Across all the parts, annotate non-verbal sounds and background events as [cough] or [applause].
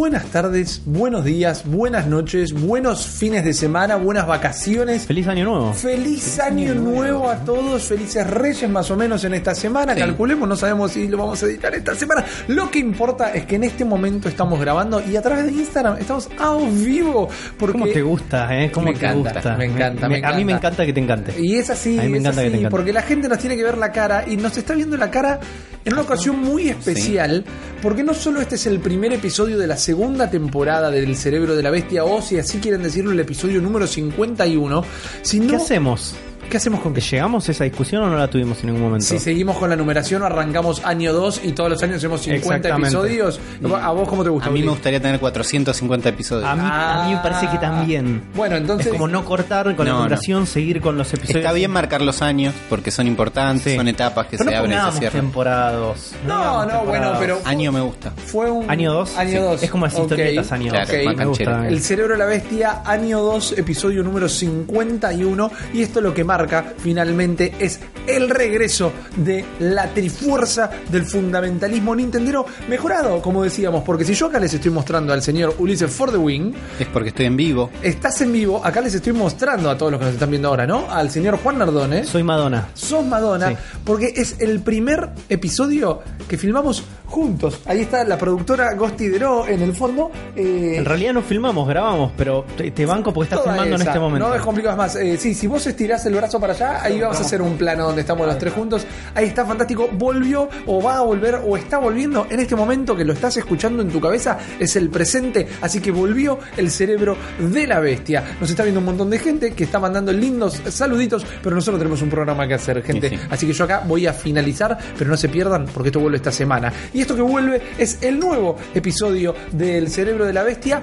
buenas tardes, buenos días, buenas noches, buenos fines de semana, buenas vacaciones. Feliz año nuevo. Feliz, año, nuevo a todos, felices reyes más o menos en esta semana. Sí. Calculemos, no sabemos si lo vamos a editar esta semana. Lo que importa es que en este momento estamos grabando y a través de Instagram estamos a vivo. Porque ¿Cómo te gusta, eh? ¿Cómo Me te encanta, gusta? me encanta, me A mí me encanta. que te encante. Y es así, A mí me es encanta que así, te encante. porque la gente nos tiene que ver la cara y nos está viendo la cara en una ocasión muy especial, porque no solo este es el primer episodio de la segunda temporada del Cerebro de la Bestia, o si así quieren decirlo, el episodio número 51, sino... ¿Qué hacemos? ¿Qué hacemos con ¿Que llegamos a esa discusión o no la tuvimos en ningún momento? si seguimos con la numeración, arrancamos año 2 y todos los años hacemos 50 Exactamente. episodios. ¿A vos cómo te gusta? A mí me gustaría tener 450 episodios. A mí, a mí me parece que también. Bueno, entonces... es como no cortar con la no. numeración, seguir con los episodios. Está bien marcar los años porque son importantes, Sí. son etapas que Pero se no abren y se cierran. temporadas. No, no, bueno, pero... Año me gusta. Fue un... Año 2. Año 2. Es como las historietas año 2. Claro, más me gusta. canchero. El cerebro de la bestia, año 2, episodio número 51. Y esto lo que marca finalmente es el regreso de la trifuerza del fundamentalismo nintendero mejorado, como decíamos. Porque si yo acá les estoy mostrando al señor Ulises For the Wing, Es porque estoy en vivo. estás en vivo, acá les estoy mostrando a todos los que nos están viendo ahora, ¿no? Al señor Juan Nardone. Soy Madonna. Sos Madonna, Sí. porque es el primer episodio que filmamos juntos. Ahí está la productora Ghost Hidro en el fondo. eh, En realidad no filmamos, grabamos, pero te, te banco porque estás Toda filmando en este momento. No es complicado más. Eh, sí, si vos estirás el brazo para allá, ahí vamos a hacer un plano donde estamos los tres juntos. Ahí está fantástico. Volvió o va a volver o está volviendo en este momento que lo estás escuchando en tu cabeza. Es el presente. Así que volvió el cerebro de la bestia. Nos está viendo un montón de gente que está mandando lindos saluditos, pero nosotros tenemos un programa que hacer, gente. Sí, sí. Así que yo acá voy a finalizar, pero no se pierdan porque esto vuelve esta semana. Y esto que vuelve es el nuevo episodio del cerebro de la bestia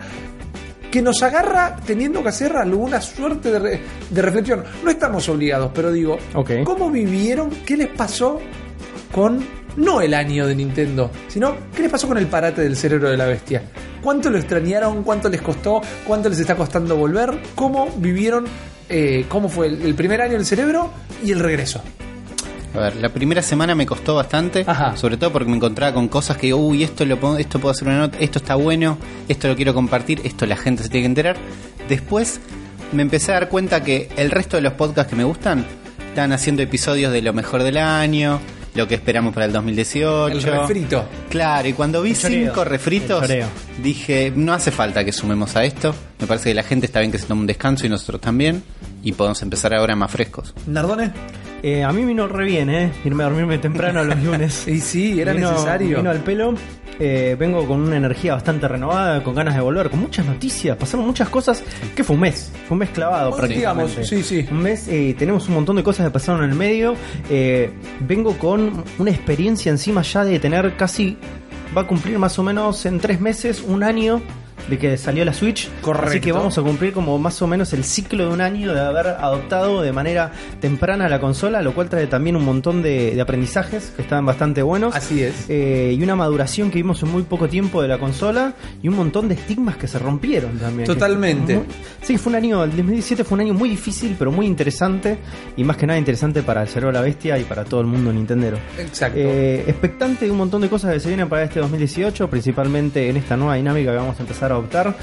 que nos agarra teniendo que hacer alguna suerte de, re- de reflexión. No estamos obligados, pero digo. ¿cómo vivieron? ¿Qué les pasó con no el año de Nintendo, sino qué les pasó con el parate del cerebro de la bestia? ¿Cuánto lo extrañaron? ¿Cuánto les costó? ¿Cuánto les está costando volver? ¿Cómo vivieron? eh, ¿Cómo fue el, el primer año del cerebro y el regreso? A ver, la primera semana me costó bastante, Ajá. sobre todo porque me encontraba con cosas que digo, uy, esto lo puedo, esto puedo hacer una nota, esto está bueno, esto lo quiero compartir, esto la gente se tiene que enterar. Después me empecé a dar cuenta que el resto de los podcasts que me gustan están haciendo episodios de lo mejor del año, lo que esperamos para el 2018. El refrito. Claro, y cuando vi cinco refritos, dije, no hace falta que sumemos a esto. Me parece que la gente está bien que se tome un descanso y nosotros también. Y podemos empezar ahora más frescos. ¿Nardone? Eh, a mí vino re bien, ¿eh? Irme a dormirme temprano los lunes. [laughs] Y sí, era Vino- necesario. Vino al pelo. Eh, vengo con una energía bastante renovada, con ganas de volver, con muchas noticias. Pasaron muchas cosas. que fue un mes? Fue un mes clavado Bueno, digamos, prácticamente. sí, sí. Un mes, eh, tenemos un montón de cosas que pasaron en el medio. Eh, vengo con una experiencia encima ya de tener casi. Va a cumplir más o menos en tres meses, un año de que salió la Switch. Correcto. Así que vamos a cumplir como más o menos el ciclo de un año de haber adoptado de manera temprana la consola, lo cual trae también un montón de, de aprendizajes que están bastante buenos. Así es. Eh, y una maduración que vimos en muy poco tiempo de la consola y un montón de estigmas que se rompieron también. Totalmente. Muy- sí, fue un año, el 2017 fue un año muy difícil, pero muy interesante y más que nada interesante para el cerebro de la bestia y para todo el mundo nintendero. Exacto. Eh, expectante de un montón de cosas que se vienen para este 2018, principalmente en esta nueva dinámica que vamos a empezar a adoptar.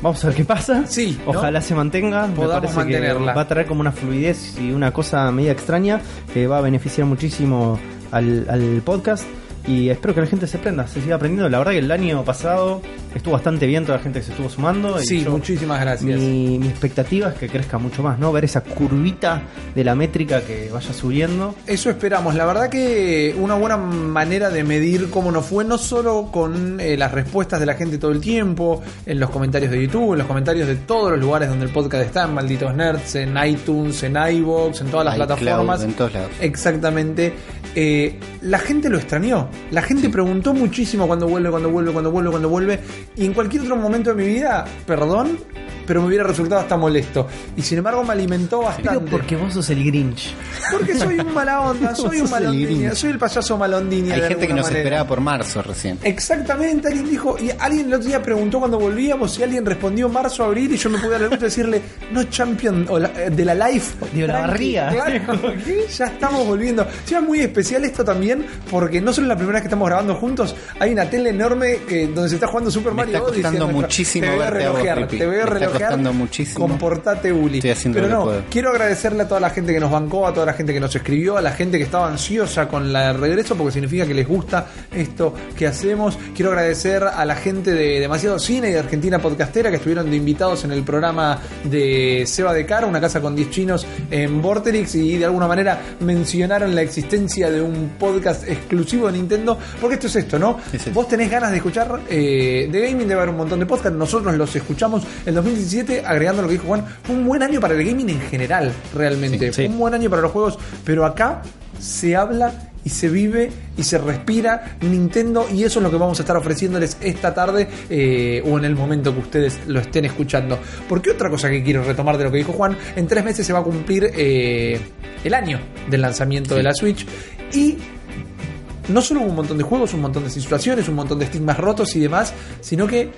Vamos a ver qué pasa. Sí, ¿no? Ojalá se mantenga. Me parece que mantenerla. va a traer como una fluidez y una cosa media extraña que va a beneficiar muchísimo al, al podcast. Y espero que la gente se prenda, se siga aprendiendo. La verdad que el año pasado estuvo bastante bien toda la gente que se estuvo sumando. y sí, yo- muchísimas gracias. mi, mi expectativa es que crezca mucho más, ¿no? Ver esa curvita de la métrica que vaya subiendo. Eso esperamos. La verdad que una buena manera de medir cómo nos fue, no solo con eh, las respuestas de la gente todo el tiempo, en los comentarios de YouTube, en los comentarios de todos los lugares donde el podcast está, en Malditos Nerds, en iTunes, en iVoox, en todas las iCloud, plataformas. en todos lados. Exactamente. Eh, la gente lo extrañó. La gente preguntó muchísimo cuando vuelve, cuando vuelve, cuando vuelve, cuando vuelve. Y en cualquier otro momento de mi vida, perdón, pero me hubiera resultado hasta molesto. Y sin embargo me alimentó bastante. Pero porque vos sos el Grinch. Porque soy un mala onda, [laughs] soy un Grinch. soy el payaso malondinia. Hay de gente que nos manera. esperaba por marzo recién. Exactamente, alguien dijo, y alguien el otro día preguntó cuando volvíamos si alguien respondió marzo, abril, y yo me pude dar el gusto de decirle, no champion o la- eh, de la life. De la barriga. claro, [laughs] ya estamos volviendo. Sí, es muy especial esto también, porque no solo la primera vez que estamos grabando juntos, hay una tele enorme que, donde se está jugando Super Mario está Odyssey costando en nuestra- muchísimo te vos, relojear, Pipi. te voy a Me está relojear. costando muchísimo. Comportate, Uli. Estoy haciendo Pero no, quiero agradecerle a toda la gente que nos bancó, a toda la gente que nos escribió, a la gente que estaba ansiosa con la regreso, porque significa que les gusta esto que hacemos. Quiero agradecer a la gente de Demasiado Cine y de Argentina Podcastera que estuvieron de invitados en el programa de Seba de Cara, una casa con 10 chinos en Vorterix, y de alguna manera mencionaron la existencia de un podcast exclusivo de Nintendo, porque esto es esto, ¿no? Es. Vos tenés ganas de escuchar eh, de gaming, debe haber un montón de podcasts, nosotros los escuchamos el 2017, agregando lo que dijo Juan, fue un buen año para el gaming en general, realmente, sí. un buen año para los juegos, pero acá se habla y se vive y se respira Nintendo y eso es lo que vamos a estar ofreciéndoles esta tarde eh, o en el momento que ustedes lo estén escuchando. Porque otra cosa que quiero retomar de lo que dijo Juan, en tres meses se va a cumplir eh, el año del lanzamiento de la Switch y no solo hubo un montón de juegos, un montón de situaciones, un montón de estigmas rotos y demás, sino que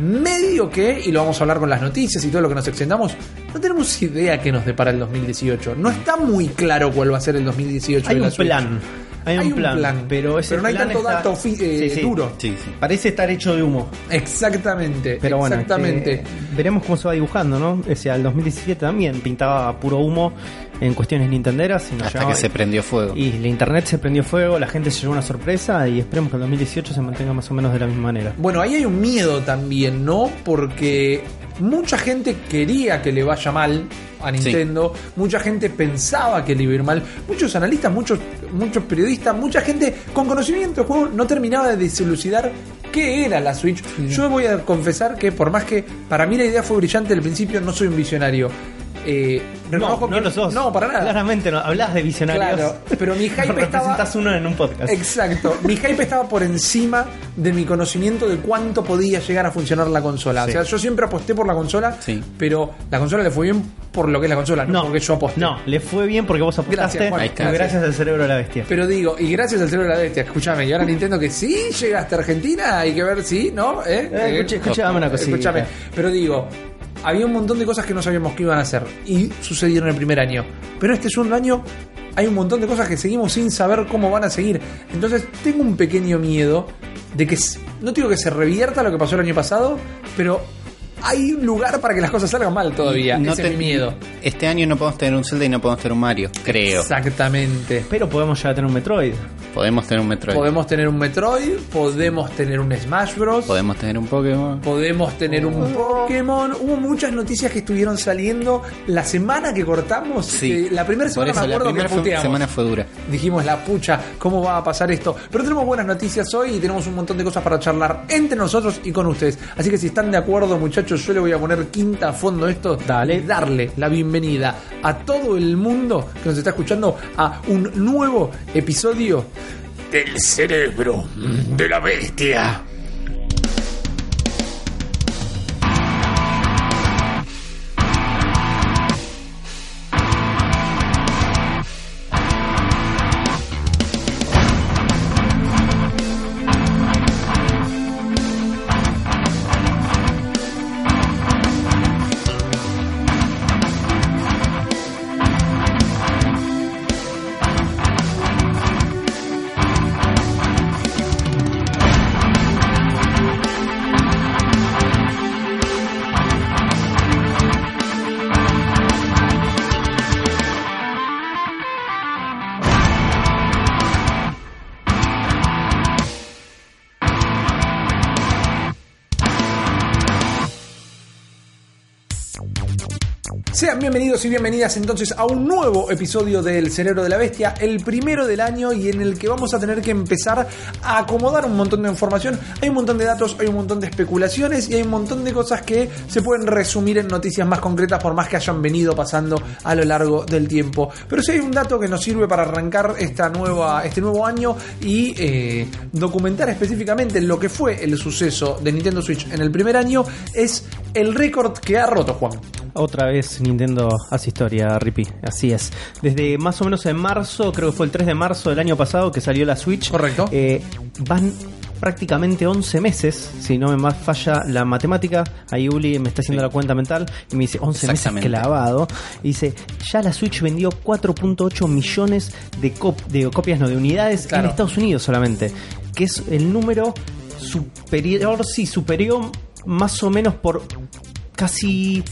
medio que, y lo vamos a hablar con las noticias y todo lo que nos extendamos, no tenemos idea qué nos depara el 2018. No está muy claro cuál va a ser el 2018 Hay de la un Switch. plan. Hay un, plan, pero ese no hay plan tanto está- dato fi- eh, Sí, sí. duro. Sí, sí. Parece estar hecho de humo. Exactamente, Pero bueno, exactamente. este, veremos cómo se va dibujando, ¿no? O sea, el 2017 también pintaba puro humo en cuestiones nintenderas. Y nos Hasta que se prendió fuego. Y la internet se prendió fuego, la gente se llevó una sorpresa y esperemos que el 2018 se mantenga más o menos de la misma manera. Bueno, ahí hay un miedo también, ¿no? Porque mucha gente quería que le vaya mal a Nintendo, mucha gente pensaba que le iba a ir mal, muchos analistas, muchos, muchos periodistas, mucha gente con conocimiento de juego no terminaba de desilucidar qué era la Switch. Yo voy a confesar que por más que para mí la idea fue brillante al principio, no soy un visionario. Eh, No, reconozco no que- lo sos. No, para nada. Claramente no. Hablas de visionarios. Claro, pero mi [laughs] hype estaba- uno en un podcast. Exacto. Mi hype estaba por encima de mi conocimiento de cuánto podía llegar a funcionar la consola. Sí. O sea, yo siempre aposté por la consola, Sí. pero la consola le fue bien por lo que es la consola, no, No, porque yo aposté. No, le fue bien porque vos apostaste. Gracias, Juan. Pero gracias al cerebro de la bestia. Pero digo, y gracias al cerebro de la bestia, escúchame, y ahora Nintendo que sí llegaste a Argentina, hay que ver si, ¿no? ¿Eh? Eh, escuchame una cosita. Escúchame. Pero digo, había un montón de cosas que no sabíamos que iban a hacer y sucedieron el primer año. Pero este segundo año hay un montón de cosas que seguimos sin saber cómo van a seguir. Entonces tengo un pequeño miedo de que, no digo que se revierta lo que pasó el año pasado, pero hay un lugar para que las cosas salgan mal todavía. No Ese te- es mi miedo. Este año no podemos tener un Zelda y no podemos tener un Mario, creo. Exactamente. Pero podemos llegar a tener un Metroid. Podemos tener un Metroid. Podemos tener un Metroid, podemos tener un Smash Bros. Podemos tener un Pokémon. Podemos tener un Pokémon. Hubo muchas noticias que estuvieron saliendo la semana que cortamos. Sí. que la primera Por semana eso, me la acuerdo primera que fue- puteamos. semana fue dura. Dijimos la pucha, ¿cómo va a pasar esto? Pero tenemos buenas noticias hoy y tenemos un montón de cosas para charlar entre nosotros y con ustedes. Así que si están de acuerdo, muchachos, yo le voy a poner quinta a fondo esto. Dale. Y darle la bienvenida a todo el mundo que nos está escuchando a un nuevo episodio del cerebro de la bestia. Bienvenidos y bienvenidas entonces a un nuevo episodio del Cerebro de la Bestia, el primero del año y en el que vamos a tener que empezar a acomodar un montón de información. Hay un montón de datos, hay un montón de especulaciones y hay un montón de cosas que se pueden resumir en noticias más concretas por más que hayan venido pasando a lo largo del tiempo. Pero si hay un dato que nos sirve para arrancar esta nueva, este nuevo año y eh, documentar específicamente lo que fue el suceso de Nintendo Switch en el primer año, es el récord que ha roto Juan. Otra vez Nintendo hace historia, Rippy. Así es. Desde más o menos en marzo, creo que fue el 3 de marzo del año pasado que salió la Switch. Correcto. Eh, van prácticamente 11 meses, si no me más falla la matemática. Ahí Uli me está haciendo Sí. la cuenta mental y me dice 11 meses clavado. Y dice, ya la Switch vendió 4.8 millones de, cop- de copias, no, de unidades Claro. en Estados Unidos solamente. Que es el número superior, sí, superior más o menos por casi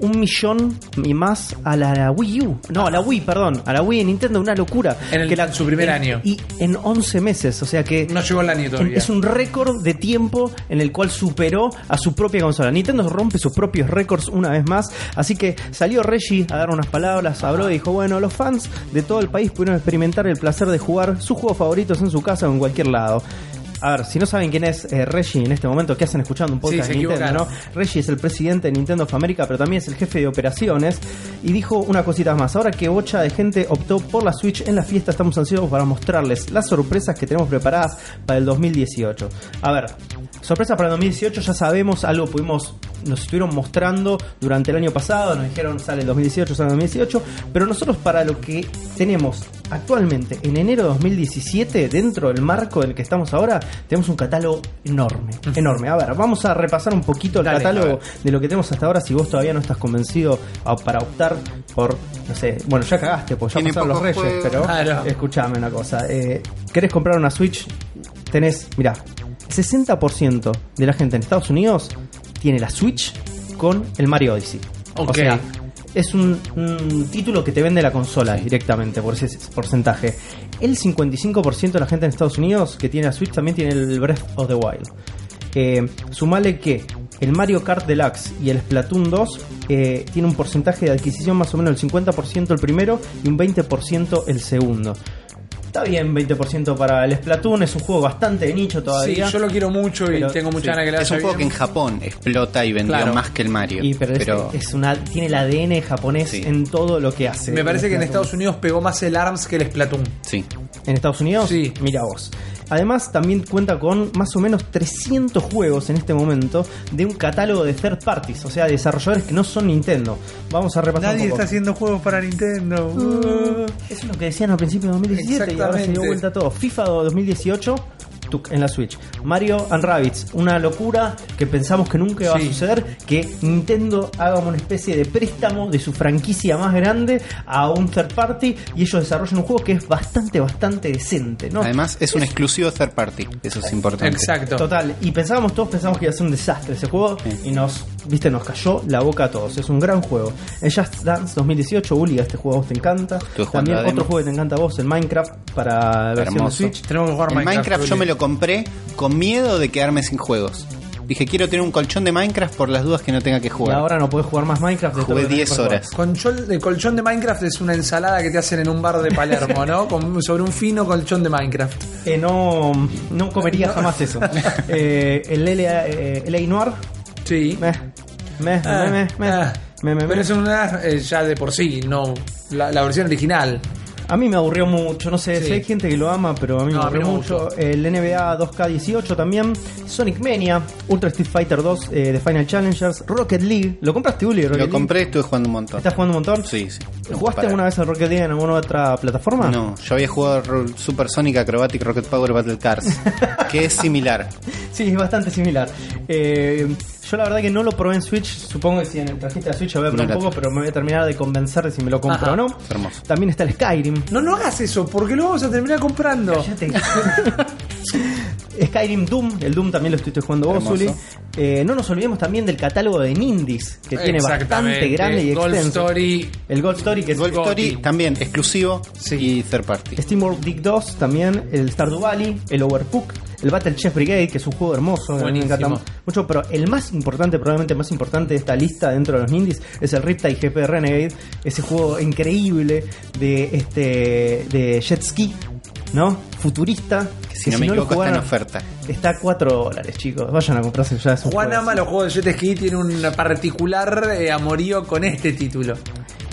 un millón y más a la Wii U. No, a la Wii, perdón. A la Wii de Nintendo, una locura. En el- la- su primer en- año. Y en 11 meses, o sea que... No llegó el año todavía. Es un récord de tiempo en el cual superó a su propia consola. Nintendo rompe sus propios récords una vez más. Así que salió Reggie a dar unas palabras, habló y dijo, bueno, los fans de todo el país pudieron experimentar el placer de jugar sus juegos favoritos en su casa o en cualquier lado. A ver, si no saben quién es eh, Reggie en este momento, ¿qué hacen escuchando un podcast Sí, de Nintendo? ¿no? Reggie es el presidente de Nintendo of America, pero también es el jefe de operaciones. Y dijo una cosita más. Ahora que bocha de gente optó por la Switch en la fiesta, estamos ansiosos para mostrarles las sorpresas que tenemos preparadas para el 2018. A ver, sorpresas para el 2018 ya sabemos, algo pudimos, nos estuvieron mostrando durante el año pasado, nos dijeron sale el 2018, sale el 2018, pero nosotros para lo que tenemos actualmente en enero de 2017, dentro del marco del que estamos ahora, tenemos un catálogo enorme, enorme. A ver, vamos a repasar un poquito el Dale, catálogo de lo que tenemos hasta ahora. Si vos todavía no estás convencido a- para optar por, no sé, bueno, ya cagaste, pues ya pasaron los reyes, pero Claro. escuchame una cosa. Eh, ¿Querés comprar una Switch? Tenés, mirá, 60% de la gente en Estados Unidos tiene la Switch con el Mario Odyssey. Ok. O sea, es un, un título que te vende la consola directamente por ese porcentaje. El 55% de la gente en Estados Unidos que tiene la Switch también tiene el Breath of the Wild. Eh, sumale que el Mario Kart Deluxe y el Splatoon 2 eh, tiene un porcentaje de adquisición más o menos del 50% el primero y un 20% el segundo. Está bien 20% para el Splatoon, es un juego bastante de nicho Sí, todavía. yo lo quiero mucho y Pero- tengo mucha sí. ganas que le Es un juego que en. Japón explota y vendió Claro. más que el Mario. Y, pero, es- pero es, una, tiene el ADN japonés Sí. en todo lo que hace. Me parece que en Estados Unidos pegó más el ARMS que el Splatoon. sí. ¿En Estados Unidos? Sí. Mira vos. Además, también cuenta con más o menos 300 juegos en este momento de un catálogo de third parties, o sea, desarrolladores que no son Nintendo. Vamos a repasar un poco. haciendo juegos para Nintendo. Uh, Eso es lo que decían al principio de 2017 y ahora se dio vuelta todo. FIFA 2018 en la Switch. Mario and Rabbids, una locura que pensamos que nunca iba a Sí. suceder, que Nintendo haga una especie de préstamo de su franquicia más grande a un third party y ellos desarrollen un juego que es bastante, bastante decente, ¿no? Además, es un exclusivo third party. Eso es importante. Exacto. Total, y pensábamos, todos pensábamos que iba a ser un desastre ese juego Sí. y nos, viste, nos cayó la boca a todos. Es un gran juego. El Just Dance 2018, Uli, este juego a vos te encanta. También la otro demo. juego que te encanta a vos, el Minecraft para versión de. Switch. Tenemos que jugar El Minecraft, yo me lo compré con miedo de quedarme sin juegos. Dije, quiero tener un colchón de Minecraft por las dudas que no tenga que Y jugar. ahora no podés jugar más Minecraft. Jugué lo que tenés 10 para horas. Colchón, el colchón de Minecraft es una ensalada que te hacen en un bar de Palermo, ¿no? Con- sobre un fino colchón de Minecraft. Eh, no, no comería [laughs] jamás eso. [laughs] Eh, el LA, eh, LA Noir, Sí. meh, meh, Ah, meh, meh, ah. meh, meh, Pero es una eh, ya de por sí, no la, la versión original. A mí me aburrió mucho, no sé, Sí. si hay gente que lo ama, pero a mí No, me aburrió mucho. El NBA 2K18 también, Sonic Mania, Ultra Street Fighter 2 eh, de Final Challengers, Rocket League. ¿Lo compraste, Uli? Rocket Lo League? compré, estuve jugando un montón. ¿Estás jugando un montón? Sí, sí. ¿Jugaste alguna vez al Rocket League en alguna otra plataforma? No, yo había jugado Super Sonic Acrobatic Rocket Power Battle Cars, [laughs] que es similar. Sí, es bastante similar. Eh, yo la verdad que no lo probé en Switch. Supongo que si en el trajiste la Switch lo voy a probar No un poco, pero me voy a terminar de convencer de si me lo compro Ajá. o no. Es hermoso. También está el Skyrim. No, no hagas eso, porque lo vamos a terminar comprando. Cállate. [laughs] Skyrim Doom, el Doom también lo estoy jugando vos. Eh, no nos olvidemos también del catálogo de Nindis, que tiene bastante grande y Gold extenso. Story. El Gold Story, que es Gold Story también exclusivo Sí. y third party. SteamWorld Dig 2, también el Stardew Valley, el Overcook, el Battle Chef Brigade, que es un juego hermoso, que me encanta mucho, pero el más importante, probablemente más importante de esta lista dentro de los indies, es el Riptide GP Renegade, ese juego increíble de este de jet ski, ¿no? Futurista. Que si no me lo equivoco está en oferta. Está a 4 dólares, chicos. Vayan a comprarse ya esos Juan juegos. ama los juegos de jet ski, tiene un particular eh, amorío con este título.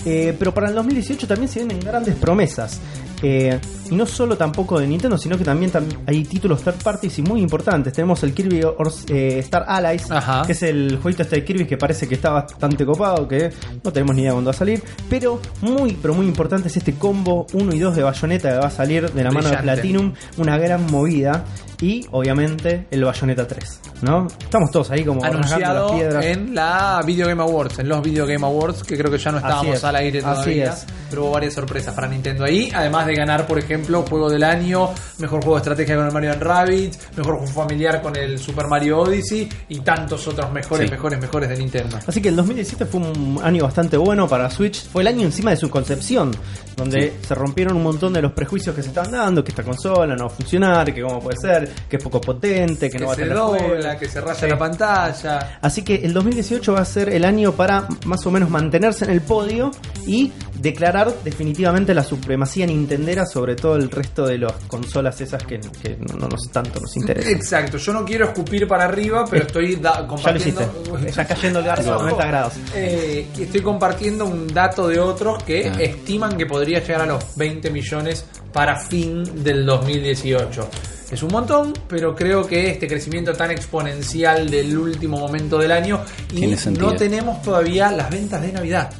Eh, pero para el 2018 también se vienen grandes promesas. Eh, y no solo tampoco de Nintendo, sino que también tam- hay títulos third parties y muy importantes. Tenemos el Kirby Or- eh, Star Allies, Ajá. que es el jueguito este de Kirby que parece que está bastante copado, que no tenemos ni idea cuándo va a salir. Pero muy, pero muy importante es este combo 1 y 2 de Bayonetta que va a salir de la mano de. Platinum. Una gran movida. Y obviamente el Bayonetta 3, ¿no? Estamos todos ahí como Anunciado las piedras. en la Video Game Awards, en los Video Game Awards, que creo que ya no estábamos es, al aire así es. Pero hubo varias sorpresas para Nintendo ahí. Además de ganar, por ejemplo, Juego del Año, Mejor Juego de Estrategia con el Mario Rabbit, Mejor Juego Familiar con el Super Mario Odyssey y tantos otros mejores, Sí. mejores, mejores de Nintendo. Así que el 2017 fue un año bastante bueno para Switch. Fue el año encima de su concepción, donde se rompieron un montón de los prejuicios que se estaban dando, que esta consola no va a funcionar, que cómo puede ser, que es poco potente, que, Que no va a se tener dobla, juegos. que se raya Sí. la pantalla. Así que el 2018 va a ser el año para más o menos mantenerse en el podio y declarar definitivamente la supremacía nintendera sobre todo el resto de las consolas esas que, que no, no nos tanto nos interesan. Exacto, yo no quiero escupir para arriba, pero estoy da- Ya lo compartiendo. hiciste. Está cayendo el garzo a [laughs] 90 grados. Eh, estoy compartiendo un dato de otros que Ah. estiman que podría llegar a los 20 millones para fin del 2018. Es un montón, pero creo que este crecimiento tan exponencial del último momento del año y no tenemos todavía las ventas de Navidad.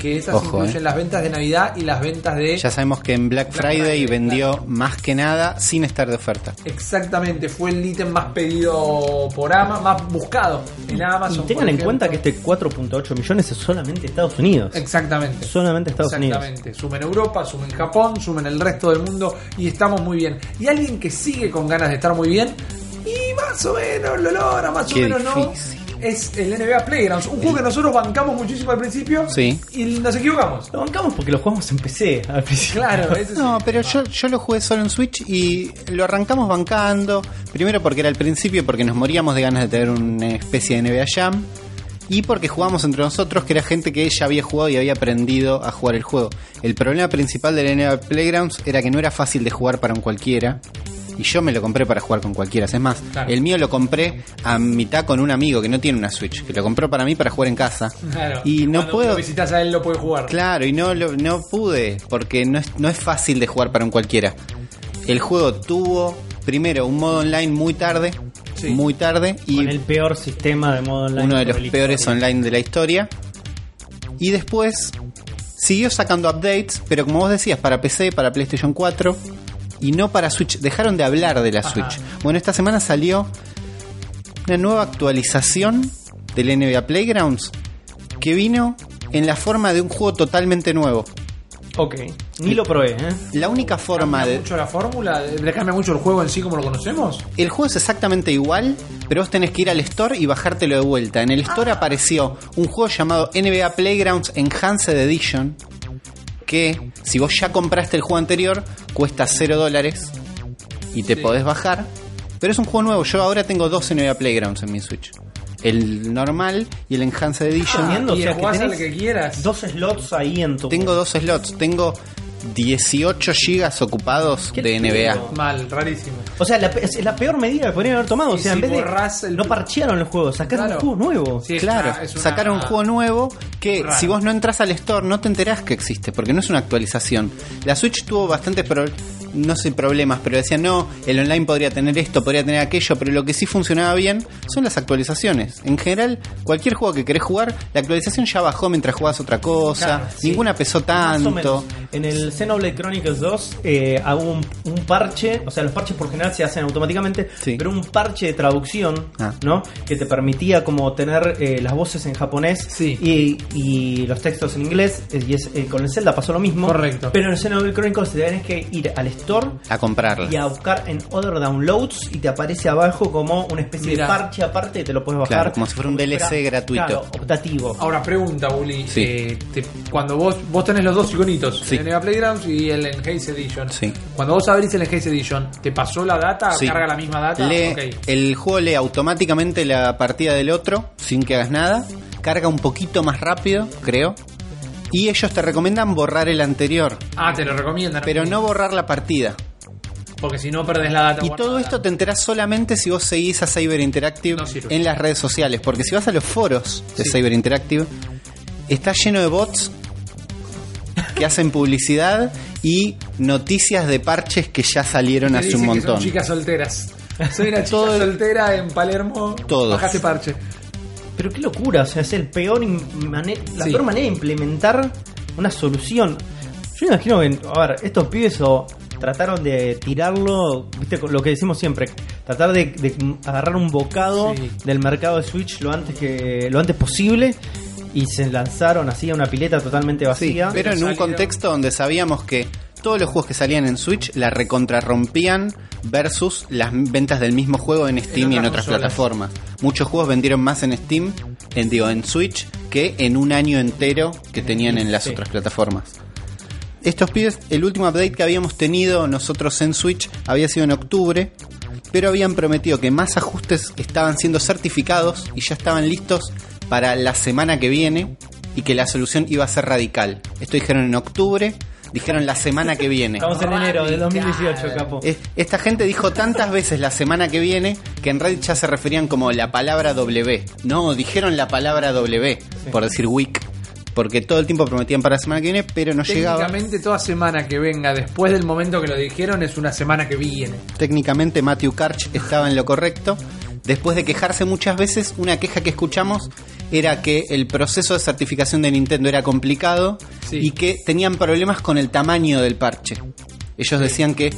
Que esas Ojo, incluyen eh. las ventas de Navidad y las ventas de Ya sabemos que en Black Black Friday Friday, vendió más que nada sin estar de oferta. Exactamente, fue el ítem más pedido por Amazon, más buscado en Amazon. Y tengan en cuenta que este 4.8 millones es solamente Estados Unidos. Exactamente. Solamente Estados Unidos. Exactamente. Sumen Europa, sumen Japón, sumen el resto del mundo y estamos muy bien. Y alguien que sigue con ganas de estar muy bien y más o menos lo logra, más Qué o menos difícil. no. Es el NBA Playgrounds, un juego que nosotros bancamos muchísimo al principio Sí. y nos equivocamos. Lo bancamos porque lo jugamos en PC al principio. Claro, ese [laughs] es No, pero yo, yo lo jugué solo en Switch y lo arrancamos bancando. Primero porque era el principio, porque nos moríamos de ganas de tener una especie de NBA Jam. Y porque jugamos entre nosotros, que era gente que ya había jugado y había aprendido a jugar el juego. El problema principal del NBA Playgrounds era que no era fácil de jugar para un cualquiera. Y yo me lo compré para jugar con cualquiera. Es más, Claro. el mío lo compré a mitad con un amigo que no tiene una Switch, que lo compró para mí para jugar en casa. Claro. Y no Cuando puedo. lo visitas a él, lo puede jugar. Claro, y no, lo- no pude, porque no es, no es fácil de jugar para un cualquiera. El juego tuvo, primero, un modo online muy tarde, Sí. muy tarde, y Con el peor sistema de modo online. uno de los peores historia. online de la historia. Y después siguió sacando updates, pero como vos decías, para PC, para PlayStation 4 y no para Switch. Dejaron de hablar de la Ajá. Switch. Bueno, esta semana salió una nueva actualización del NBA Playgrounds que vino en la forma de un juego totalmente nuevo. Ok. Ni lo probé, ¿eh? La única forma ¿Cambia de... mucho la fórmula? ¿Le cambia mucho el juego en sí como lo conocemos? El juego es exactamente igual, pero vos tenés que ir al store y bajártelo de vuelta. En el store apareció un juego llamado NBA Playgrounds Enhanced Edition, que si vos ya compraste el juego anterior, cuesta 0 dólares y te Sí. podés bajar. Pero es un juego nuevo, yo ahora tengo dos NBA Playgrounds en mi Switch. El normal y el Enhanced Edition. o y sea, que tenés que quieras. Dos slots ahí en tu. Tengo dos slots, tengo 18 gigas ocupados Qué de NBA. Mal, rarísimo. O sea, la, es la peor medida que podrían haber tomado. O sea, si en vez de. el- No parchearon el juego, sacaron Claro. un juego nuevo. Sí, es Claro, una- es una- sacaron un juego nuevo que Raro. si vos no entras al store no te enterás que existe, porque no es una actualización. La Switch tuvo bastantes pro- no sé problemas, pero decían no, el online podría tener esto, podría tener aquello, pero lo que sí funcionaba bien son las actualizaciones. En general, cualquier juego que querés jugar, la actualización ya bajó mientras jugabas otra cosa, Claro, sí. ninguna pesó tanto. En el Xenoblade Chronicles 2 eh, hago un, un parche, o sea, los parches por general se hacen automáticamente, Sí. pero un parche de traducción, Ah. ¿no? Que te permitía como tener eh, las voces en japonés Sí. y, y los textos en inglés. eh, Y es, eh, con el Zelda pasó lo mismo. Correcto. Pero en el Xenoblade Chronicles te tenés que ir al Store A comprarla. y a buscar en Other Downloads y te aparece abajo como una especie de parche aparte, te lo puedes bajar. Claro, como si fuera un DLC gratuito. Claro, optativo. Ahora pregunta. Sí. eh, te- cuando vos vos tenés los dos iconitos, Sí. el Nega Playgrounds y el Enhanced Edition. Sí. Cuando vos abrís el Enhanced Edition, ¿te pasó la data? Sí. ¿Carga la misma data? Lee-. El juego lee automáticamente la partida del otro sin que hagas nada. Carga un poquito más rápido, creo. Y ellos te recomiendan borrar el anterior, Ah, te lo recomiendan. pero no borrar la partida. Porque si no perdés la data. Y guardada. todo esto te enterás solamente si vos seguís a Cyber Interactive No sirve. en las redes sociales. Porque si vas a los foros de Sí. Cyber Interactive, está lleno de bots que hacen publicidad y noticias de parches que ya salieron hace dicen un que son montón. chicas solteras. Soy una [laughs] chica Todo el- soltera en Palermo. Todos. Bajaste parche. Pero qué locura, o sea, es el peor la Sí. peor manera de implementar una solución. Yo imagino que, a ver, estos pibes o trataron de tirarlo, viste, con lo que decimos siempre, tratar de, de agarrar un bocado Sí. del mercado de Switch lo antes que lo antes posible y se lanzaron así a una pileta totalmente Sí, vacía. pero en un contexto donde sabíamos que todos los juegos que salían en Switch la recontrarrompían versus las ventas del mismo juego en Steam y en otras otras consolas. plataformas. Muchos juegos vendieron más en Steam, en digo, en Switch, que en un año entero que tenían en las Sí. otras plataformas. Estos pibes, el último update que habíamos tenido nosotros en Switch había sido en octubre, pero habían prometido que más ajustes estaban siendo certificados y ya estaban listos para la semana que viene y que la solución iba a ser radical. Esto dijeron en octubre, dijeron la semana que viene. Estamos en enero de Radical. 2018, capo. Es- Esta gente dijo tantas veces la semana que viene que en Reddit ya se referían como la palabra W. No, dijeron la palabra W, por decir week. Porque todo el tiempo prometían para la semana que viene, pero no llegaba. Técnicamente toda semana que venga después del momento que lo dijeron es una semana que viene. Técnicamente Matthew Karch estaba en lo correcto. Después de quejarse muchas veces, una queja que escuchamos era que el proceso de certificación de Nintendo era complicado Sí. y que tenían problemas con el tamaño del parche. Ellos decían que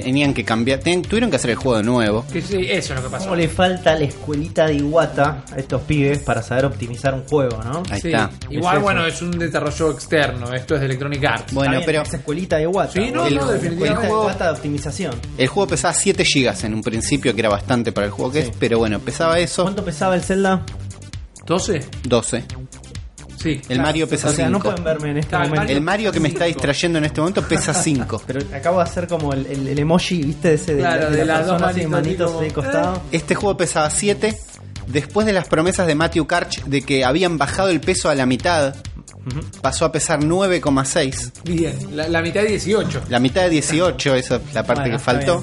tenían que cambiar, ten- tuvieron que hacer el juego de nuevo. Que sí, eso es lo que pasó. ¿Cómo le falta la escuelita de Iwata a estos pibes para saber optimizar un juego, no? Ahí Sí. está. Igual, Es bueno, es un desarrollo externo. Esto es de Electronic Arts. Bueno, bien, pero esa escuelita de Iwata. Sí, no, El- no, definitivamente. Escuelita de juego- Iwata de optimización. el juego pesaba 7 GB en un principio, que era bastante para el juego que Sí. es, pero bueno, pesaba eso, ¿Cuánto pesaba el Zelda? ¿12? 12. Sí. El Mario pesa O sea, no 5. pueden verme en este Claro, momento. El Mario que me está distrayendo en este momento pesa [laughs] 5. Pero acabo de hacer como el, el- el emoji, ¿viste? De ese de, Claro, la, de de la las dos manitos, manitos de costado. Este juego pesaba 7. Después de las promesas de Matthew Karch de que habían bajado el peso a la mitad, pasó a pesar 9,6. Bien. La, la mitad de 18. La mitad de 18, esa es la parte Bueno, que faltó.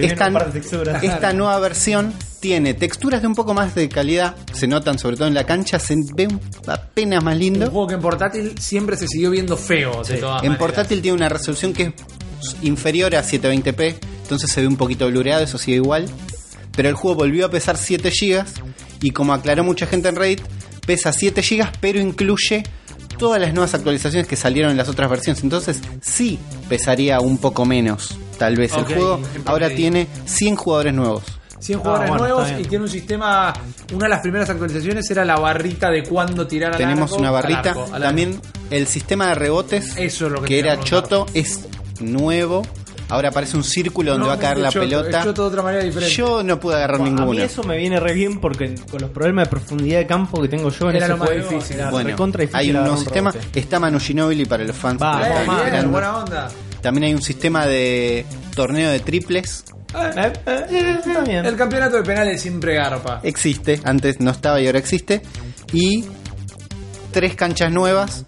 Esta, un par de texturas. esta nueva versión tiene texturas de un poco más de calidad, se notan sobre todo en la cancha, se ve un- apenas más Un lindo. juego que en portátil siempre se siguió viendo feo, de Sí. todas En maneras. portátil tiene una resolución que es inferior a 720p, entonces se ve un poquito blureado, eso sigue igual. Pero el juego volvió a pesar 7 GB y como aclaró mucha gente en Reddit, pesa 7 GB pero incluye todas las nuevas actualizaciones que salieron en las otras versiones. Entonces sí pesaría un poco menos, tal vez. El juego ahora tiene 100 jugadores nuevos. 100 jugadores Ah, bueno, nuevos y tiene un sistema. Una de las primeras actualizaciones era la barrita de cuándo tirar al Tenemos arco, una al barrita. arco, al arco. También el sistema de rebotes, Eso es lo que era choto, es nuevo. Ahora aparece un círculo donde No, va a caer la pelota. Es choto de otra manera diferente. Yo no pude agarrar Bueno, a ninguno. mí eso me viene re bien porque con los problemas de profundidad de campo que tengo yo en Era ese lo más juego, difícil. era Bueno, difícil hay un nuevo sistema. rebote. Está Manu Ginóbili para los fans. Va, Eh, bien, buena onda. También hay un sistema de torneo de triples. Eh, eh, eh. El campeonato de penales siempre garpa. Existe, antes no estaba y ahora existe. Y tres canchas nuevas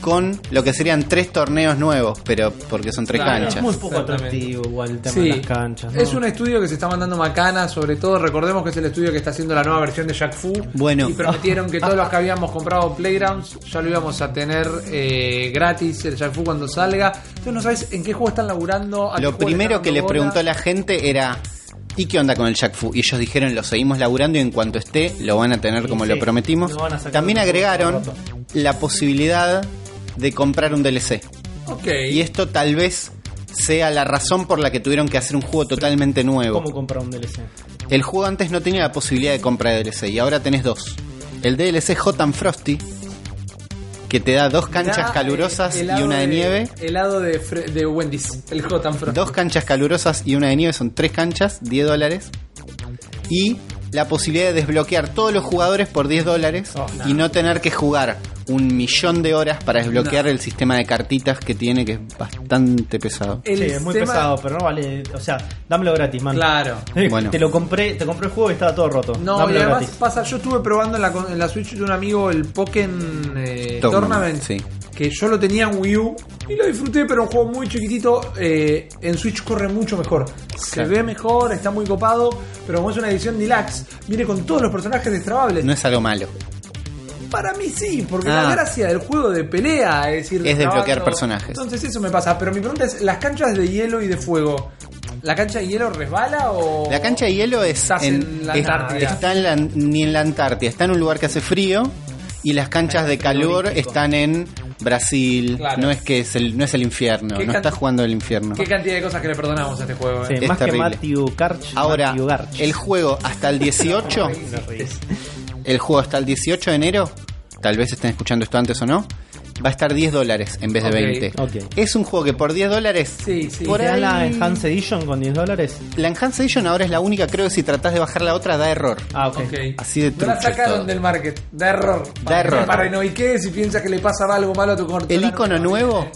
con lo que serían tres torneos nuevos, pero porque son tres Claro, Es canchas. muy poco atractivo igual el tema Sí. de las canchas. ¿no? Es un estudio que se está mandando macana, sobre todo recordemos que es el estudio que está haciendo la nueva versión de Jack Fu. Bueno. Y prometieron que todos los que habíamos comprado Playgrounds ya lo íbamos a tener eh, gratis el Jack Fu cuando salga. Entonces no sabes en qué juego están laburando. a qué Lo juego primero están que le dando preguntó a bola. la gente era ¿y qué onda con el Jack Fu? Y ellos dijeron lo seguimos laburando y en cuanto esté lo van a tener Sí, como sí. lo prometimos. Lo van a sacar También agregaron la posibilidad de comprar un DLC. Ok. Y esto tal vez sea la razón por la que tuvieron que hacer un juego totalmente nuevo. ¿Cómo comprar un DLC? El juego antes no tenía la posibilidad de compra de DLC y ahora tenés dos. El DLC Hot and Frosty, que te da dos canchas Da, calurosas eh, y una de, nieve. Helado de, de Wendy's, el Hot and Frost. Dos canchas calurosas y una de nieve son tres canchas, 10 dólares. Y la posibilidad de desbloquear todos los jugadores por 10 dólares Oh, no. y no tener que jugar un millón de horas para desbloquear No. el sistema de cartitas que tiene, que es bastante pesado. El sí, es muy tema- pesado, pero no vale. O sea, dámelo gratis, man. Claro. Eh, [laughs] Bueno. Te lo compré, te compré el juego y estaba todo roto. No, y dámelo además gratis. pasa, yo estuve probando en la, con- en la Switch de un amigo el Pokémon eh, Tournament, Tournament, sí. que yo lo tenía en Wii U y lo disfruté, pero un juego muy chiquitito, eh, en Switch corre mucho mejor. Se Claro. ve mejor, está muy copado, pero como es una edición deluxe, viene con todos los personajes destrabables. No es algo malo. Para mí sí, porque Ah. la gracia del juego de pelea es decir, Es desbloquear personajes. Entonces eso me pasa, pero mi pregunta es, ¿las canchas de hielo y de fuego, la cancha de hielo resbala o...? La cancha de hielo es Estás en la es- Antártida. está en la- ni en la Antártida, está en un lugar que hace frío y las canchas de calor frigorífico. están en Brasil. Claro. No es que es el, no es el infierno, ¿Qué no can- estás jugando el infierno. Qué cantidad de cosas que le perdonamos a este juego, Sí, eh? Es más terrible. que Matthew Karch. Ahora, Matthew Garch. el juego hasta el 18, [laughs] No reís. El juego hasta el 18 de enero, tal vez estén escuchando esto antes o no, va a estar 10 dólares en vez de Ok, 20. ok. Es un juego que por 10 dólares, Sí, sí. por ¿Te dan ahí... la Enhanced Edition con 10 dólares? La Enhanced Edition ahora es la única, creo que si tratás de bajar la otra da error. Ah, ok. Ok. Así de No la sacaron todo. del market. Da error. Da error. Para no y qué si piensas que le pasa algo malo a tu consola. El icono no, nuevo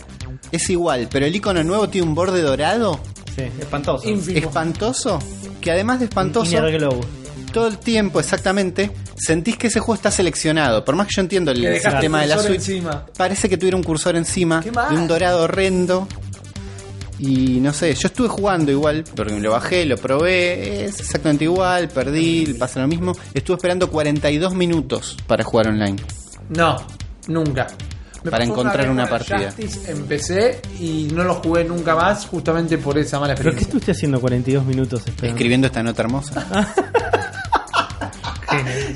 es igual, pero el icono nuevo tiene un borde dorado Sí, espantoso. Ínfimo. espantoso, que además de espantoso, Inner Glow. Todo el tiempo exactamente sentís que ese juego está seleccionado. Por más que yo entiendo el Que sistema de la Switch, encima. parece que tuviera un cursor encima de un dorado horrendo. Y no sé, yo estuve jugando igual, porque lo bajé, lo probé, es exactamente igual, perdí, pasa lo mismo. Estuve esperando 42 minutos para jugar online. No, nunca. Me Para encontrar una partida. Justice, empecé y no lo jugué nunca más justamente por esa mala ¿Pero qué experiencia. estuviste haciendo 42 minutos esperando? Escribiendo esta nota hermosa. [laughs]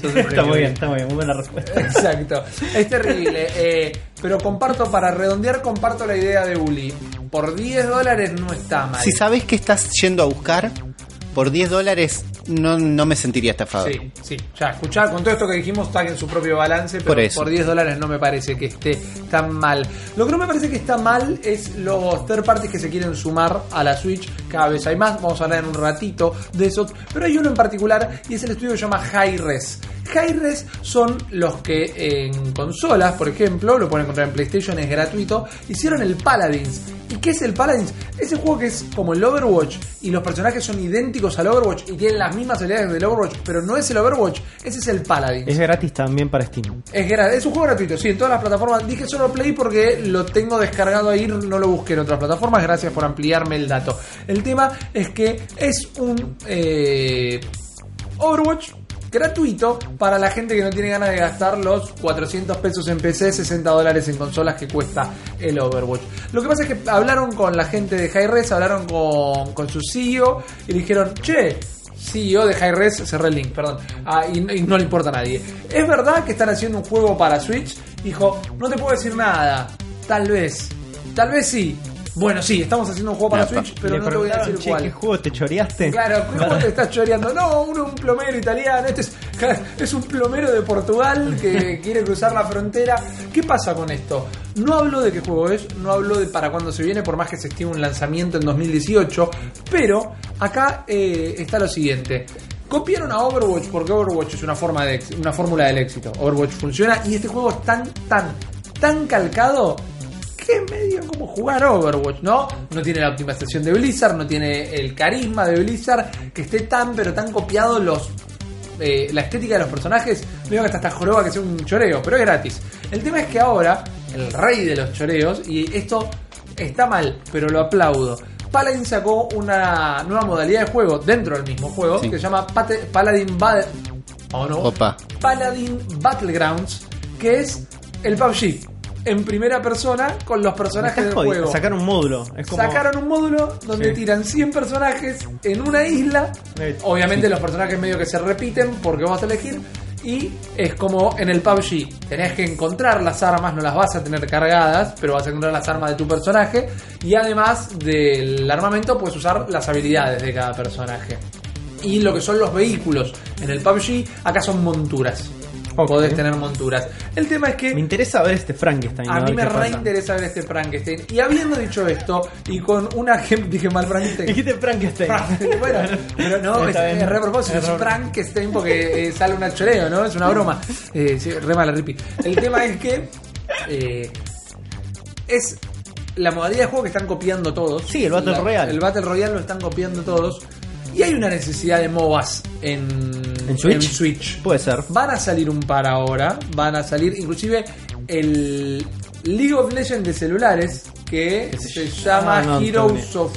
Sos [laughs] Está muy bien, está muy bien, muy buena respuesta. Exacto. Es terrible. eh, pero comparto, para redondear, comparto la idea de Uli. Por 10 dólares no está mal. Si sabes que estás yendo a buscar, por 10 dólares no, no me sentiría estafado. Sí, sí. Ya, escuchá, con todo esto que dijimos, está en su propio balance, pero Por por, eso. 10 dólares no me parece que esté tan mal. Lo que no me parece que está mal es los third parties que se quieren sumar a la Switch. Cada vez hay más, vamos a hablar en un ratito de eso. Pero hay uno en particular y es el estudio que se llama Hi-Res. Hi-Res son los que en consolas, por ejemplo, lo pueden encontrar en PlayStation, es gratuito, hicieron el Paladins. ¿Y qué es el Paladins? Es un juego que es como el Overwatch y los personajes son idénticos al Overwatch y tienen las mismas habilidades del Overwatch, pero no es el Overwatch, ese es el Paladins. Es gratis también para Steam. Es, es un juego gratuito, sí, en todas las plataformas. Dije solo Play porque lo tengo descargado ahí, no lo busqué en otras plataformas. Gracias por ampliarme el dato. El tema es que es un eh, Overwatch gratuito para la gente que no tiene ganas de gastar los 400 pesos en PC, 60 dólares en consolas que cuesta el Overwatch. Lo que pasa es que hablaron con la gente de Hi-Res, hablaron con, su CEO y dijeron, che, CEO de Hi-Res, cerré el link, perdón, Ah, y, y no le importa a nadie. ¿Es verdad que están haciendo un juego para Switch? Dijo, no te puedo decir nada, tal vez, tal vez sí. Bueno, sí, estamos haciendo un juego para. Switch, pero no te voy a decir "Che, cuál. ¿Qué juego te choreaste? Claro, ¿cómo te estás choreando? No, uno un plomero italiano, este es, [laughs] es un plomero de Portugal que [laughs] quiere cruzar la frontera. ¿Qué pasa con esto? No hablo de qué juego es, no hablo de para cuándo se viene, por más que se estime un lanzamiento en 2018, pero acá eh, está lo siguiente. Copiaron a Overwatch porque Overwatch es una forma de una fórmula del éxito. Overwatch funciona y este juego es tan tan tan calcado que es medio como jugar Overwatch, ¿no? No tiene la optimización de Blizzard, no tiene el carisma de Blizzard, que esté tan pero tan copiado los eh, la estética de los personajes, veo que hasta esta joroba que sea un choreo, pero es gratis. El tema es que ahora, el rey de los choreos, y esto está mal, pero lo aplaudo. Paladin sacó una nueva modalidad de juego dentro del mismo juego Sí. que se llama Paladin Battle. ¿O no? Opa. Paladin Battlegrounds, que es el PUBG en primera persona con los personajes del juego. Sacaron un módulo. Es como... Sacaron un módulo donde Sí. tiran 100 personajes en una isla. Eh, Obviamente los personajes medio que se repiten porque vas a elegir. Y es como en el PUBG. Tenés que encontrar las armas, no las vas a tener cargadas, pero vas a encontrar las armas de tu personaje. Y además del armamento puedes usar las habilidades de cada personaje. Y lo que son los vehículos en el PUBG, acá son monturas. Ok. podés tener monturas. El tema es que Me interesa ver este Frankenstein. a mí me reinteresa ver este Frankenstein. Y habiendo dicho esto, y con una dije mal Frankenstein. Dijiste Frankenstein. Bueno, pero no, es, es re propósito, Es Frankenstein porque eh, sale un choreo, ¿no? Es una broma. Eh, sí, re mala ripi. El tema es que eh, es la modalidad de juego que están copiando todos. Sí, el Battle La- Royale. El Battle Royale lo están copiando todos. Y hay una necesidad de MOBAs en, ¿En Switch? Switch. Puede ser. Van a salir un par ahora. Van a salir inclusive el League of Legends de celulares que ¿Qué se se llama? no, Heroes of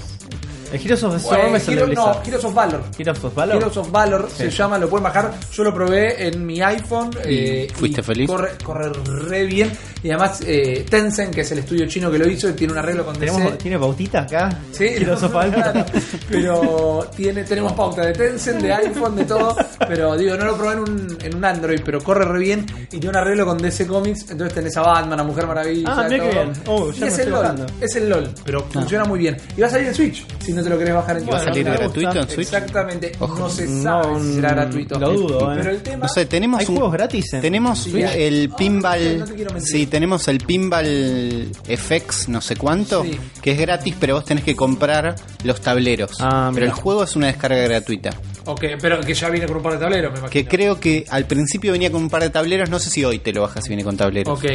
El Heroes of the Storm es el de Hero- no. Heroes of Valor. Heroes of Valor. Heroes of Valor se llama, lo pueden bajar. Yo lo probé en mi iPhone. eh, fuiste y feliz? Corre, corre re bien. Y además, eh, Tencent, que es el estudio chino que lo hizo, tiene un arreglo con ¿Tenemos, DC. ¿Tiene pautita acá? Sí, Heroes of Valor. [laughs] claro. pero tiene, tenemos pauta de Tencent, de iPhone, de todo. Pero digo, no lo probé en un, en un Android, pero corre re bien. Y tiene un arreglo con DC Comics. Entonces tenés a Batman, a Mujer Maravilla. Ah, mirá todo. qué bien. Oh, ya y me es estoy el LOL. bajando. Es el LOL, pero funciona muy bien. Y va a salir en Switch, si no te lo querés bajar en tu ¿Va a salir gratuito en Switch? Exactamente, Ojo. no se No, sabe si será gratuito. lo dudo, eh. Pero el tema. No sé, tenemos Hay un- juegos gratis en Tenemos Sí, el pinball. no te quiero mentir. sí, tenemos el pinball FX, no sé cuánto, Sí. que es gratis, pero vos tenés que comprar los tableros. Ah, pero el juego es una descarga gratuita. Ok, pero que ya viene con un par de tableros, me imagino. Que creo que al principio venía con un par de tableros, no sé si hoy te lo bajas si viene con tableros. Ok.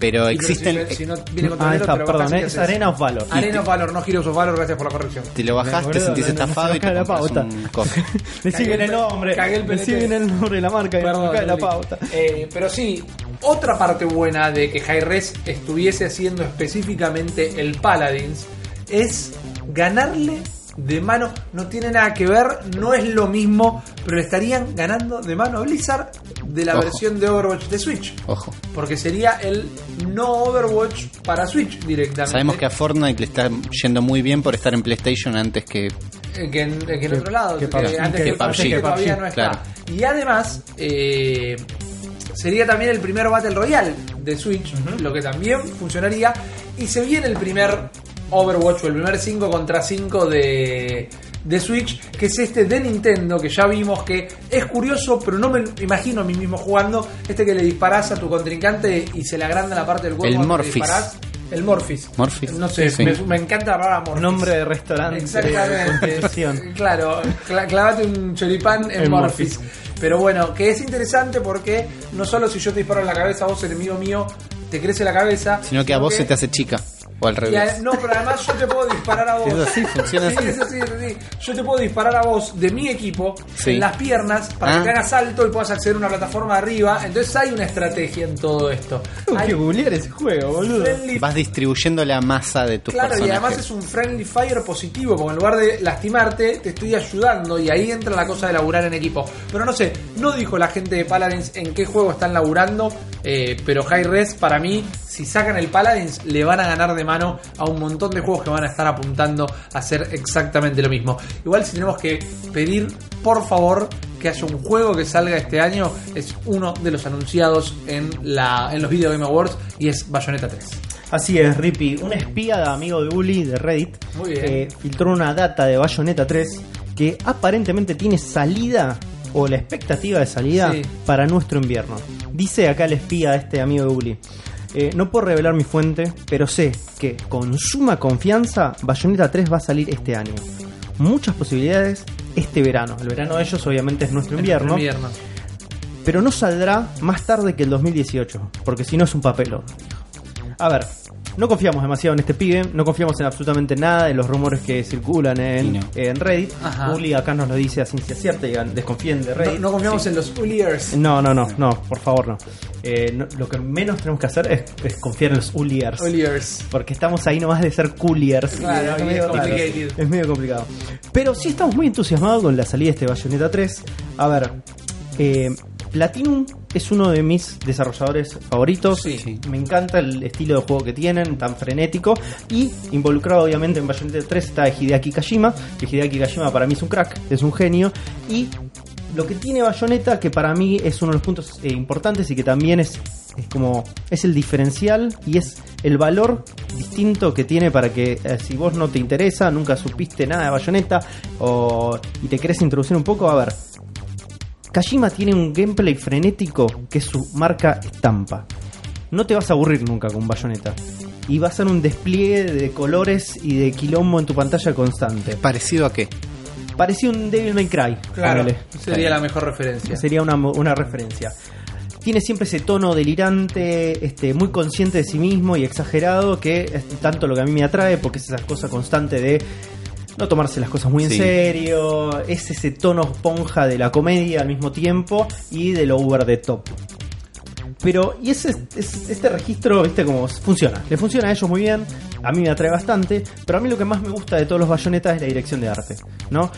Pero existen. Si, si no viene con Ah, está, perdón, eh, ¿qué es? Arena of Valor. Arena of Valor, no Heroes of Valor, gracias por la corrección. Te lo bajás, te sentís estafado y te la pauta. Decí [laughs] bien el nombre. cagué el Decí bien el nombre de la marca y cae la pauta. Eh, pero sí, otra parte buena de que Hi-Res estuviese haciendo específicamente el Paladins es ganarle de mano. No tiene nada que ver, no es lo mismo, pero le estarían ganando de mano a Blizzard de la Ojo. versión de Overwatch de Switch. Ojo. Porque sería el no Overwatch para Switch directamente. Sabemos que a Fortnite le está yendo muy bien por estar en PlayStation antes que. Eh, que en, que en otro lado, que antes que que, PUBG, PUBG, que todavía no está. claro. Y además, eh, sería también el primer Battle Royale de Switch, lo que también funcionaría. Y se viene el primer Overwatch o el primer 5 contra 5 de, de Switch, que es este de Nintendo, que ya vimos que es curioso, pero no me imagino a mí mismo jugando. Este que le disparás a tu contrincante y se le agranda la parte del cuerpo. El Morphis. El Morphis. Morphis. No sé, Sí. me, me encanta hablar a Morphis. Nombre de restaurante. Exactamente. [laughs] Claro, cla- clavate un choripán en En Morphis. Pero bueno, que es interesante porque no solo si yo te disparo en la cabeza, vos, enemigo mío, te crece la cabeza. Sino que a vos se te hace chica. O al a- revés. no, pero además yo te puedo disparar a [laughs] vos. Es así, funciona Sí, así. es así, es así. Yo te puedo disparar a vos de mi equipo Sí. en las piernas para Ah. que te hagas salto y puedas acceder a una plataforma arriba. Entonces hay una estrategia en todo esto. Tengo Hay que googlear ese juego, boludo. friendly Vas distribuyendo la masa de tus Claro, y además es un friendly fire positivo, porque en lugar de lastimarte, te estoy ayudando y ahí entra la cosa de laburar en equipo. Pero no sé, no dijo la gente de Paladins en qué juego están laburando, eh, pero High Res para mí, si sacan el Paladins, le van a ganar de mano a un montón de juegos que van a estar apuntando a hacer exactamente lo mismo. Igual si tenemos que pedir, por favor, que haya un juego que salga este año, es uno de los anunciados en, la, en los Video Game Awards y es Bayonetta 3. Así es, Rippy. Un espía amigo de Uli de Reddit eh, filtró una data de Bayonetta 3 que aparentemente tiene salida o la expectativa de salida Sí. para nuestro invierno. Dice acá el espía, este amigo de Uli. Eh, no puedo revelar mi fuente, pero sé que con suma confianza Bayonetta 3 va a salir este año. Muchas posibilidades este verano. El verano de ellos obviamente es nuestro invierno. Invierno. pero no saldrá más tarde que el 2018, porque si no es un papelón. A ver, no confiamos demasiado en este pibe, no confiamos en absolutamente nada de los rumores que circulan en, no. en Reddit. Ajá. Uli acá nos lo dice a ciencia cierta, digan, desconfíen de No, Reddit. no confiamos en los Uliers. No, no, no, no, por favor no. Eh, no- Lo que menos tenemos que hacer es, es confiar en los Uliers. Uliers. Porque estamos ahí nomás de ser cooliers. Claro, es, medio. Es medio complicado. Pero sí estamos muy entusiasmados con la salida de este Bayonetta 3. A ver, eh, Platinum es uno de mis desarrolladores favoritos. Sí. Me encanta el estilo de juego que tienen, tan frenético. Y involucrado obviamente en Bayonetta 3 está Hideaki Kajima. Que Hideaki Kajima para mí es un crack, es un genio. Y lo que tiene Bayonetta, que para mí es uno de los puntos eh, importantes y que también es, es como es el diferencial y es el valor distinto que tiene para que eh, si vos no te interesa, nunca supiste nada de Bayonetta o, y te querés introducir un poco, a ver. Kajima tiene un gameplay frenético que es su marca estampa. No te vas a aburrir nunca con Bayonetta. Y va a ser un despliegue de colores y de quilombo en tu pantalla constante. ¿Parecido a qué? Parecía un Devil May Cry. Claro, sería la mejor referencia. Sería una, una referencia. Tiene siempre ese tono delirante, este, muy consciente de sí mismo y exagerado, que es tanto lo que a mí me atrae, porque es esa cosa constante de no tomarse las cosas muy en serio, es ese tono esponja de la comedia al mismo tiempo y de lo over the top. Pero, y ese, es- este registro, viste cómo funciona. Le funciona a ellos muy bien, a mí me atrae bastante, pero a mí lo que más me gusta de todos los bayonetas es la dirección de arte, ¿no?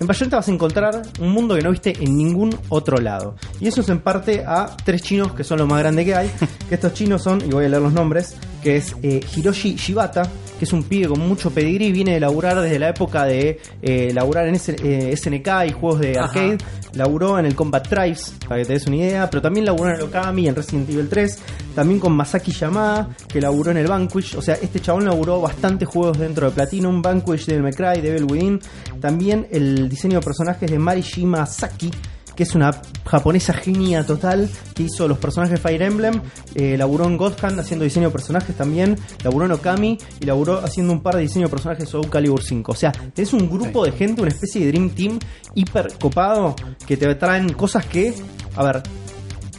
En Bayonetta vas a encontrar un mundo que no viste en ningún otro lado. Y eso es en parte a tres chinos que son lo más grande que hay. Que estos chinos son, y voy a leer los nombres, que es eh, Hiroshi Shibata, que es un pibe con mucho pedigrí, viene de laburar desde la época de eh, laburar en S- eh, SNK y juegos de Ajá. arcade. Laburó en el Combat Tribes, para que te des una idea, pero también laburó en el Okami en Resident Evil 3. También con Masaki Yamada, que laburó en el Vanquish. O sea, este chabón laburó bastantes juegos dentro de Platinum, Vanquish, Devil May Cry, Devil Within. También el diseño de personajes de Marishima Saki, que es una japonesa genia total, que hizo los personajes de Fire Emblem, eh, laburó en God Hand haciendo diseño de personajes también, laburó en Okami y laburó haciendo un par de diseños de personajes de Soul Calibur 5. O sea, tenés un grupo de gente, una especie de Dream Team hiper copado que te traen cosas que, a ver,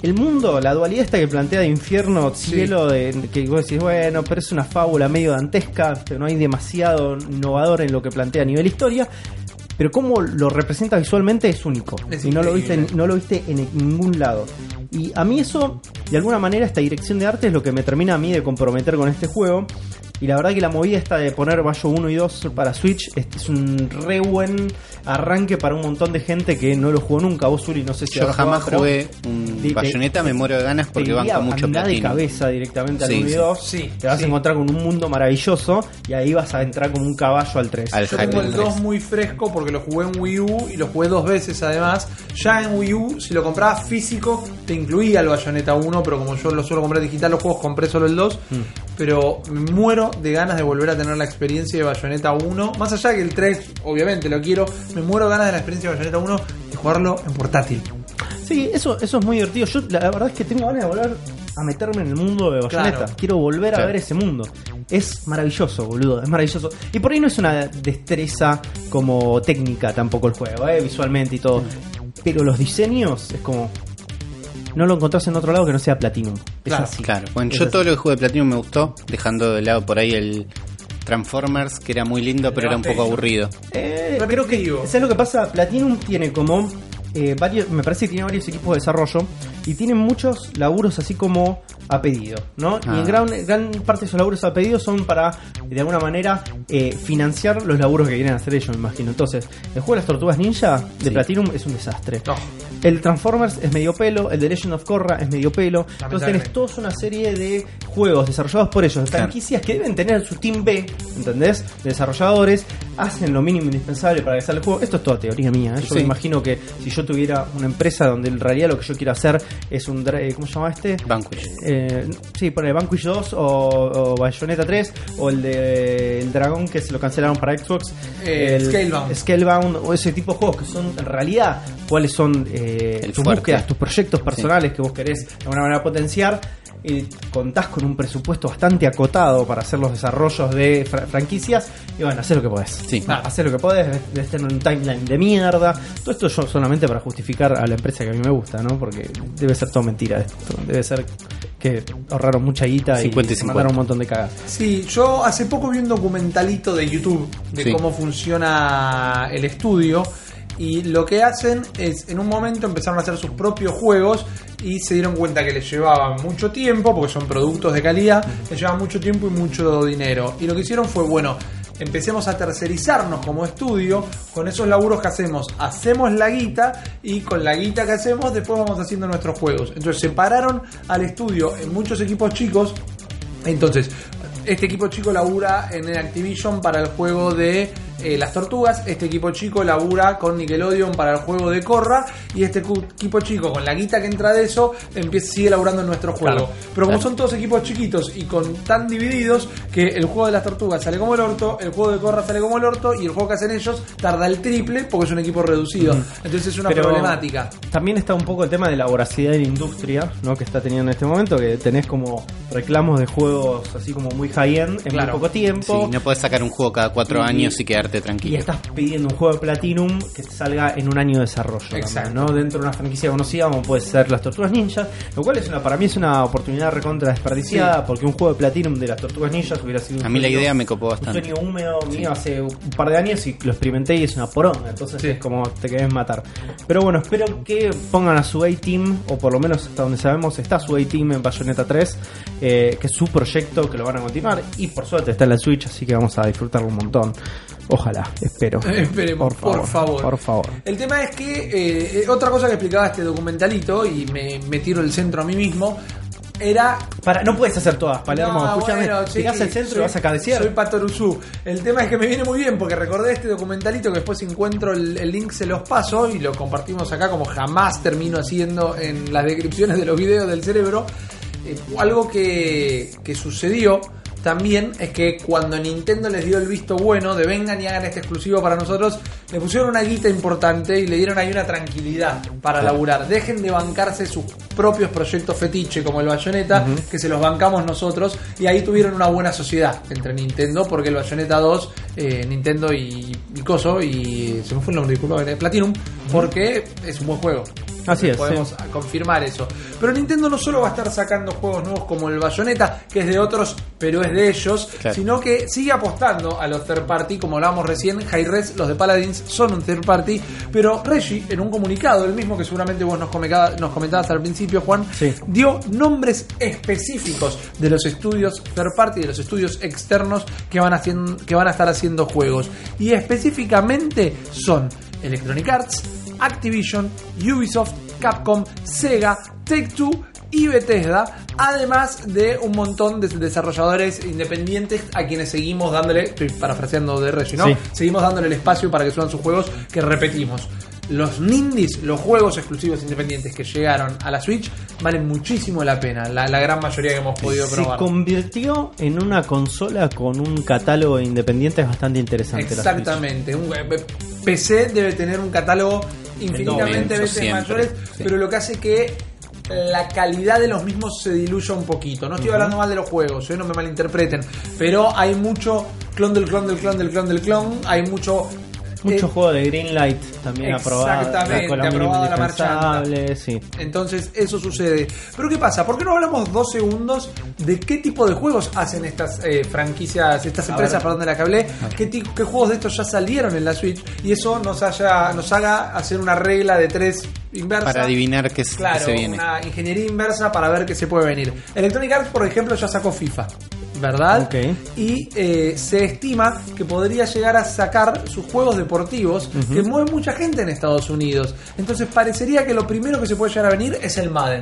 el mundo, la dualidad esta que plantea de infierno, Sí. cielo, de, que vos decís, bueno, pero es una fábula medio dantesca, ¿viste? no hay demasiado innovador en lo que plantea a nivel historia, pero cómo lo representa visualmente es único. Es y no lo, viste, no lo viste en ningún lado. Y a mí eso, de alguna manera, esta dirección de arte es lo que me termina a mí de comprometer con este juego. Y la verdad que la movida esta de poner Bayo 1 y 2 para Switch es, es un re buen arranque para un montón de gente que no lo jugó nunca. Vos, Uri, no sé si Yo jamás jugado, jugué un Te- bayoneta, me muero de ganas porque banco mucho andá de platino. cabeza directamente al Sí, 1 y sí. 2. Sí, te vas sí. a encontrar con un mundo maravilloso y ahí vas a entrar como un caballo al 3. Al Yo tengo el 3. 2 muy fresco porque lo jugué en Wii U y lo jugué dos veces además. Ya en Wii U, si lo comprabas físico, te incluía el Bayonetta 1, pero como yo lo suelo comprar digital, los juegos compré solo el 2. Pero me muero de ganas de volver a tener la experiencia de Bayonetta 1. Más allá que el 3, obviamente lo quiero, me muero ganas de la experiencia de Bayonetta 1 y jugarlo en portátil. Sí, eso, eso es muy divertido. Yo la, la verdad es que tengo ganas de volver a meterme en el mundo de Bayonetta. Claro. Quiero volver a ver ese mundo. Es maravilloso, boludo. Es maravilloso. Y por ahí no es una destreza como técnica tampoco el juego, ¿eh? visualmente y todo. Pero los diseños es como. No lo encontrás en otro lado que no sea Platinum. Es Claro, así. Claro, bueno, Es yo así. todo lo que jugué de Platinum me gustó, dejando de lado por ahí el Transformers, que era muy lindo, pero era un poco aburrido. Eh, creo que Repetitivo. ¿sabes lo que pasa? Platinum tiene como eh, varios, me parece que tiene varios equipos de desarrollo y tienen muchos laburos así como a pedido, ¿no? Y Ah. en gran, gran parte de esos laburos a pedido son para de alguna manera eh, financiar los laburos que quieren hacer ellos, me imagino. Entonces, el juego de las tortugas ninja de Sí. Platinum es un desastre. No. El Transformers es medio pelo, el The Legend of Korra es medio pelo. Entonces tenés toda una serie de juegos desarrollados por ellos, de Claro. franquicias que deben tener su team B, ¿entendés? De desarrolladores, hacen lo mínimo indispensable para que salga el juego. Esto es toda teoría mía. ¿eh? Yo Sí. me imagino que si yo tuviera una empresa donde en realidad lo que yo quiero hacer es un... eh, ¿Cómo se llama este? Vanquish. Eh, sí, pone Vanquish 2 o, o Bayonetta 3 o el de el Dragón que se lo cancelaron para Xbox. Eh, el, Scalebound. Scalebound o ese tipo de juegos que son en realidad cuáles son eh, tus fuerte. búsquedas, tus proyectos personales que vos querés de alguna manera potenciar. Y contás con un presupuesto bastante acotado para hacer los desarrollos de fra- franquicias y bueno, hacer lo que podés. Sí. Ah, hacer lo que podés, debes tener un timeline de mierda. Todo esto yo solamente para justificar a la empresa que a mí me gusta, ¿no? Porque debe ser todo mentira esto. Debe ser que ahorraron mucha guita 50 y y se mandaron 50. un montón de cagas. Sí, yo hace poco vi un documentalito de YouTube de Sí. cómo funciona el estudio y lo que hacen es en un momento empezaron a hacer sus propios juegos y se dieron cuenta que les llevaban mucho tiempo porque son productos de calidad, les llevaban mucho tiempo y mucho dinero. Y lo que hicieron fue, bueno, empecemos a tercerizarnos como estudio con esos laburos que hacemos. Hacemos la guita y con la guita que hacemos después vamos haciendo nuestros juegos. Entonces separaron al estudio en muchos equipos chicos entonces, este equipo chico labura en Activision para el juego de eh, Las Tortugas, este equipo chico labura con Nickelodeon para el juego de Corra y este equipo chico con la guita que entra de eso empieza, sigue laburando en nuestro juego. Claro, Pero como claro. son todos equipos chiquitos y con tan divididos que el juego de Las Tortugas sale como el orto, el juego de Corra sale como el orto y el juego que hacen ellos tarda el triple porque es un equipo reducido. Entonces es una Pero problemática. También está un poco el tema de la voracidad de la industria ¿no? que está teniendo en este momento, que tenés como reclamos de juegos así como muy high-end en Claro. muy poco tiempo. Sí, no puedes sacar un juego cada cuatro Y- años y quedarte Y tranquilo. estás pidiendo un juego de Platinum que te salga en un año de desarrollo. también, Exacto. ¿no? Dentro de una franquicia conocida como puede ser las Tortugas Ninjas. Lo cual es una, para mí es una oportunidad recontra desperdiciada porque un juego de Platinum de las Tortugas Ninjas hubiera sido un A mí la sueño- idea me copó un bastante. sueño húmedo mío hace un par de años y lo experimenté y es una poronga. Entonces Sí. es como te querés matar. Pero bueno, espero que pongan a su A-Team, o por lo menos hasta donde sabemos está su A-Team en Bayonetta 3, eh, que es su proyecto, que lo van a continuar. Y por suerte está en la Switch, así que vamos a disfrutarlo un montón. Ojalá, espero. [laughs] Esperemos, por favor. Por favor. El tema es que eh, eh, otra cosa que explicaba este documentalito, y me, me tiro el centro a mí mismo, era Para, no puedes hacer todas, Palermo. No, escúchame, bueno, sí, tirás el centro soy- y vas a cabecear. Soy Patoruzú. El tema es que me viene muy bien porque recordé este documentalito que después si encuentro el, el link se los paso y lo compartimos acá como jamás termino haciendo en las descripciones de los videos del cerebro. Eh, algo que, que sucedió también es que cuando Nintendo les dio el visto bueno de vengan y hagan este exclusivo para nosotros, le pusieron una guita importante y le dieron ahí una tranquilidad para laburar. Dejen de bancarse sus propios proyectos fetiche como el Bayonetta, que se los bancamos nosotros, y ahí tuvieron una buena sociedad entre Nintendo, porque el Bayonetta 2, eh, Nintendo y, y Coso, y se me fue el nombre, disculpa, eh, Platinum, porque es un buen juego. Así es, Podemos confirmar eso. Pero Nintendo no solo va a estar sacando juegos nuevos como el Bayonetta, que es de otros, pero es de ellos, Claro. sino que sigue apostando a los third party, como hablábamos recién, Hi-Res, los de Paladins son un third party, pero Reggie, en un comunicado, el mismo que seguramente vos nos, comecaba- nos comentabas al principio, Juan, Sí. dio nombres específicos de los estudios third party, de los estudios externos que van, haciendo, que van a estar haciendo juegos. Y específicamente son Electronic Arts, Activision, Ubisoft, Capcom, Sega, Take-Two y Bethesda, además de un montón de desarrolladores independientes a quienes seguimos dándole, estoy parafraseando de Reggie, ¿no? Sí. Seguimos dándole el espacio para que suban sus juegos que repetimos. Los Nindies, los juegos exclusivos independientes que llegaron a la Switch, valen muchísimo la pena, la, la gran mayoría que hemos podido Se probar. convirtió en una consola con un catálogo de independientes bastante interesante. la Switch. Exactamente. Un, eh, PC debe tener un catálogo infinitamente veces siempre, mayores, sí. pero lo que hace que la calidad de los mismos se diluya un poquito. No estoy hablando mal de los juegos, eh, no me malinterpreten, pero hay mucho clon del clon del clon del clon del clon, hay mucho Mucho eh, juego de Greenlight también aprobado. Exactamente, con la aprobado mínima a la marchanta. indispensable, Sí. Entonces eso sucede. Pero ¿qué pasa? ¿Por qué no hablamos dos segundos de qué tipo de juegos hacen estas eh, franquicias, estas A empresas, perdón, de la que hablé? ¿Qué, qué juegos de estos ya salieron en la Switch? Y eso nos, haya, nos haga hacer una regla de tres inversa. Para adivinar qué, es- qué Claro, se viene. una ingeniería inversa para ver qué se puede venir. Electronic Arts, por ejemplo, ya sacó FIFA. ¿Verdad? Ok. Y eh, se estima que podría llegar a sacar sus juegos deportivos que mueven mucha gente en Estados Unidos. Entonces parecería que lo primero que se puede llegar a venir es el Madden.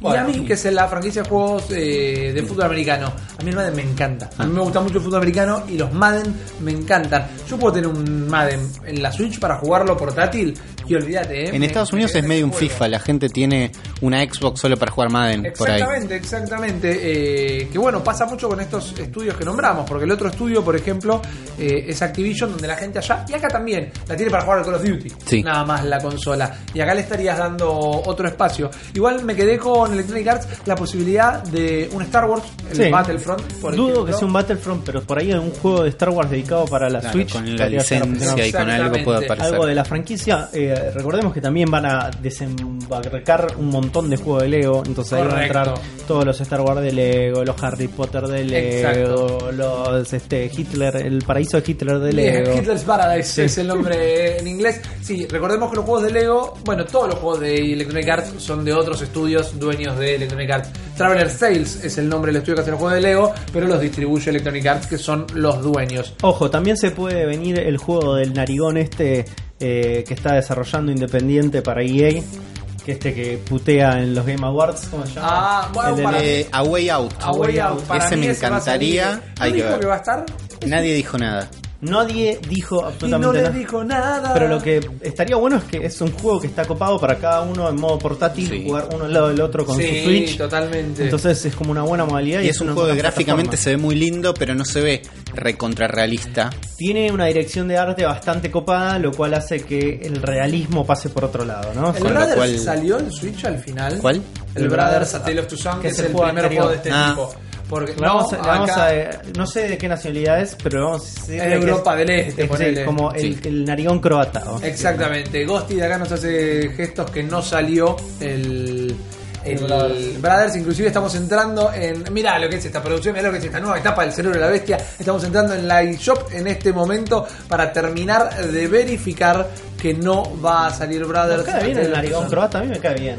Y Bueno. a mí, que es la franquicia de juegos eh, de fútbol americano, a mí el Madden me encanta. A mí me gusta mucho el fútbol americano y los Madden me encantan. Yo puedo tener un Madden en la Switch para jugarlo portátil y olvídate. ¿eh? En Me- Estados Unidos me- es medio un juego. FIFA, la gente tiene una Xbox solo para jugar Madden por ahí. Exactamente, exactamente. Eh, que bueno, pasa mucho con estos estudios que nombramos, porque el otro estudio, por ejemplo, eh, es Activision, donde la gente allá, y acá también, la tiene para jugar al Call of Duty. Sí. Nada más la consola. Y acá le estarías dando otro espacio. Igual me quedé con Electronic Arts la posibilidad de un Star Wars, el Sí. Battlefront, por Dudo ejemplo. que sea un Battlefront, pero por ahí hay un juego de Star Wars dedicado para la Claro, Switch. con la podría licencia y con algo puede Exactamente. aparecer. algo de la franquicia. Eh, recordemos que también van a desembarcar un montón de juegos de Lego. Entonces ahí van a Correcto. entrar todos los Star Wars de Lego, los Harry Potter de Lego, Exacto. los este Hitler, el paraíso de Hitler de Bien, Lego. Hitler's Paradise es el nombre en inglés. Sí, recordemos que los juegos de Lego, bueno, todos los juegos de Electronic Arts son de otros estudios dueños de Electronic Arts. Traveler Sales es el nombre del estudio que hace los juegos de Lego, pero los distribuye Electronic Arts, que son los dueños. Ojo, también se puede venir el juego del narigón este eh, que está desarrollando independiente para EA. Que este que putea en los Game Awards, ¿cómo se llama? Ah, bueno, El de- para- Eh, A Way Out. A Way Out, para Ese mí me ese va a encantaría. salir. ¿No Hay que dijo ver. que va a estar? Nadie dijo nada. Nadie dijo Y no absolutamente le nada. dijo nada. Pero lo que estaría bueno es que es un juego que está copado para cada uno en modo portátil, Sí. jugar uno al lado del otro con sí, su Switch. totalmente. Entonces es como una buena modalidad. Y es un una juego que gráficamente se ve muy lindo, pero no se ve recontra realista. Tiene una dirección de arte bastante copada, lo cual hace que el realismo pase por otro lado, ¿no? ¿El Brothers cual- salió en Switch al final? ¿Cuál? El, El Brothers Brothers, A Tale of Two Sons, que que es es el primer anterior. juego de este Ah. tipo. Porque Le vamos, a- no, vamos a- no sé de qué nacionalidad es, pero vamos a decir Es que Europa del Este, es ponele. como el, Sí. el narigón croata. Exactamente. Ghosty de acá nos hace gestos que no salió el. El Brothers. Brothers. inclusive estamos entrando en. Mirá lo que es esta producción, mirá lo que es esta nueva etapa del cerebro de la bestia. Estamos entrando en la eShop en este momento para terminar de verificar que no va a salir Brothers. Nos cae bien el narigón croata, a mí me cae bien.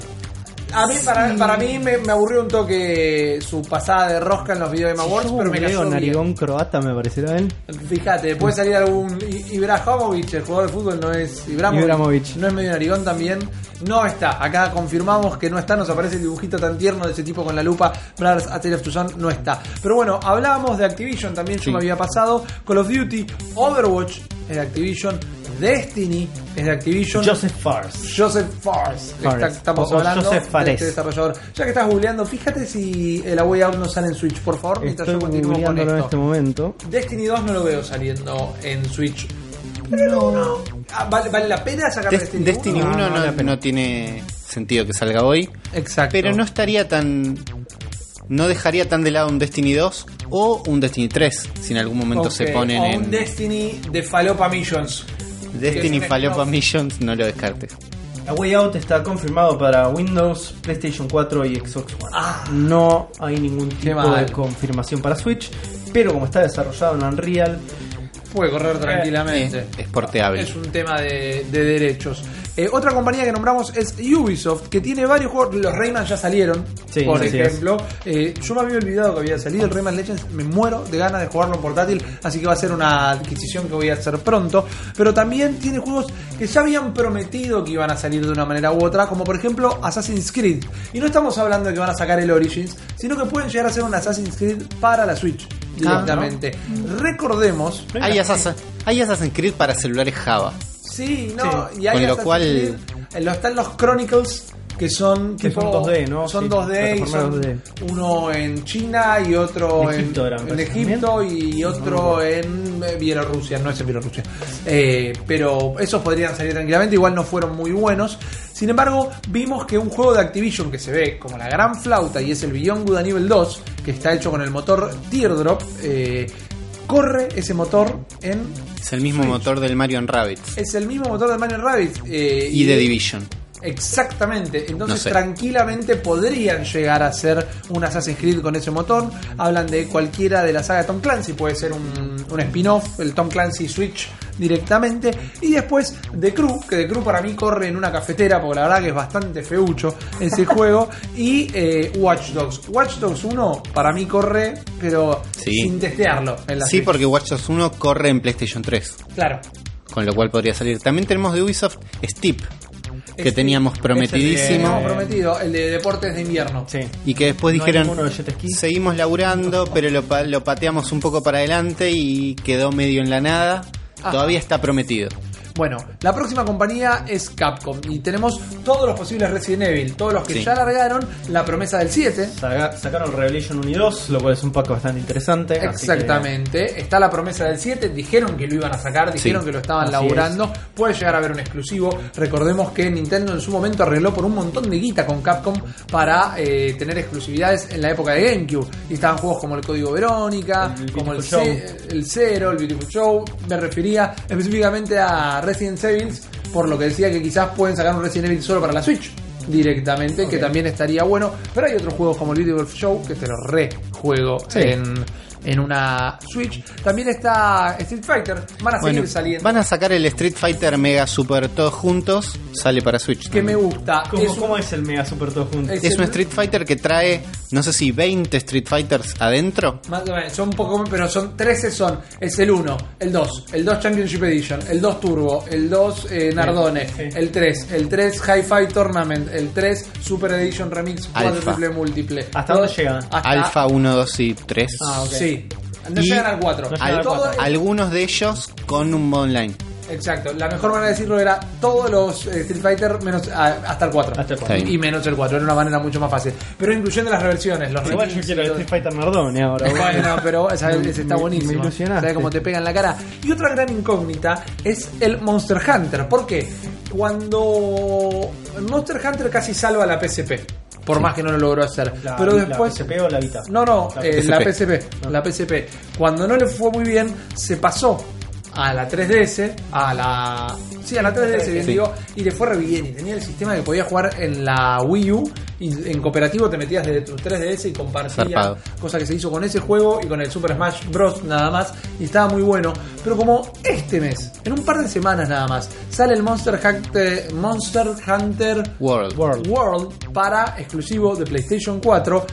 A mí, para, para mí me, me aburrió un toque su pasada de rosca en los Video Game Awards, Si yo pero me cayó bien. narigón croata, me parecerá él. Fíjate, puede salir algún I- Ibrahimovic, el jugador de fútbol no es Ibrahimovic, Ibrahimovic. no es medio narigón también, no está. Acá confirmamos que no está, nos aparece el dibujito tan tierno de ese tipo con la lupa, Brothers A Tale of Two Sons, no está. Pero bueno, hablábamos de Activision también, yo Sí. me había pasado, Call of Duty, Overwatch es de Activision, Destiny es de Activision. Joseph Fars. Joseph está- estamos O- o hablando Joseph de este desarrollador. Ya que estás googleando, fíjate si el Away Out no sale en Switch, por favor, mientras Estoy yo continúo con googleándolo en esto. este momento. Destiny 2 no lo veo saliendo en Switch. Pero no. Ah, ¿vale, vale la pena sacar Des- Destiny, Destiny 1? 1 No, no, no vale la pena. no tiene sentido que salga hoy. Exacto. Pero no estaría tan. No dejaría tan de lado un Destiny 2 o un Destiny 3 si en algún momento se ponen o en. un Destiny de Falopa Missions. Destiny es Falopa. Missions, no lo descartes. A Way Out está confirmado para Windows, PlayStation 4 y Xbox One. Ah. no hay ningún tipo de confirmación para Switch, pero como está desarrollado en Unreal, Puede correr tranquilamente. Eh, es porteable. Es un tema de, de derechos. Eh, otra compañía que nombramos es Ubisoft, que tiene varios juegos. Los Rayman ya salieron, Sí, por ejemplo. Eh, yo me había olvidado que había salido el Rayman Legends. Me muero de ganas de jugarlo en portátil, así que va a ser una adquisición que voy a hacer pronto. Pero también tiene juegos que ya habían prometido que iban a salir de una manera u otra, como por ejemplo Assassin's Creed. Y no estamos hablando de que van a sacar el Origins, sino que pueden llegar a ser un Assassin's Creed para la Switch directamente. Recordemos. Hay Assassin's Creed para celulares Java. Sí, no, Sí. y hay Con lo cual- lo- están los Chronicles que son Que tipo- son 2D, ¿no? Son Sí, 2D y plataformas son 2D. uno en China y otro En Egipto y otro en eh, Bielorrusia, no es en Bielorrusia. Eh, pero esos podrían salir tranquilamente, igual no fueron muy buenos. Sin embargo, vimos que un juego de Activision que se ve como la gran flauta y es el Beyond Good a nivel 2, que está hecho con el motor Teardrop, eh, corre ese motor en Es el mismo Switch. motor del Mario and Rabbids es el mismo motor de Mario Rabbids. eh, y de Division. Exactamente, entonces No sé. tranquilamente podrían llegar a ser un Assassin's Creed con ese motor. Hablan de cualquiera de la saga de Tom Clancy, puede ser un, un spin-off, el Tom Clancy Switch directamente. Y después The Crew, que The Crew para mí corre en una cafetera, porque la verdad que es bastante feucho ese [laughs] juego. Y eh, Watch Dogs. Watch Dogs 1 para mí corre, pero Sí. sin testearlo. En la Sí, Switch. porque Watch Dogs 1 corre en PlayStation 3. Claro. Con lo cual podría salir. También tenemos de Ubisoft Steep, que Steep. teníamos prometidísimo. Teníamos prometido, el de deportes de invierno. sí. Y que después No dijeron, de seguimos laburando, pero lo, pa- lo pateamos un poco para adelante y quedó medio en la nada. Ajá. Todavía está prometido. Bueno, la próxima compañía es Capcom y tenemos todos los posibles Resident Evil, todos los que Sí. ya largaron la promesa del 7. Saga- Sacaron Revelation 1 y 2, lo cual es un pack bastante interesante. así que- Exactamente, está la promesa del 7, dijeron que lo iban a sacar, dijeron Sí, que lo estaban así laburando, puede llegar a haber un exclusivo, recordemos que Nintendo en su momento arregló por un montón de guita con Capcom para eh, tener exclusividades en la época de GameCube, y estaban juegos como el Código Verónica, El como el, Beautiful Ce- el Zero, el Beautiful Show, me refería específicamente a Resident Evil, por lo que decía que quizás pueden sacar un Resident Evil solo para la Switch directamente, que también estaría bueno, pero hay otros juegos como el Beautiful Show que te lo rejuego Sí. en, en una Switch. También está Street Fighter, van a Bueno, seguir saliendo. van a sacar el Street Fighter Mega Super todos juntos. Sale para Switch. que me gusta. ¿Cómo es un- es el Mega Super todo junto? Es- Es un Street Fighter que trae, no sé si 20 Street Fighters adentro. Más o menos, son un poco, pero son 13 son, es el 1, el 2, el 2 Championship Edition, el 2 Turbo, el 2 eh, Nardone, sí. el 3, el 3 Hi-Fi Tournament, el 3 Super Edition Remix 4 Alpha. triple múltiple. ¿Hasta dónde Dos- llega? hasta- Alpha 1, 2 y 3. Ah, ok. Sí. No Y llegan al 4. no llegan Al- al Todo- cuatro. algunos de ellos con un modo online. Exacto, la mejor manera de decirlo era todos los eh, Street Fighter menos a- hasta el 4. Hasta el cuatro. Está bien. Y menos el 4, era una manera mucho más fácil. Pero incluyendo las reversiones, los Igual yo quiero el. Street Fighter Nardone ahora. Bueno, [laughs] pero está buenísimo. me. ¿Sabes cómo te pega en la cara? Y otra gran incógnita es el Monster Hunter. ¿Por qué? Cuando Monster Hunter casi salva la PSP. Por más que no lo logró hacer. La, pero después. ¿Se pegó la Vita? No, no, La eh, PSP. la PSP. La PSP. Cuando no le fue muy bien, se pasó a la 3DS, a la. Sí, a la 3DS, bien Sí. digo, y le fue re bien. Y tenía el sistema que podía jugar en la Wii U. Y en cooperativo te metías desde tu 3DS y compartías. Zarpado. Cosa que se hizo con ese juego y con el Super Smash Bros. nada más. Y estaba muy bueno. Pero como este mes, en un par de semanas nada más, sale el Monster Hunter, Monster Hunter World. World. World para exclusivo de PlayStation 4.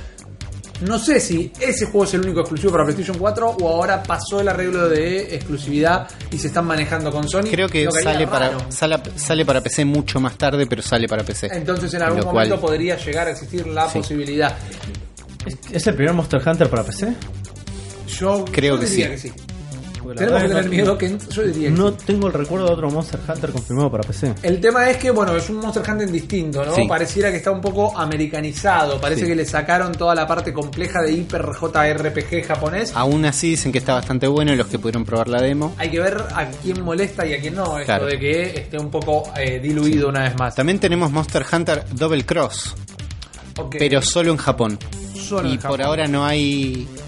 No sé si ese juego es el único exclusivo para PlayStation 4 o ahora pasó el arreglo de exclusividad y se están manejando con Sony. Creo que sale para, sale, sale para PC mucho más tarde, pero sale para PC. Entonces en algún Lo cual- momento podría llegar a existir la Sí. posibilidad. ¿Es, es el primer Monster Hunter para PC? Yo Creo yo que diría sí. que sí. Tenemos que tener no- miedo que yo diría que No sí. tengo el recuerdo de otro Monster Hunter confirmado para PC. El tema es que, bueno, es un Monster Hunter distinto, ¿no? Sí. Pareciera que está un poco americanizado. Parece Sí. que le sacaron toda la parte compleja de hiper JRPG japonés. Aún así dicen que está bastante bueno y los que pudieron probar la demo. Hay que ver a quién molesta y a quién no. Esto Claro. de que esté un poco eh, diluido una vez más. También tenemos Monster Hunter Double Cross, pero solo en Japón. Solo y en por Japón. ahora no hay ¿Y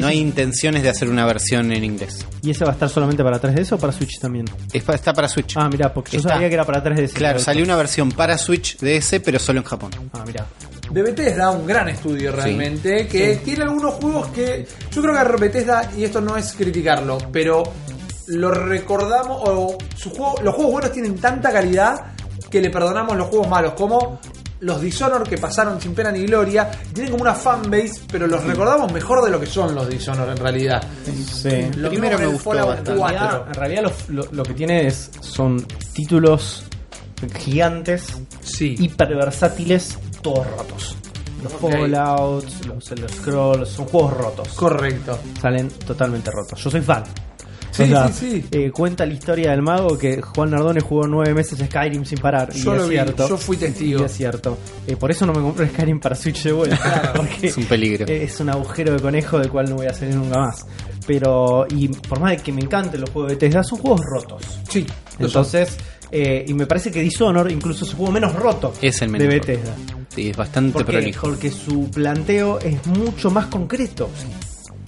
no hay intenciones de hacer una versión en inglés. ¿Y ese va a estar solamente para 3DS o para Switch también? Es pa- Está para Switch. Ah, mira, porque yo Está. sabía que era para 3DS. claro, salió una versión para Switch de ese, pero solo en Japón. Ah, mira. De Bethesda, un gran estudio realmente, que tiene algunos juegos que yo creo que Bethesda, y esto no es criticarlo, pero lo recordamos, o su juego, los juegos buenos tienen tanta calidad que le perdonamos los juegos malos, como los Dishonor que pasaron sin pena ni gloria, tienen como una fanbase, pero los recordamos mejor de lo que son los Dishonor en realidad. Sí. Lo Primero me gustó Fallout bastante. 4. En realidad lo, lo- lo que tiene es son títulos gigantes, Sí. hiper versátiles, todos rotos. Los. Fallouts, los Elder Scrolls, son juegos rotos. Correcto. Salen totalmente rotos. Yo soy fan. Sí, O sea, sí, sí. eh, cuenta la historia del mago que Juan Nardone jugó nueve meses Skyrim sin parar. Yo y lo es vi, cierto. yo fui testigo. Y es cierto. Eh, por eso no me compré Skyrim para Switch de vuelta. Claro. [laughs] porque Es un peligro. es un agujero de conejo del cual no voy a salir nunca más. Pero, y por más de que me encanten los juegos de Bethesda, son juegos rotos. Sí. Entonces, eh, y me parece que Dishonor incluso es el juego menos roto Es el de menos Bethesda. Sí, es bastante ¿Por prolijo. Porque su planteo es mucho más concreto.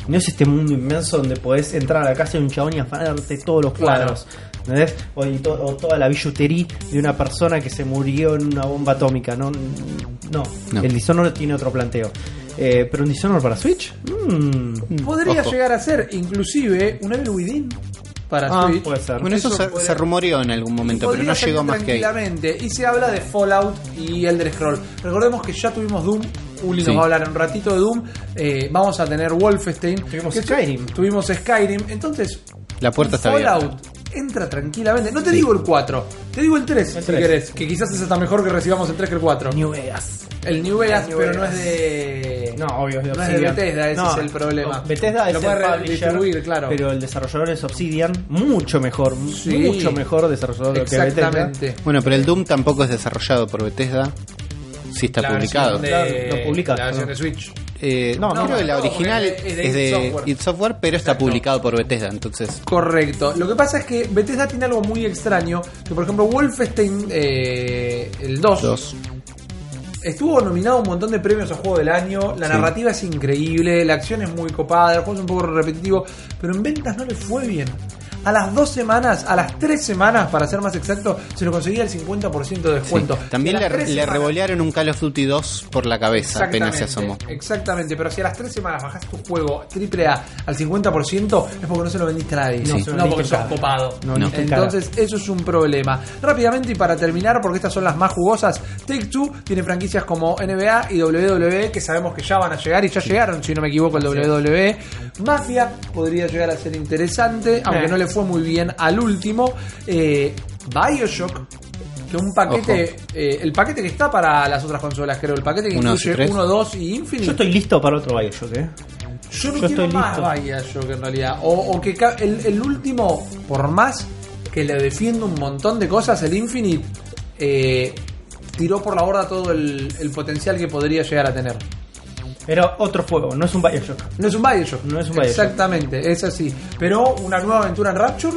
No es este mundo inmenso donde podés entrar a la casa de un chabón y afanarte todos los Claro. cuadros. ¿entendés? O, y to- o toda la billutería de una persona que se murió en una bomba atómica. No, no. No. el Dishonored tiene otro planteo. Eh, pero un Dishonored para Switch, Mm. Podría Ojo. llegar a ser inclusive un Evil Within para Ah, Switch. puede ser. Bueno, eso, se, se rumoreó en algún momento, pero no llegó más que ahí. tranquilamente. Y se habla de Fallout y Elder Scroll. Recordemos que ya tuvimos Doom. Uli Sí. nos va a hablar un ratito de Doom. Eh, vamos a tener Wolfenstein. Tuvimos Skyrim. Tuvimos Skyrim. Entonces, La puerta está Fallout abierta. entra tranquilamente. No te digo el 4, te digo el 3 El si 3. querés. Que quizás es hasta mejor que recibamos el 3 que el 4. New Vegas. el New Vegas, New pero Vegas. no es de. No, obvio, es de No es de Obsidian. Bethesda, ese No, es el problema. Bethesda Lo es puede el publisher, redistribuir, claro. pero el desarrollador es Obsidian, mucho mejor, Sí. mucho mejor desarrollador que Bethesda. Exactamente. Bueno, pero el Doom tampoco es desarrollado por Bethesda. Sí está La publicado. versión de- Claro, lo publica, La versión no. de Switch. Eh, No, no, creo no, que la no, original es es de id Software. pero está Exacto. publicado por Bethesda, entonces Correcto. Lo que pasa es que Bethesda tiene algo muy extraño. Que por ejemplo, Wolfenstein eh, el 2, dos. estuvo nominado a un montón de premios a juego del año. La Sí. narrativa es increíble, la acción es muy copada, el juego es un poco repetitivo. Pero en ventas no le fue bien. A las dos semanas, a las tres semanas, para ser más exacto, se lo conseguía el 50% de Sí. descuento. También le, le revolearon un Call of Duty 2 por la cabeza, apenas se asomó. Exactamente, pero si a las tres semanas bajás tu juego AAA al 50% es porque no se lo vendiste a nadie. No, No, no porque sos copado. No, caro. Entonces, eso es un problema. Rápidamente y para terminar, porque estas son las más jugosas, Take Two tiene franquicias como NBA y WWE que sabemos que ya van a llegar y ya llegaron, si no me equivoco, el WWE. Mafia podría llegar a ser interesante, aunque Eh. no le fue muy bien al último. Eh, Bioshock. Que un paquete, eh, el paquete que está para las otras consolas, creo, el paquete que Uno, dos y incluye tres. 1, 2 y Infinite. Yo estoy listo para otro Bioshock, ¿eh? Yo no Yo quiero estoy más listo. Bioshock en realidad. O, o que ca- el, el último, por más que le defiendo un montón de cosas, el Infinite eh, tiró por la borda todo el, el potencial que podría llegar a tener. Era otro juego, no es un Bioshock. No es un Bioshock. No es un Bioshock. Exactamente, es así. Pero una nueva aventura en Rapture.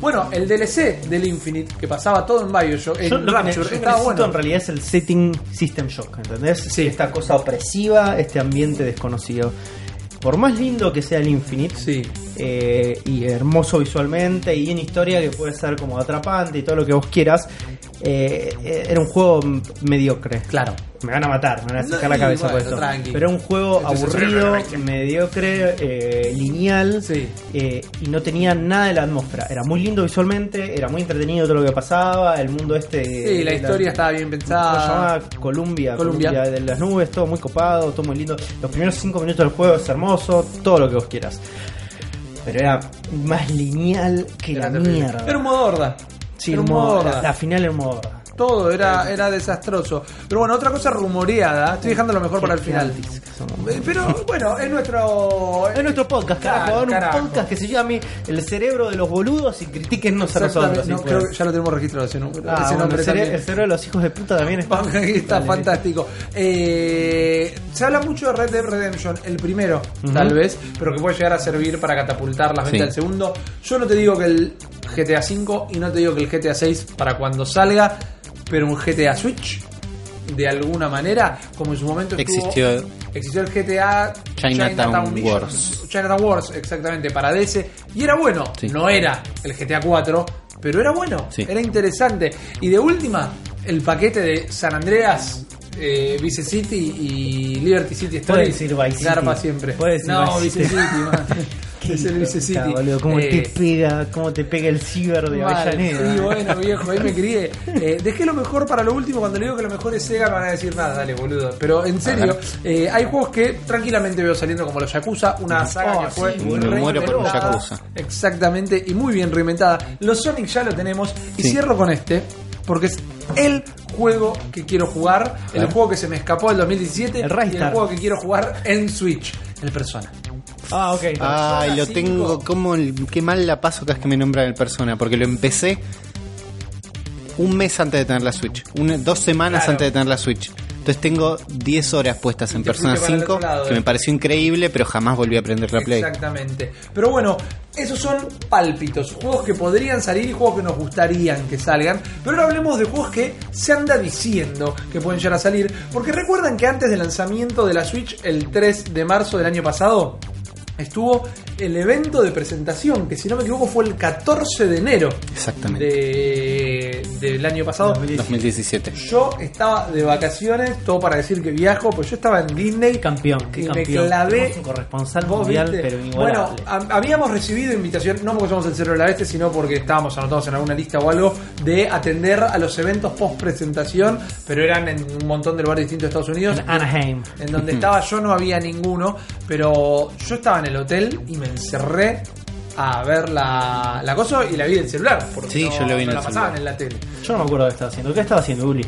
Bueno, el DLC del Infinite, que pasaba todo en Bioshock, en Yo lo que, ne- Rapture, yo estaba bueno. en realidad es el setting System Shock, ¿entendés? Sí. Esta cosa opresiva, este ambiente desconocido. Por más lindo que sea el Infinite, Sí. eh, y hermoso visualmente, y en historia que puede ser como atrapante y todo lo que vos quieras, eh, eh, era un juego mediocre. Claro. Me van a matar, me van a No, sacar la cabeza por esto. tranqui. Pero era un juego aburrido, mediocre, eh, lineal, Sí. eh, y no tenía nada de la atmósfera. Era muy lindo visualmente, era muy entretenido todo lo que pasaba, el mundo este... Sí, la historia estaba bien ¿Cómo se pensada. llamaba? Columbia, Columbia. Columbia de las nubes, todo muy copado, todo muy lindo. Los primeros cinco minutos del juego es hermoso, todo lo que vos quieras. Pero era más lineal que Era la terrible. mierda. Era un modo horda. Sí, era un modo modo- horda. la, la final era un modo horda. Todo era, era desastroso. Pero bueno, otra cosa rumoreada. Estoy dejando lo mejor para el final. Eh, Pero bueno, es nuestro. Es nuestro podcast, carajo. Un carajo. podcast que se llame El cerebro de los boludos y critiquennos a nosotros. No, creo que ya lo tenemos registrado ese. Ah, ese bueno, nombre el, cere- también. el cerebro de los hijos de puta también está. [laughs] Está fantástico. Eh, se habla mucho de Red Dead Redemption, el primero, tal vez, pero que puede llegar a servir para catapultar las ventas Sí. del segundo. Yo no te digo que el GTA V y no te digo que el GTA 6 para cuando salga, pero un GTA Switch, de alguna manera, como en su momento estuvo- Existió. Existió el GTA Chinatown Wars. Chinatown Wars, exactamente, para DS. Y era bueno. Sí. No era el GTA 4, pero era bueno. Sí. Era interesante. Y de última, el paquete de San Andreas, eh, Vice City y Liberty City Story. Puedes decir Vice City. Siempre. Decir no, Vice Vice City. City, man. [laughs] es el Vice City. Boludo, ¿cómo Eh, te pega, cómo te pega el ciber de Mal, Avellaneda? Sí, bueno, viejo, ahí me crié. Eh, dejé lo mejor para lo último. Cuando le digo que lo mejor es Sega, me van a decir nada, dale, boludo. Pero en serio, eh, hay juegos que tranquilamente veo saliendo como los Yakuza, una saga Oh, que fue sí, me muero por reinventada. Yakuza. Exactamente, y muy bien reinventada. Los Sonic ya lo tenemos. Y Sí. cierro con este, porque es el juego que quiero jugar, el juego que se me escapó del 2017 El y el juego que quiero jugar en Switch, el Persona. Ah, ok. Ay, lo cinco. tengo. Como qué mal la paso cada vez que me nombran el persona. Porque lo empecé un mes antes de tener la Switch. Una- dos semanas Claro. antes de tener la Switch. Entonces tengo 10 horas puestas en te Persona fuiste para el 5, otro lado, que eh. me pareció increíble, pero jamás volví a aprender la Play. Exactamente. Pero bueno, esos son pálpitos, juegos que podrían salir y juegos que nos gustarían que salgan. Pero ahora hablemos de juegos que se anda diciendo que pueden llegar a salir. Porque recuerdan que antes del lanzamiento de la Switch, el 3 de marzo del año pasado, estuvo el evento de presentación, que si no me equivoco fue el 14 de enero Exactamente. de, del año pasado. 2017. Yo estaba de vacaciones, todo para decir que viajo, pues yo estaba en Disney. campeón, qué y campeón. me clavé. Un corresponsal Vos mundial, viste. pero Bueno, habíamos recibido invitación, no porque somos el Cero de la Bestia, sino porque estábamos anotados en alguna lista o algo, de atender a los eventos post presentación, pero eran en un montón de lugares distintos de Estados Unidos. en Anaheim. En donde [laughs] estaba yo no había ninguno, pero yo estaba en el hotel y me encerré a ver la, la cosa y la vi del celular. Porque Sí, no, yo lo vi en no el la pasaban celular. en la tele. Yo no me acuerdo de qué estaba haciendo. ¿Qué estaba haciendo, Uli?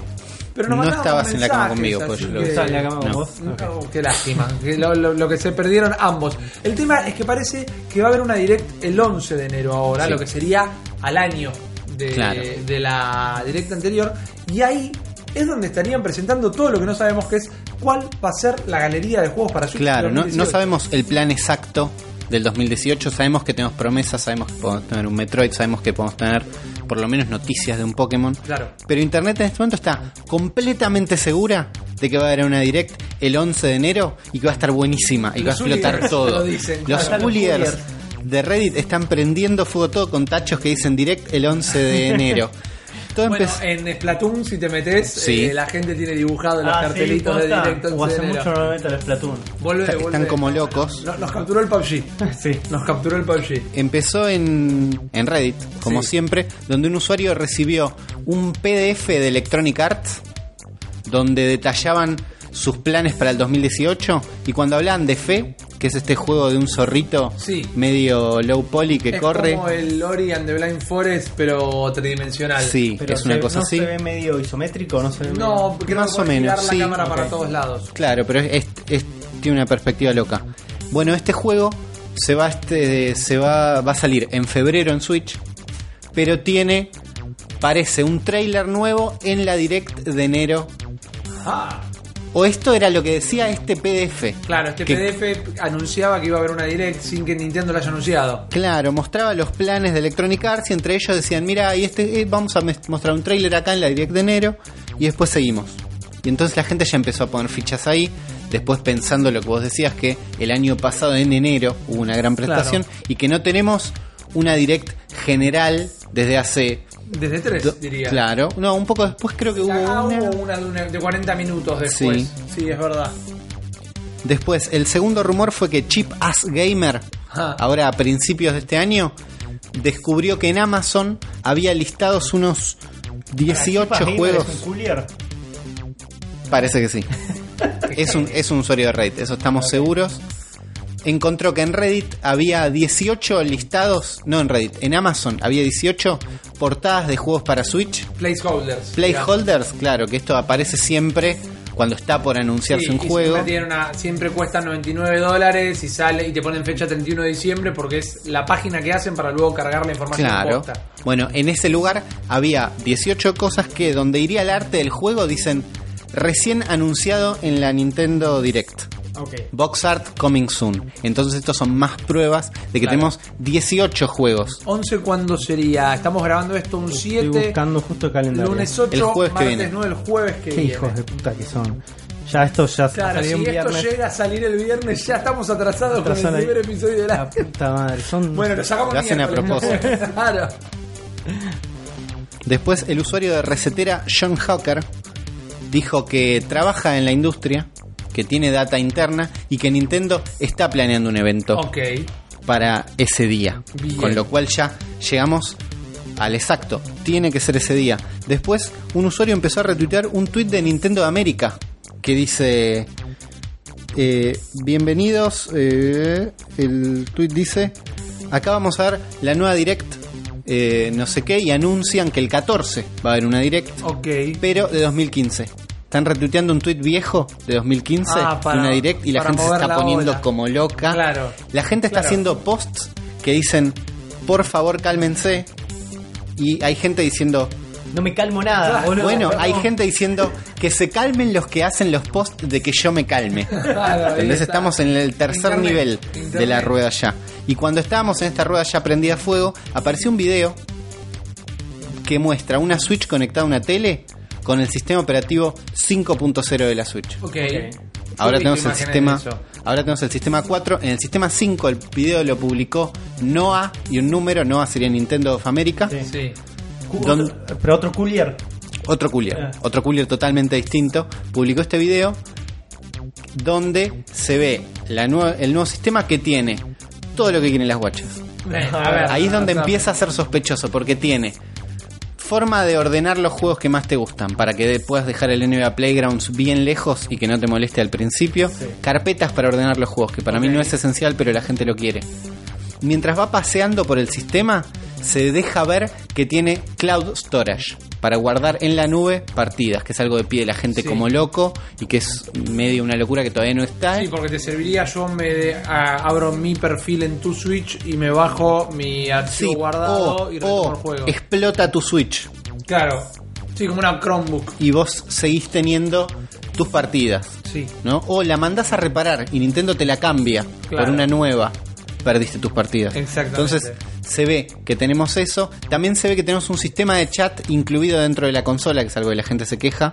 Pero nos No mandaban estabas en la cama mensajes, conmigo, pues así yo lo que- vi. Estaba en la cama con No. vos. No, qué lástima. que lo, lo- lo que se perdieron ambos. El tema es que parece que va a haber una direct el 11 de enero ahora, Sí. lo que sería al año de, Claro. de la direct anterior. Y ahí es donde estarían presentando todo lo que no sabemos que es cuál va a ser la galería de juegos para Switch. Claro, no, no 2018. sabemos el plan exacto del 2018. Sabemos que tenemos promesas, sabemos que podemos tener un Metroid, sabemos que podemos tener por lo menos noticias de un Pokémon. Claro. Pero Internet en este momento está completamente segura de que va a haber una direct el 11 de enero y que va a estar buenísima y que va a explotar todo. lo dicen, los Los de Reddit están prendiendo fuego todo con tachos que dicen direct el 11 de [laughs] enero. Todo Bueno, en Splatoon, si te metes, Sí. eh, la gente tiene dibujado los Ah, cartelitos sí, de directo O 11 hace de mucho no me meto el Splatoon. Están como locos. Nos, nos capturó el PUBG. [laughs] Sí. Nos capturó el PUBG. Empezó en, en Reddit, como Sí. siempre, donde un usuario recibió un PDF de Electronic Arts donde detallaban sus planes para el 2018 y cuando hablaban de Fe, que es este juego de un zorrito Sí. medio low poly que es corre, como el Ori and the Blind Forest, pero tridimensional. sí, Pero es una se- cosa no así. se ve medio isométrico, no se ve No, porque Más no o menos, girar sí. la cámara para todos lados. Claro, pero es, es- tiene una perspectiva loca. Bueno, este juego se va, este, se va, va a salir en febrero en Switch, pero tiene, parece, un trailer nuevo en la Direct de enero. Ah, O esto era lo que decía este PDF. claro, este Que- PDF anunciaba que iba a haber una Direct sin que Nintendo lo haya anunciado. Claro, mostraba los planes de Electronic Arts y entre ellos decían, mira, y este, eh, vamos a mostrar un trailer acá en la Direct de enero y después seguimos. Y entonces la gente ya empezó a poner fichas ahí, después pensando lo que vos decías, que el año pasado en enero hubo una gran presentación y que no tenemos una Direct general desde hace... Desde tres, do- diría. Claro, no, un poco después creo que hubo Ah, una... hubo una de, una- de 40 minutos después. Sí. Sí. es verdad. Después, el segundo rumor fue que Chip Ass Gamer, Ah. ahora a principios de este año, descubrió que en Amazon había listados unos 18 Chip Gamer juegos. es un. Parece que sí. [laughs] es, un, es un usuario de Reddit, eso estamos seguros. Encontró que en Reddit había 18 listados, no en Reddit, en Amazon había 18 portadas de juegos para Switch. Placeholders. Placeholders, claro, que esto aparece siempre cuando está por anunciarse Sí, un juego. Siempre, tiene una- siempre cuesta 99 dólares y sale y te ponen fecha 31 de diciembre porque es la página que hacen para luego cargar la información Claro. posta. Bueno, en ese lugar había 18 cosas que donde iría el arte del juego dicen recién anunciado en la Nintendo Direct. Ok. Box art coming soon. Entonces estos son más pruebas de que Claro. tenemos 18 juegos. 11 cuándo sería? Estamos grabando esto un Estoy 7, buscando justo el calendario. lunes 8, El jueves que martes viene. 9, el jueves que Qué viene. hijos de puta que son. Ya esto ya Claro, salió si un esto viernes. llega a salir el viernes, ya estamos atrasados con el primer episodio de La la... puta madre. Son [laughs] Bueno, lo sacamos Lo hacen a propósito. [laughs] claro. Después el usuario de recetera John Hawker dijo que trabaja en la industria, que tiene data interna y que Nintendo está planeando un evento. Para ese día. Bien. Con lo cual ya llegamos al exacto. Tiene que ser ese día. Después, un usuario empezó a retuitear un tweet de Nintendo de América que dice: eh, Bienvenidos. eh, el tweet dice: Acá vamos a ver la nueva direct. eh, no sé qué, y anuncian que el 14 va a haber una direct, Ok. pero de 2015. Están retuiteando un tweet viejo de 2015 Ah, para- una direct y la gente se está la poniendo ola. como loca. Claro. La gente está Claro. haciendo posts que dicen, por favor cálmense. Y hay gente diciendo, No me calmo nada, bueno, No. hay gente diciendo que se calmen los que hacen los posts de que yo me calme. [laughs] Está. Estamos en el tercer Internet. nivel Internet. de la rueda ya. Y cuando estábamos en esta rueda ya prendida a fuego, apareció un video que muestra una Switch conectada a una tele con el sistema operativo 5.0 de la Switch. Ok. Ahora Sí, tenemos el sistema, eso. ahora tenemos el sistema 4. En el sistema 5 el video lo publicó Noah y un número, Noah sería Nintendo of America. Sí. Sí. Pero otro coolier. Otro coolier, Ah. otro coolier totalmente distinto, publicó este video donde se ve la nue- el nuevo sistema que tiene todo lo que quieren las guachas. Eh, Ahí es donde no, empieza a ser sospechoso, porque tiene forma de ordenar los juegos que más te gustan, para que puedas dejar el NBA Playgrounds bien lejos y que no te moleste al principio. Carpetas para ordenar los juegos, que para mí no es esencial, pero la gente lo quiere. Mientras va paseando por el sistema, se deja ver que tiene Cloud Storage para guardar en la nube partidas, que es algo que pide la gente Sí. como loco y que es medio una locura que todavía no está. Sí, porque te serviría, yo me a- abro mi perfil en tu Switch y me bajo mi archivo Sí, guardado o, y retomo o el juego. explota tu Switch Claro. Sí, como una Chromebook. y vos seguís teniendo tus partidas, Sí. ¿no? O la mandás a reparar y Nintendo te la cambia Claro. por una nueva, perdiste tus partidas. Exactamente. Entonces se ve que tenemos eso, también se ve que tenemos un sistema de chat incluido dentro de la consola, que es algo que la gente se queja.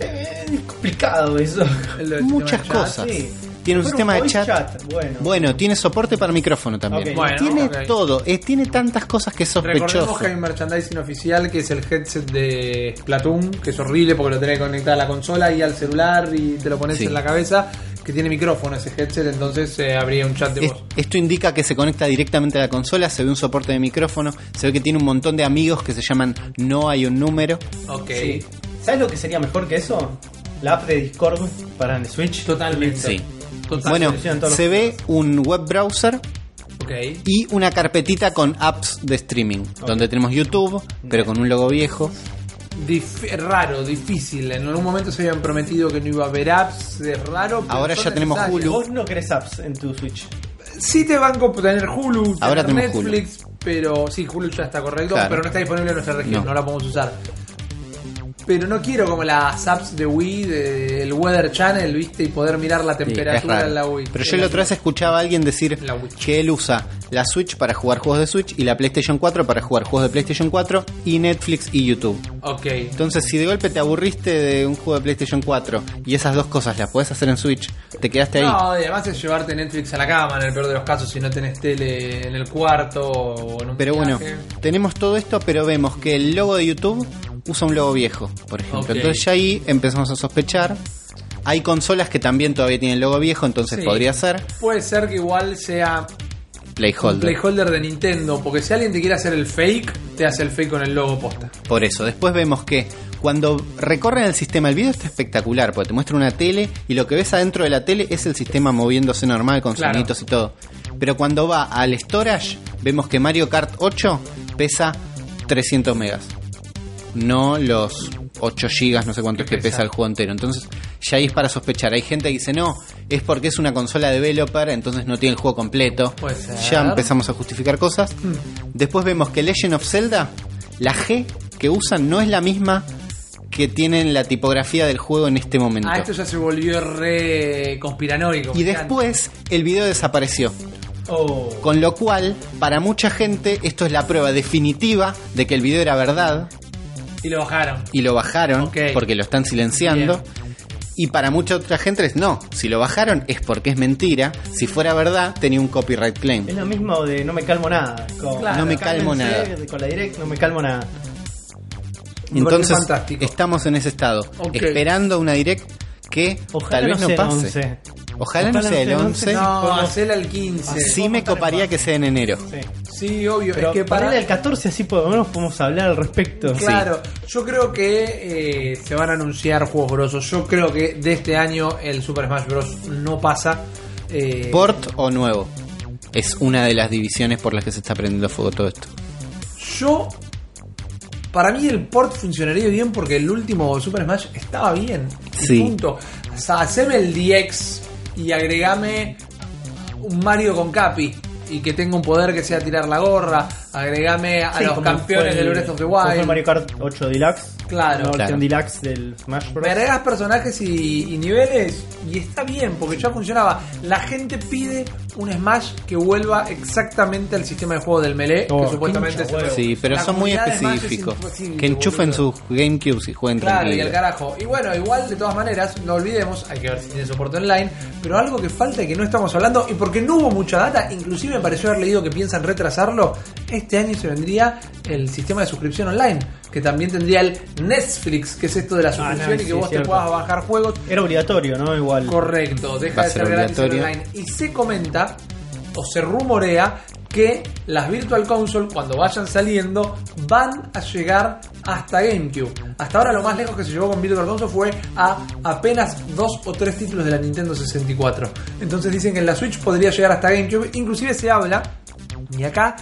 Eh, es complicado eso. [laughs] Muchas chat. cosas. Sí. Tiene un sistema de chat. Bueno. Bueno, tiene soporte para micrófono también. Bueno, tiene todo, eh, tiene tantas cosas que es Recordemos sospechoso. que hay un merchandising oficial que es el headset de Splatoon, que es horrible porque lo tenés que conectar a la consola y al celular y te lo pones Sí. en la cabeza, que tiene micrófono ese headset, entonces eh, habría un chat de Es- voz. esto indica que se conecta directamente a la consola, se ve un soporte de micrófono, se ve que tiene un montón de amigos que se llaman No hay un número. Ok. Sí. ¿Sabes lo que sería mejor que eso? La app de Discord para el Switch. Totalmente. Sí. Total. Bueno, solucionan todos los se ve un web browser y una carpetita con apps de streaming, donde tenemos YouTube, pero con un logo viejo. Dif- raro, difícil. En algún momento se habían prometido que no iba a haber apps, es raro. pero Ahora ya tenemos. Hulu. Vos no querés apps en tu Switch. Sí te banco por tener Hulu, Ahora tener Netflix, pero sí, Hulu ya está correcto, Claro. pero no está disponible en nuestra región, No. no, la podemos usar. Pero no quiero como las apps de Wii, del Weather Channel, ¿viste? Y poder mirar la Sí, temperatura raro. en la Wii. Pero yo la otra vez escuchaba a alguien decir que él usa la Switch para jugar juegos de Switch y la PlayStation 4 para jugar juegos de PlayStation 4 y Netflix y YouTube. Ok. Entonces, si de golpe te aburriste de un juego de PlayStation 4 y esas dos cosas las podés hacer en Switch, te quedaste ahí. No, y además es llevarte Netflix a la cama en el peor de los casos si no tenés tele en el cuarto o en un Pero bueno, tenemos todo esto, pero vemos que el logo de YouTube usa un logo viejo, por ejemplo. Entonces ya ahí empezamos a sospechar. Hay consolas que también todavía tienen logo viejo, entonces Sí. podría ser Puede ser que igual sea un Playholder. playholder de Nintendo, porque si alguien te quiere hacer el fake, te hace el fake con el logo posta. Por eso, después vemos que cuando recorren el sistema, el video está espectacular, porque te muestra una tele y lo que ves adentro de la tele es el sistema moviéndose normal con Claro. soniditos y todo. Pero cuando va al storage, vemos que Mario Kart 8 pesa 300 megas. No los 8 gigas, no sé cuánto es que pesa el juego entero. Entonces, ya ahí es para sospechar. Hay gente que dice, no, es porque es una consola developer, entonces no tiene el juego completo. Ya empezamos a justificar cosas. Después vemos que Legend of Zelda, la G que usan no es la misma que tienen la tipografía del juego en este momento. Ah, esto ya se volvió re conspiranoico. Y después el video desapareció. Oh. Con lo cual, para mucha gente, esto es la prueba definitiva de que el video era verdad Y lo bajaron. y lo bajaron porque lo están silenciando. Y para mucha otra gente es no, si lo bajaron es porque es mentira. Si fuera verdad, tenía un copyright claim. Es lo mismo de no me calmo nada. Con, Claro, no me calmo nada. Con la direct no me calmo nada. Entonces, estamos en ese estado, esperando una direct que Ojalá tal vez no pase. 11. Ojalá, no sea el 11. No, hacela el 15. Sí me coparía que sea en enero. Sí. Sí, obvio. Pero es que para. el 14 así por lo menos podemos hablar al respecto. Claro, yo creo que eh, se van a anunciar juegos grosos. Yo creo que de este año el Super Smash Bros. no pasa. Eh, ¿Port o nuevo? Es una de las divisiones por las que se está prendiendo fuego todo esto. Yo. Para mí el port funcionaría bien porque el último Super Smash estaba bien. Sí. Punto. O sea, haceme el DX y agregame un Mario con Capi. Y que tenga un poder que sea tirar la gorra. Agregame a Sí, los campeones del el- Breath of the Wild. Mario Kart 8 Deluxe. Claro. La versión Claro. Deluxe del Smash Bros. Me agregas personajes y, y niveles y está bien, porque ya funcionaba. La gente pide un Smash que vuelva exactamente al sistema de juego del Melee, Oh, que qué supuestamente es huevo. Sí, pero La son muy es específicos. imposible, Que enchufen sus GameCubes y jueguen Claro, y tranquilo. el carajo. Y bueno, igual de todas maneras, no olvidemos, hay que ver si tiene soporte online, pero algo que falta y que no estamos hablando, y porque no hubo mucha data, inclusive me pareció haber leído que piensan retrasarlo, este año se vendría el sistema de suscripción online, que también tendría el Netflix, que es esto de la suscripción no, y que sí, vos te puedas bajar juegos. Era obligatorio, ¿no? Igual. Correcto, deja Va de ser ser gratis online. Y se comenta, o se rumorea, que las Virtual Console, cuando vayan saliendo, van a llegar hasta GameCube. Hasta ahora lo más lejos que se llevó con Virtual Console fue a apenas dos o tres títulos de la Nintendo 64. Entonces dicen que en la Switch podría llegar hasta GameCube. Inclusive se habla, y acá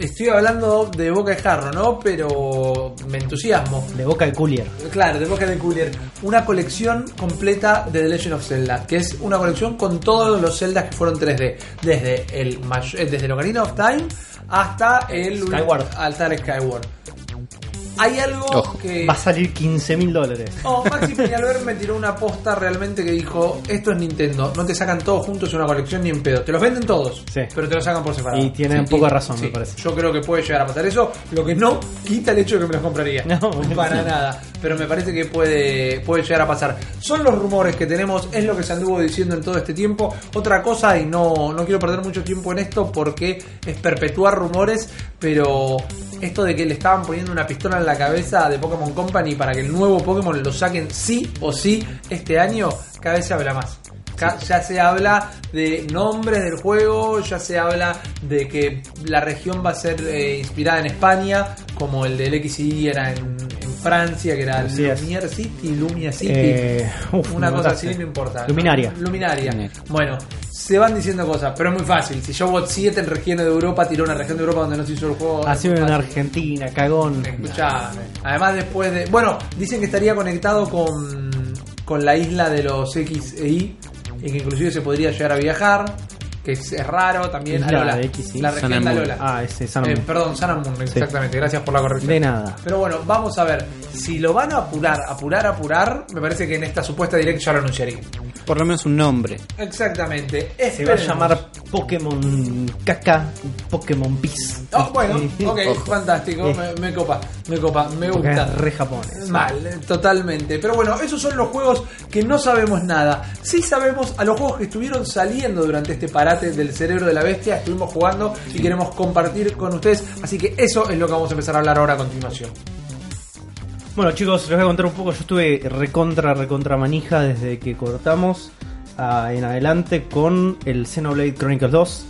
estoy hablando de boca de jarro, ¿no? Pero me entusiasmo. De boca de Coolier. Claro, de Boca de Cooler. Una colección completa de The Legend of Zelda, que es una colección con todos los Zeldas que fueron 3D. Desde el eh, desde el Ocarina of Time hasta el Skyward. hasta el Skyward. Hay algo Ojo, que. Va a salir 15 mil dólares. Oh, Maxi Peñalver me tiró una posta realmente que dijo: Esto es Nintendo, no te sacan todos juntos en una colección ni en pedo. Te los venden todos, Sí. pero te los sacan por separado. Y tiene un poco de razón, me parece. Yo creo que puede llegar a pasar eso, lo que no quita el hecho de que me los compraría. [laughs] No, para sí. nada. Pero me parece que puede, puede llegar a pasar. Son los rumores que tenemos, es lo que se anduvo diciendo en todo este tiempo. Otra cosa, y no, no quiero perder mucho tiempo en esto porque es perpetuar rumores, pero esto de que le estaban poniendo una pistola en la cabeza de Pokémon Company para que el nuevo Pokémon lo saquen sí o sí este año, cada vez se habla más. Ya se habla de nombres del juego, ya se habla de que la región va a ser eh, inspirada en España, como el del XY era en, en Francia, que era Así es. Lumiere City, Lumia City. Eh, uf, Una cosa así, no importa. Luminaria. Luminaria. Luminaria. Bueno, se van diciendo cosas, pero es muy fácil. Si yo bot 7 en regiones de Europa, tiró una región de Europa donde no se hizo el juego. Así en. Argentina, cagón. Escuchame. Además, después de. Bueno, dicen que estaría conectado con, con la isla de los X e Y y que inclusive se podría llegar a viajar. Que es, es raro también. Isla Alola. de X, sí. La región Sun de and Moon. Alola. Ah, ese Sun and Eh, Moon. perdón, Moon, exactamente. Gracias por la corrección. De nada. Pero bueno, vamos a ver. Si lo van a apurar, apurar, apurar, me parece que en esta supuesta direct ya lo anunciaría. Por lo menos un nombre. Exactamente. Se va a llamar Pokémon Caca, Pokémon Peace. Oh, bueno, ok, Ojo. fantástico. Me, me copa, me copa, me Porque gusta. es re japonés. Mal, totalmente. Pero bueno, esos son los juegos que no sabemos nada. Sí sabemos a los juegos que estuvieron saliendo durante este parate del cerebro de la bestia. Estuvimos jugando y queremos compartir con ustedes. Así que eso es lo que vamos a empezar a hablar ahora a continuación. Bueno chicos, les voy a contar un poco. Yo estuve recontra, recontra manija desde que cortamos ah, en adelante con el Xenoblade Chronicles 2.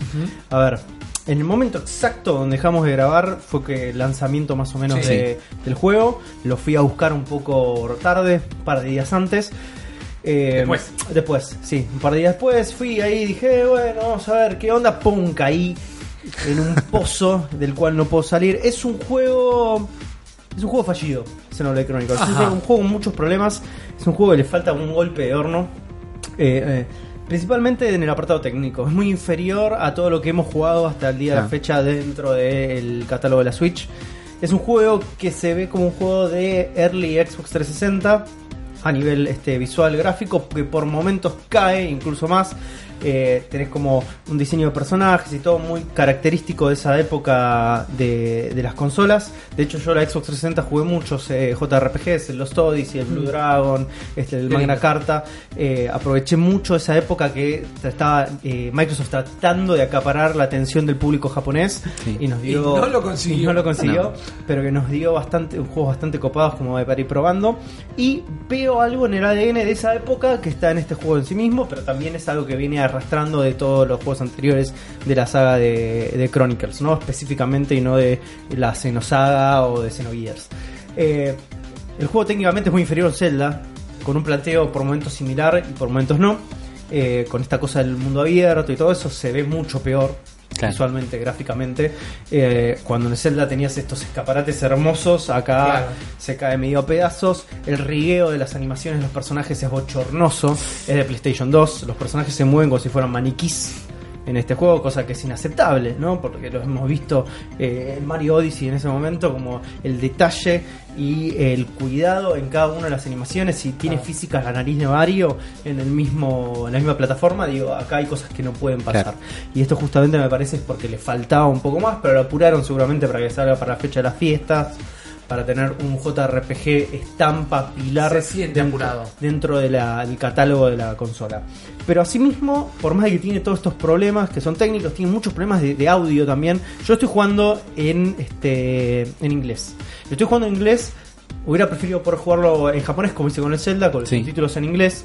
A ver, en el momento exacto donde dejamos de grabar fue que el lanzamiento más o menos Sí. de- del juego. Lo fui a buscar un poco tarde, un par de días antes. Eh, Después. Después, sí. Un par de días después fui ahí y dije, bueno, vamos a ver qué onda. Pum, caí en un [laughs] pozo del cual no puedo salir. Es un juego... Es un juego fallido, Xenoblade Chronicles. Es un juego con muchos problemas. Es un juego que le falta un golpe de horno. Eh, eh, principalmente en el apartado técnico. Es muy inferior a todo lo que hemos jugado hasta el día de la Ah. fecha dentro del catálogo de la Switch. Es un juego que se ve como un juego de early Xbox 360 a nivel este, visual gráfico que por momentos cae incluso más. Eh, tenés como un diseño de personajes y todo muy característico de esa época de, de las consolas. De hecho, yo la Xbox 360 jugué muchos eh, JRPGs, el Lost Odyssey, el Blue Dragon, este, el Magna. Carta. Eh, aproveché mucho esa época que estaba eh, Microsoft tratando de acaparar la atención del público japonés Sí. y nos Y dio no lo consiguió. y no lo consiguió, No. pero que nos dio bastante juegos bastante copados como de para ir probando y veo algo en el ADN de esa época que está en este juego en sí mismo, pero también es algo que viene arrastrando de todos los juegos anteriores de la saga de, Chronicles, no específicamente y no de la Xenosaga o de Xenogears. Eh, el juego técnicamente es muy inferior a Zelda, con un planteo por momentos similar y por momentos no. Eh, con esta cosa del mundo abierto y todo eso se ve mucho peor Claro. visualmente, gráficamente. Eh, cuando en Zelda tenías estos escaparates hermosos, acá Claro. se cae medio a pedazos. El rigueo de las animaciones de los personajes es bochornoso. Es de PlayStation 2. Los personajes se mueven como si fueran maniquís en este juego, cosa que es inaceptable, ¿no? Porque lo hemos visto eh, en Mario Odyssey en ese momento, como el detalle y el cuidado en cada una de las animaciones. Si tiene Claro. física la nariz de Mario en el mismo en la misma plataforma, digo, acá hay cosas que no pueden pasar. Claro. Y esto justamente me parece es porque le faltaba un poco más, pero lo apuraron seguramente para que salga para la fecha de las fiestas, para tener un JRPG estampa pilar Se dentro, dentro de la- del catálogo de la consola. Pero asimismo, por más de que tiene todos estos problemas que son técnicos, tiene muchos problemas de, de audio también. Yo estoy jugando en este en inglés. Yo estoy jugando en inglés. Hubiera preferido poder jugarlo en japonés, como hice con el Zelda, con los Sí. subtítulos en inglés.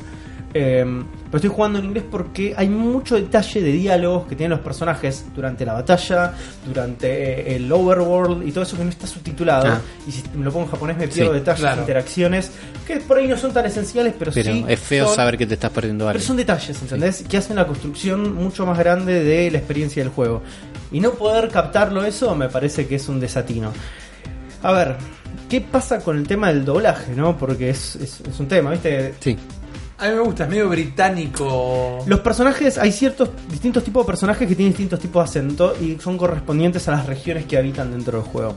Eh, pero estoy jugando en inglés porque hay mucho detalle de diálogos que tienen los personajes durante la batalla, durante eh, el overworld y todo eso que no está subtitulado. Ah. Y si me lo pongo en japonés me pierdo Sí, detalles, claro. interacciones, que por ahí no son tan esenciales, pero, Pero sí. es feo son- saber que te estás perdiendo algo. Pero son detalles, ¿entendés? Que hacen la construcción mucho más grande de la experiencia del juego. Y no poder captarlo eso me parece que es un desatino. A ver, ¿qué pasa con el tema del doblaje, no? Porque es, es- es un tema, ¿viste? Sí. A mí me gusta, es medio británico. Los personajes, hay ciertos distintos tipos de personajes que tienen distintos tipos de acento y son correspondientes a las regiones que habitan dentro del juego.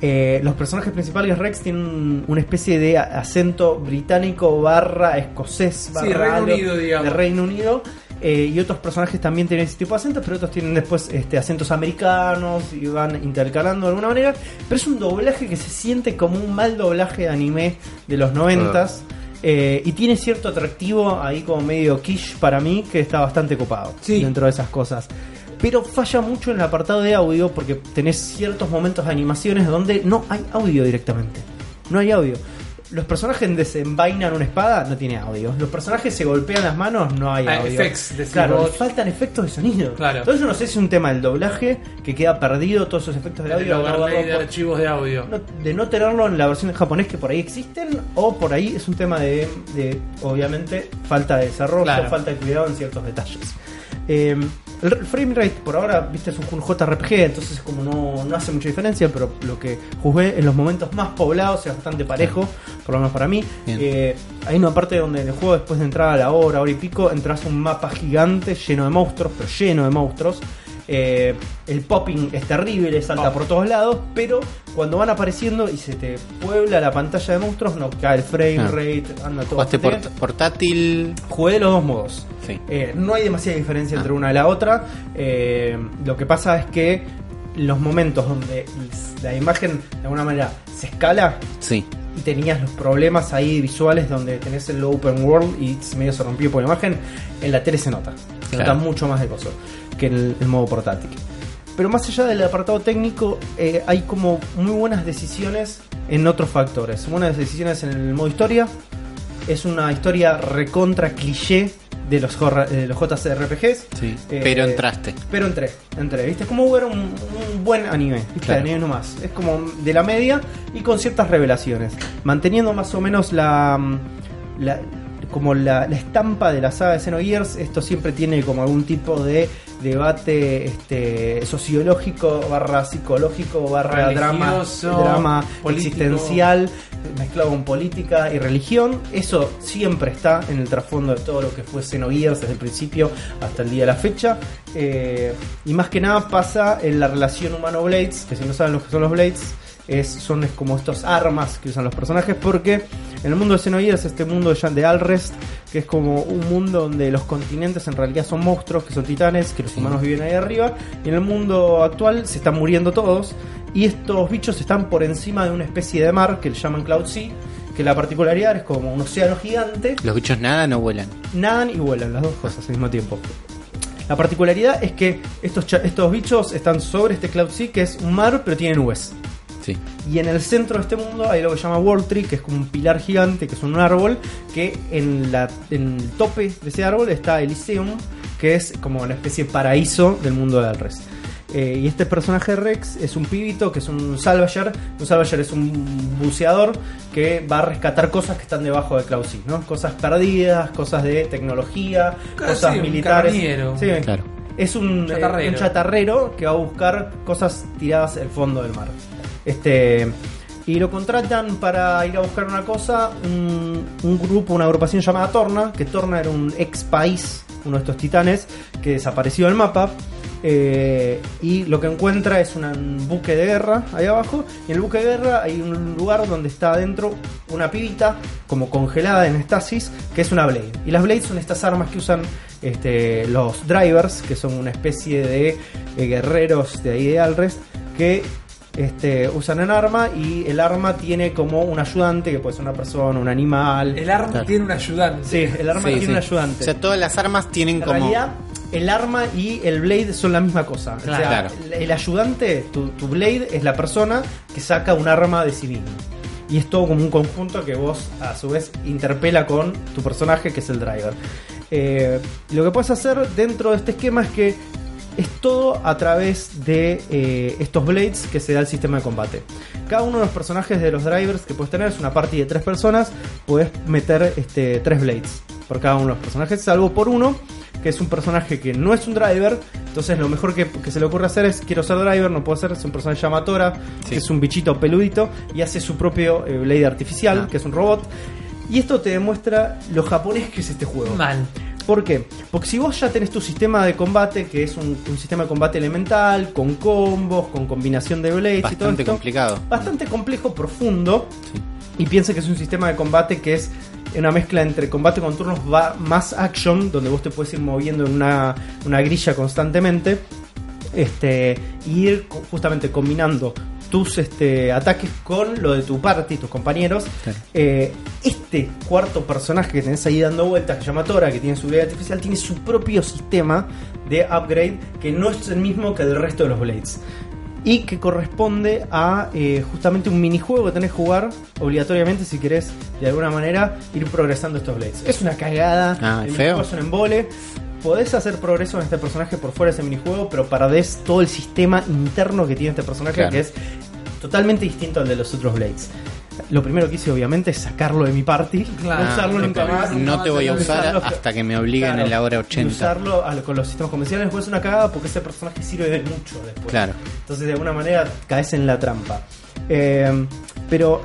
Eh, los personajes principales Rex tienen un- una especie de acento británico barra escocés barra Sí, Reino algo Unido, digamos. de Reino Unido eh, y otros personajes también tienen ese tipo de acentos pero otros tienen después este, acentos americanos y van intercalando de alguna manera pero es un doblaje que se siente como un mal doblaje de anime de los noventas eh, y tiene cierto atractivo ahí como medio quiche para mí que está bastante copado Sí. dentro de esas cosas. Pero falla mucho en el apartado de audio porque tenés ciertos momentos de animaciones donde no hay audio directamente. No hay audio. Los personajes desenvainan una espada, no tiene audio. Los personajes se golpean las manos, no hay Ah, audio. effects, claro, faltan efectos de sonido. Claro. Entonces yo no sé si es un tema del doblaje que queda perdido todos esos efectos de audio. no de por- archivos de audio. no- de no tenerlo en la versión en japonés que por ahí existen o por ahí es un tema de, de, obviamente falta de desarrollo, Claro. falta de cuidado en ciertos detalles. Eh, el frame rate por ahora, viste, es un JRPG, entonces como no, no hace mucha diferencia, pero lo que jugué en los momentos más poblados es bastante parejo, por lo menos para mí. Eh, hay una parte donde en el juego, después de entrar a la hora, hora y pico, entras a un mapa gigante lleno de monstruos, pero lleno de monstruos. Eh, el popping es terrible, salta Oh. por todos lados, pero cuando van apareciendo y se te puebla la pantalla de monstruos, no cae el frame Ah. rate, anda todo. Jugaste port- portátil. Jugué de los dos modos. Sí. Eh, no hay demasiada diferencia Ah. entre una y la otra. Eh, lo que pasa es que los momentos donde la imagen de alguna manera se escala Sí. y tenías los problemas ahí visuales donde tenés el open world y medio se rompió por la imagen, en la tele se nota. Se Claro. nota mucho más de coso que en el, el modo portátil. Pero más allá del apartado técnico, eh, hay como muy buenas decisiones en otros factores. Buenas decisiones en el modo historia. Es una historia recontra cliché de los, de los JRPGs. Sí. Eh, Pero entraste. Pero entré, entré. ¿Viste? Es como ver un, un buen anime. ¿Viste? Claro. Anime nomás. Es como de la media y con ciertas revelaciones. Manteniendo más o menos la. la- como la, la estampa de la saga de Xenogears, esto siempre tiene como algún tipo de debate este, sociológico, barra psicológico, barra drama, drama político. existencial, mezclado con política y religión. Eso siempre está en el trasfondo de todo lo que fue Xenogears desde el principio hasta el día de la fecha. Eh, y más que nada pasa en la relación humano-Blades, que si no saben lo que son los Blades, es, son es como estos armas que usan los personajes, porque en el mundo de Xenogears, este mundo de, Alrest, que es como un mundo donde los continentes en realidad son monstruos, que son titanes, que los humanos viven ahí arriba, y en el mundo actual se están muriendo todos, y estos bichos están por encima de una especie de mar que le llaman Cloud Sea, que la particularidad es como un océano gigante, Los bichos nada no vuelan. nadan y vuelan, las dos cosas al mismo tiempo. La particularidad es que estos, estos bichos están sobre este Cloud Sea, que es un mar, pero tiene nubes. Sí. Y en el centro de este mundo hay lo que se llama World Tree, que es como un pilar gigante, que es un árbol, que en, la, en el tope de ese árbol está Elysium, que es como una especie de paraíso del mundo de Alres. Eh, y este personaje Rex es un pibito que es un salvager. Un salvager es un buceador que va a rescatar cosas que están debajo de Cloud Sea, ¿no? Cosas perdidas, cosas de tecnología, Casi cosas un militares. Sí, Claro. es un eh, Chatarrero. un chatarrero que va a buscar cosas tiradas al fondo del mar. Este y lo contratan para ir a buscar una cosa, un, grupo, una agrupación llamada Torna, que Torna era un ex país, uno de estos titanes, que desapareció del mapa. eh, y lo que encuentra es un buque de guerra ahí abajo. Y en el buque de guerra hay un lugar donde está adentro una pibita, como congelada en estasis, que es una Blade. Y las Blades son estas armas que usan este, los drivers, que son una especie de eh, guerreros de ahí de Alres, que este, usan en arma y el arma tiene como un ayudante, que puede ser una persona, un animal. El arma Claro. tiene un ayudante. Sí, el arma Sí, tiene sí. un ayudante. O sea, todas las armas tienen en como. realidad, el arma y el blade son la misma cosa. O sea, Claro. el, el ayudante, tu, tu blade, es la persona que saca un arma de sí mismo. Y es todo como un conjunto que vos, a su vez, interpela con tu personaje, que es el driver. Eh, lo que puedes hacer dentro de este esquema es que es todo a través de eh, estos blades que se da el sistema de combate. Cada uno de los personajes de los drivers que puedes tener es una party de tres personas. Puedes meter este, tres blades por cada uno de los personajes, salvo por uno, que es un personaje que no es un driver. Entonces, lo mejor que, que se le ocurre hacer es: quiero ser driver, no puedo ser. Es un personaje llamado Tora, Sí. que es un bichito peludito y hace su propio eh, blade artificial, Ah. que es un robot. Y esto te demuestra lo japonés que es este juego. Mal. ¿Por qué? Porque si vos ya tenés tu sistema de combate, que es un, un sistema de combate elemental, con combos, con combinación de blades y todo Bastante esto, complicado. bastante complejo, profundo, Sí. y piensa que es un sistema de combate que es una mezcla entre combate con turnos va más action, donde vos te puedes ir moviendo en una, una grilla constantemente, este, y ir justamente combinando tus este, ataques con lo de tu party, tus compañeros. Claro. Eh, este cuarto personaje que tenés ahí dando vueltas, que se llama Tora, que tiene su blade artificial, tiene su propio sistema de upgrade que no es el mismo que el resto de los blades. Y que corresponde a eh, justamente un minijuego que tenés que jugar obligatoriamente si querés de alguna manera ir progresando estos blades. Es una cagada, Ah, el feo. es un embole. Podés hacer progreso en este personaje por fuera de ese minijuego, pero perdés todo el sistema interno que tiene este personaje, Claro. que es totalmente distinto al de los otros Blades. lo primero que hice obviamente es sacarlo de mi party, Claro. no usarlo nunca más. no te voy a usar Usarlo- hasta que me obliguen Claro, en la hora y 80. Usarlo a con los sistemas convencionales después es una cagada porque ese personaje sirve de mucho después. Claro. Entonces de alguna manera caes en la trampa. Eh, pero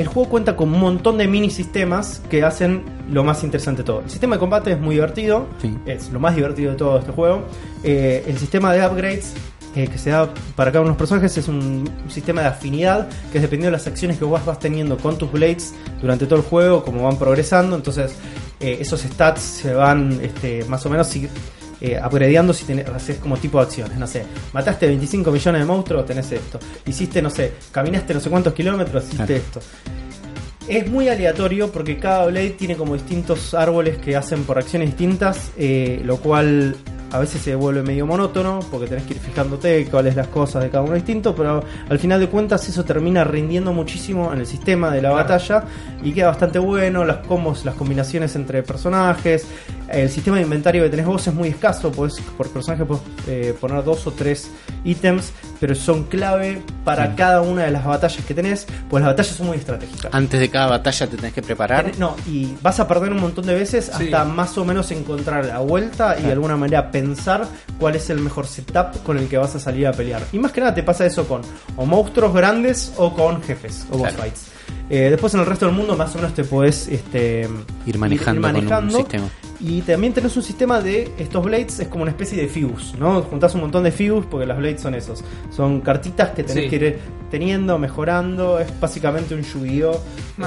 el juego cuenta con un montón de mini sistemas que hacen lo más interesante de todo. El sistema de combate es muy divertido, Sí. es lo más divertido de todo este juego. Eh, el sistema de upgrades eh, que se da para cada uno de los personajes es un, un sistema de afinidad que es dependiendo de las acciones que vos vas teniendo con tus blades durante todo el juego, como van progresando. Entonces eh, esos stats se van este, más o menos si- eh, upgradeando si tenés, haces como tipo de acciones. No sé, mataste 25 millones de monstruos, tenés esto. Hiciste, no sé, caminaste no sé cuántos kilómetros, hiciste Claro. esto. Es muy aleatorio porque cada Blade tiene como distintos árboles que hacen por acciones distintas, eh, lo cual a veces se vuelve medio monótono porque tenés que ir fijándote cuáles las cosas de cada uno distinto, pero al final de cuentas eso termina rindiendo muchísimo en el sistema de la batalla y queda bastante bueno, las combos, las combinaciones entre personajes, el sistema de inventario que tenés vos es muy escaso, podés, por personaje podés eh, poner dos o tres ítems, pero son clave para Sí. cada una de las batallas que tenés, pues las batallas son muy estratégicas. Antes de cada batalla te tenés que preparar. Tenés- No, y vas a perder un montón de veces Sí. hasta más o menos encontrar la vuelta y de alguna manera pensar cuál es el mejor setup con el que vas a salir a pelear. Y más que nada te pasa eso con o monstruos grandes o con jefes o boss Claro. fights. Eh, después en el resto del mundo más o menos te podés este, Ir manejando con un manejando. sistema. Y también tenés un sistema de estos blades, es como una especie de fibus, ¿no? Juntás un montón de fibus porque los blades son esos. Son cartitas que tenés Sí. que ir teniendo, mejorando. Es básicamente un Yu-Gi-Oh!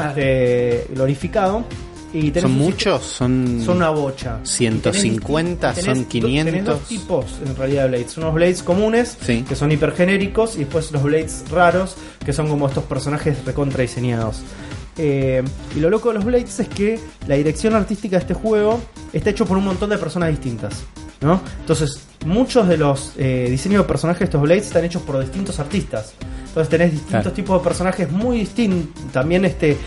Este, glorificado. Y tenés ¿Son muchos? Son. Son una bocha. 150, Y tenés son disti- tenés 500. dos tipos en realidad de blades. Unos blades comunes, Sí. que son hipergenéricos, y después los blades raros, que son como estos personajes recontra diseñados. Eh, y lo loco de los Blades es que la dirección artística de este juego está hecho por un montón de personas distintas. ¿no? Entonces, muchos de los eh, diseños de personajes de estos Blades están hechos por distintos artistas. Entonces tenés distintos Claro. tipos de personajes muy distintos, también este,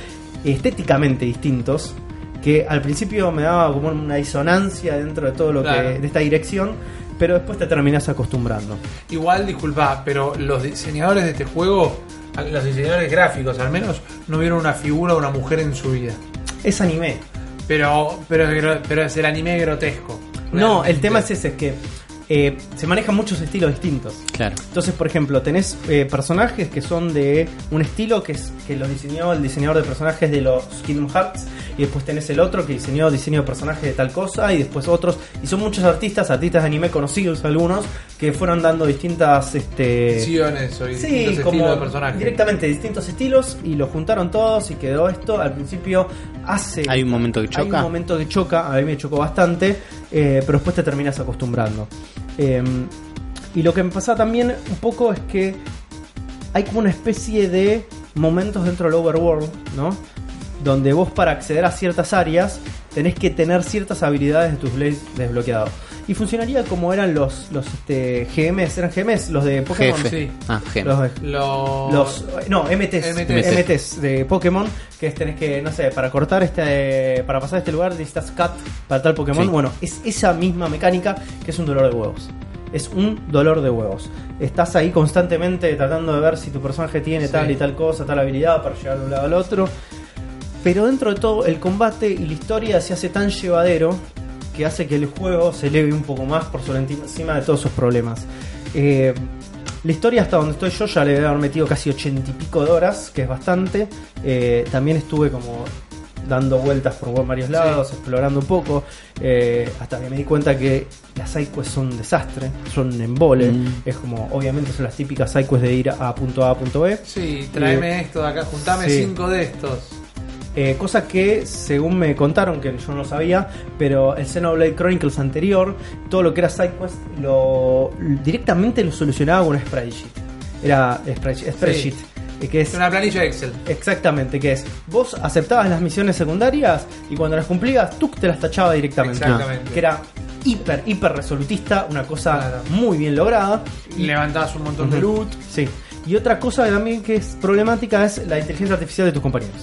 estéticamente distintos, que al principio me daba como una disonancia dentro de todo lo Claro. que de esta dirección, pero después te terminás acostumbrando. Igual, disculpa, pero los diseñadores de este juego, los diseñadores gráficos al menos, no vieron una figura de una mujer en su vida. Es anime. Pero, pero, pero es el anime grotesco. No, el tema es ese, es que eh, se manejan muchos estilos distintos. Claro. Entonces, por ejemplo, tenés eh, personajes que son de un estilo que es que los diseñó el diseñador de personajes de los Kingdom Hearts y después tenés el otro que diseñó diseño de personajes de tal cosa y después otros y son muchos artistas, artistas de anime conocidos algunos que fueron dando distintas este Visiones o Sí, distintos como estilos de personajes. directamente distintos estilos y lo juntaron todos y quedó esto. Al principio hace. Hay un momento que Hay choca. un momento que choca, a mí me chocó bastante, eh, pero después te terminas acostumbrando. Eh, y lo que me pasa también un poco es que hay como una especie de momentos dentro del overworld, ¿no? Donde vos para acceder a ciertas áreas tenés que tener ciertas habilidades de tus blades desbloqueados. Y funcionaría como eran los, los este, GMs, eran GMs, los de Pokémon. Jefe. sí. Ah. Los Los, los no MTs, MTs. MTs de Pokémon que es tenés que no sé para cortar este para pasar a este lugar necesitas cut para tal Pokémon Sí. bueno es esa misma mecánica que es un dolor de huevos es un dolor de huevos estás ahí constantemente tratando de ver si tu personaje tiene Sí. tal y tal cosa tal habilidad para llegar de un lado al otro pero dentro de todo el combate y la historia se hace tan llevadero que hace que el juego se eleve un poco más por sobre encima de todos sus problemas. Eh, la historia hasta donde estoy yo ya le debe haber metido casi ochenta y pico de horas, que es bastante. Eh, también estuve como dando vueltas por varios lados, explorando un poco, eh, hasta que me di cuenta que las sidequests son un desastre, son un embole. Mm. Es como, obviamente son las típicas sidequests de ir a punto A a punto B. Sí, tráeme esto de acá, juntame Sí. cinco de estos. Eh, cosa que, según me contaron, que yo no lo sabía, pero el Xenoblade Chronicles anterior, todo lo que era SideQuest, lo, directamente lo solucionaba con un spreadsheet. Era spreadsheet, spreadsheet, eh, que es... Una planilla Excel. Exactamente, que es, vos aceptabas las misiones secundarias y cuando las cumplías, tú te las tachaba directamente. Exactamente. Que era hiper, hiper resolutista, una cosa Claro. muy bien lograda. Levantabas un montón de loot. Sí. Y otra cosa también que es problemática es la inteligencia artificial de tus compañeros.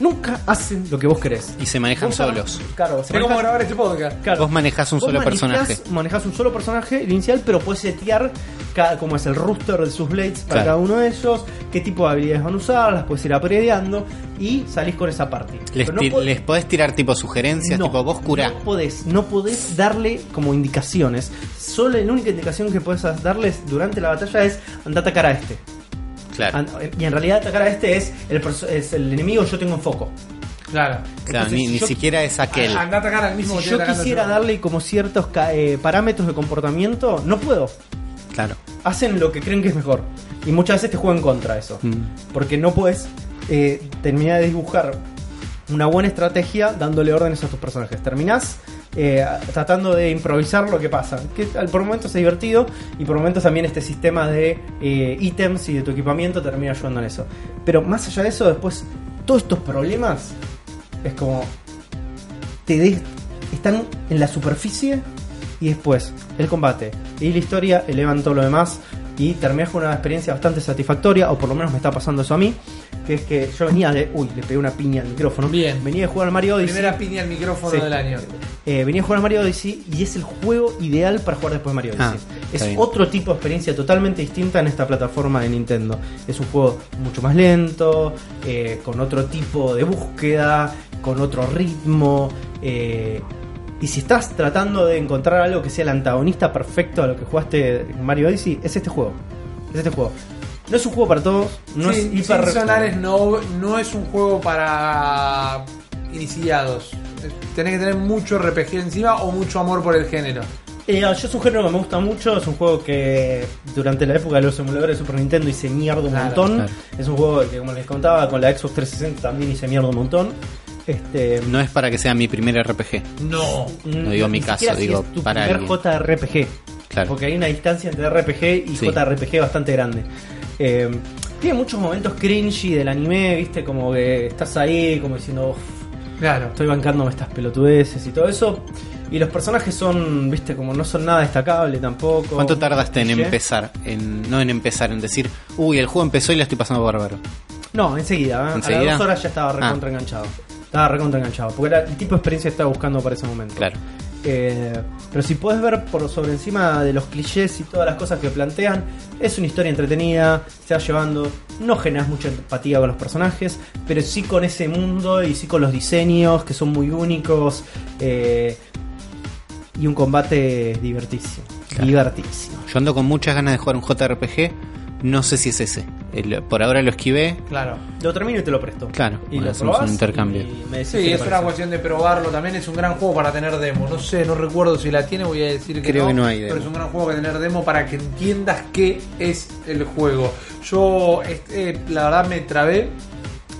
Nunca hacen lo que vos querés. Y se manejan Vos solos. Claro, se Es como grabar este podcast. claro. Vos manejás un Vos solo manejás- personaje. Manejás un solo personaje inicial, pero puedes setear cada, cómo es el rooster de sus blades para Claro. cada uno de ellos, qué tipo de habilidades van a usar, las puedes ir upgradeando y salís con esa party. Les, Pero no ti- pod- les podés tirar tipo sugerencias, no, tipo vos curá. No podés, no podés darle como indicaciones. Solo la única indicación que podés darles durante la batalla es anda a atacar a este. Claro. Y en realidad atacar a este es el, es el enemigo yo tengo en foco. Claro. Claro, entonces, ni, si ni yo- siquiera es aquel. Anda a atacar al mismo Si yo quisiera darle como ciertos eh, parámetros de comportamiento, no puedo. Claro. Hacen lo que creen que es mejor. Y muchas veces te juegan contra eso. Mm. Porque no puedes eh, terminar de dibujar una buena estrategia dándole órdenes a tus personajes. Terminás eh, tratando de improvisar lo que pasa. Que por momentos es divertido y por momentos también este sistema de eh, ítems y de tu equipamiento termina ayudando en eso. Pero más allá de eso, después todos estos problemas es como te están en la superficie y después el combate y la historia elevan todo lo demás y terminas con una experiencia bastante satisfactoria, o por lo menos me está pasando eso a mí, que es que yo venía de... Uy, le pegué una piña al micrófono. Bien. Venía de jugar al Mario Odyssey. Primera piña al micrófono Sí. del año. Eh, venía a jugar al Mario Odyssey y es el juego ideal para jugar después de Mario Ah, Odyssey. es bien. otro tipo de experiencia totalmente distinta en esta plataforma de Nintendo. Es un juego mucho más lento, eh, con otro tipo de búsqueda, con otro ritmo. eh, y si estás tratando de encontrar algo que sea el antagonista perfecto a lo que jugaste en Mario Odyssey, es este juego. Es este juego. No es un juego para todos, no Sí, es hiper. no, no es un juego para iniciados. Tenés que tener mucho RPG encima o mucho amor por el género. Eh, yo es un género que me gusta mucho, es un juego que durante la época de los emuladores de Super Nintendo hice mierda un Claro, montón. claro. Es un juego que como les contaba con la Xbox 360 también hice mierda un montón. Este No es para que sea mi primer RPG. No. No digo mi caso, siquiera si digo es tu para primer alguien. JRPG. Claro. Porque hay una distancia entre RPG y Sí. JRPG bastante grande. Eh, tiene muchos momentos cringy del anime, viste, como que estás ahí, como diciendo, "Uf, Claro. estoy bancándome estas pelotudeces y todo eso. Y los personajes son, viste, como no son nada destacable tampoco. ¿Cuánto tardaste en empezar? En, no en empezar, en decir, uy, el juego empezó y la estoy pasando bárbaro. No, enseguida. ¿eh? A ¿Enseguida? las dos horas ya estaba Ah. recontra enganchado. Estaba recontra enganchado. Porque era el tipo de experiencia que estaba buscando para ese momento. Claro. Eh, pero si puedes ver por sobre encima de los clichés y todas las cosas que plantean, es una historia entretenida, se va llevando, no generas mucha empatía con los personajes, pero sí con ese mundo y sí con los diseños que son muy únicos eh, y un combate divertísimo. Claro. Divertísimo. Yo ando con muchas ganas de jugar un JRPG. No sé si es ese. El- por ahora lo esquivé. Claro. Lo termino y te lo presto. Claro, y bueno, lo hacemos probás un intercambio. y me decís Sí, qué te es una parece. cuestión de probarlo. También es un gran juego para tener demo. No sé, no recuerdo si la tiene, voy a decir que Creo no. que no hay Pero demo. es un gran juego para tener demo para que entiendas qué es el juego. Yo, este, la verdad, me trabé.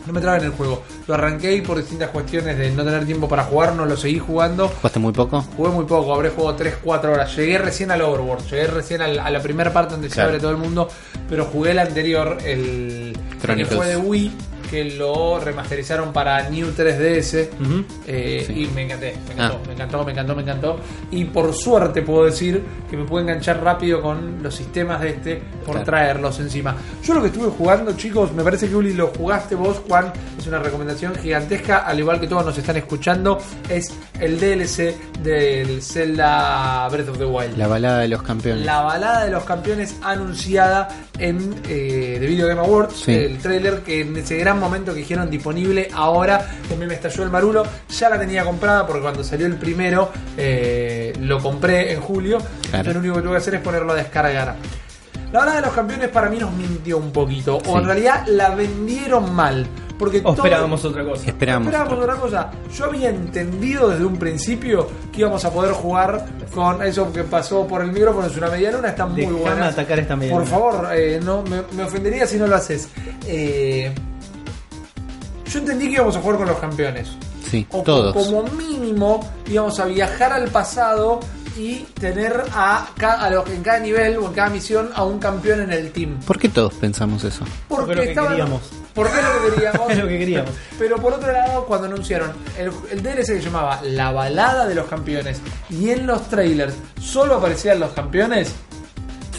No me trabé en el juego. Lo arranqué y por distintas cuestiones de no tener tiempo para jugar, no lo seguí jugando. ¿Jugaste muy poco? Jugué muy poco, habré jugado 3-4 horas. Llegué recién al Overworld, llegué recién al- a la primera parte donde se Claro. abre todo el mundo, pero jugué el anterior, el, que fue de Wii, que lo remasterizaron para New 3DS. Ujú. eh, Sí. Y me encanté, me encantó, Ah. me encantó, me encantó, me encantó. Y por suerte puedo decir que me puedo enganchar rápido con los sistemas de este por Claro. traerlos encima. Yo lo que estuve jugando, chicos, me parece que Uli lo jugaste vos, Juan, es una recomendación gigantesca, al igual que todos nos están escuchando, es el DLC del Zelda Breath of the Wild. La balada de los campeones. La balada de los campeones anunciada en eh, The Video Game Awards, Sí. el trailer que en ese gran momento que dijeron disponible ahora, mí me estalló el marulo, ya la tenía comprada porque cuando salió el primero eh, lo compré en julio, Claro. entonces lo único que tuve que hacer es ponerlo a descargar. La balada de los campeones para mí nos mintió un poquito, o Sí. en realidad la vendieron mal, porque O todo- esperábamos otra cosa. Esperamos. Esperábamos otra cosa. Yo había entendido desde un principio que íbamos a poder jugar con eso que pasó por el micrófono. Es una medialuna, está muy buena. atacar esta medialuna. Por favor, eh, no, me, me ofendería si no lo haces. Eh, yo entendí que íbamos a jugar con los campeones. Sí, O todos. como mínimo íbamos a viajar al pasado y tener a, a los, en cada nivel o en cada misión a un campeón en el team. ¿Por qué todos pensamos eso? Porque es lo que estaban- queríamos. Porque es lo que queríamos. [laughs] Es lo que queríamos. Pero por otro lado, cuando anunciaron el, el DLC que se llamaba La Balada de los Campeones y en los trailers solo aparecían los campeones,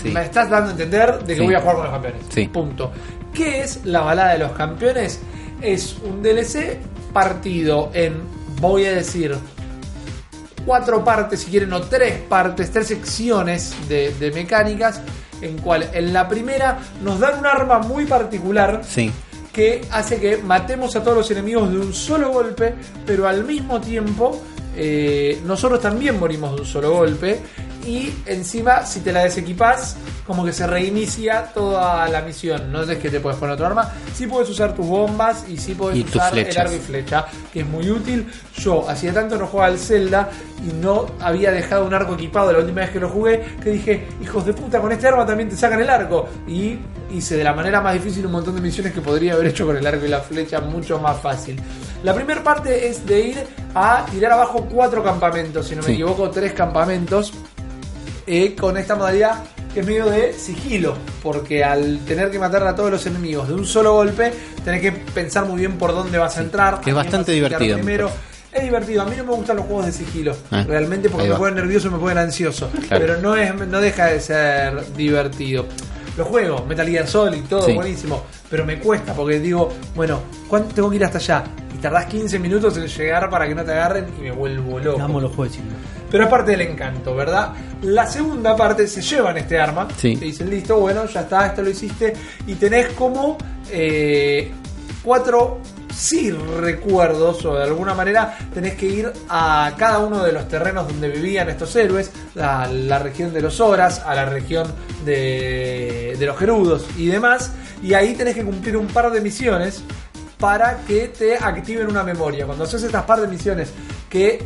Sí. me estás dando a entender de que Sí. voy a jugar con los campeones. Sí. Punto. ¿Qué es La Balada de los Campeones? Es un DLC partido en, voy a decir, cuatro partes, si quieren, o tres partes, tres secciones de, de mecánicas, en cual en la primera nos dan un arma muy particular Sí. que hace que matemos a todos los enemigos de un solo golpe, pero al mismo tiempo eh, nosotros también morimos de un solo golpe. Y encima, si te la desequipas, como que se reinicia toda la misión. No es que te puedes poner otro arma. Sí puedes usar tus bombas y sí puedes Y usar el arco y flecha, que es muy útil. Yo hacía tanto no jugaba al Zelda y no había dejado un arco equipado la última vez que lo jugué, que dije, hijos de puta, con este arma también te sacan el arco. Y hice de la manera más difícil un montón de misiones que podría haber hecho con el arco y la flecha mucho más fácil. La primera parte es de ir a tirar abajo cuatro campamentos, si no me Sí. equivoco, tres campamentos eh, con esta modalidad que es medio de sigilo, porque al tener que matar a todos los enemigos de un solo golpe, tenés que pensar muy bien por dónde vas a entrar. que es bastante divertido, me Primero. Es divertido, a mí no me gustan los juegos de sigilo, Ah, realmente porque me ponen nervioso y me ponen ansioso, Claro. pero no, es, no deja de ser divertido. Los juegos, Metal Gear Solid y todo, Sí. buenísimo, pero me cuesta porque digo, bueno, ¿cuánto tengo que ir hasta allá? Y tardás 15 minutos en llegar para que no te agarren y me vuelvo loco. Amo los juegos de sigilo. Pero es parte del encanto, ¿verdad? La segunda parte se llevan este arma. Sí. Te dicen, listo, bueno, ya está, esto lo hiciste. Y tenés como eh, cuatro, sí, recuerdos, o de alguna manera tenés que ir a cada uno de los terrenos donde vivían estos héroes, a la región de los Horas, a la región de, de los Gerudos y demás. Y ahí tenés que cumplir un par de misiones para que te activen una memoria. Cuando haces estas par de misiones que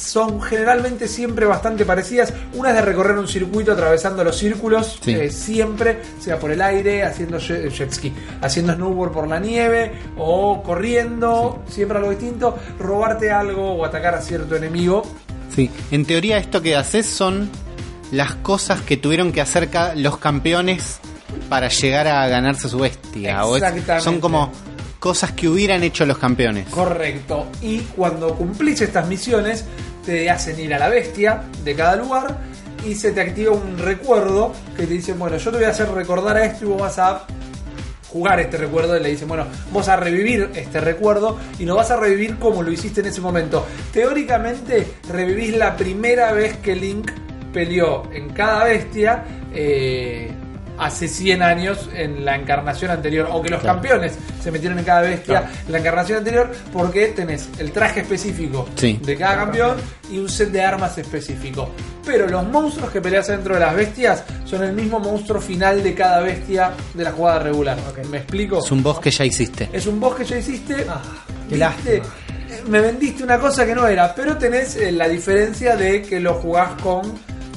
son generalmente siempre bastante parecidas. Una es de recorrer un circuito atravesando los círculos, Sí. eh, siempre, sea por el aire, haciendo jet, jet ski, haciendo snowboard por la nieve o corriendo, siempre algo distinto, robarte algo o atacar a cierto enemigo. Sí, en teoría esto que haces son las cosas que tuvieron que hacer los campeones para llegar a ganarse su bestia. O es- Exactamente. son como cosas que hubieran hecho los campeones. Correcto. Y cuando cumplís estas misiones, te hacen ir a la bestia de cada lugar y se te activa un recuerdo que te dicen, bueno, yo te voy a hacer recordar a esto y vos vas a jugar este recuerdo y le dicen, bueno, vos a revivir este recuerdo y lo vas a revivir como lo hiciste en ese momento. Teóricamente, revivís la primera vez que Link peleó en cada bestia. eh, hace 100 años en la encarnación anterior, o que los Claro. campeones se metieron en cada bestia Claro. en la encarnación anterior, porque tenés el traje específico Sí. de cada campeón y un set de armas específico. Pero los monstruos que peleas dentro de las bestias son el mismo monstruo final de cada bestia de la jugada regular. ¿Me explico? Es un boss que ya hiciste. Es un boss que ya hiciste. Ah, qué. Eh, Me vendiste una cosa que no era, pero tenés eh, la diferencia de que lo jugás con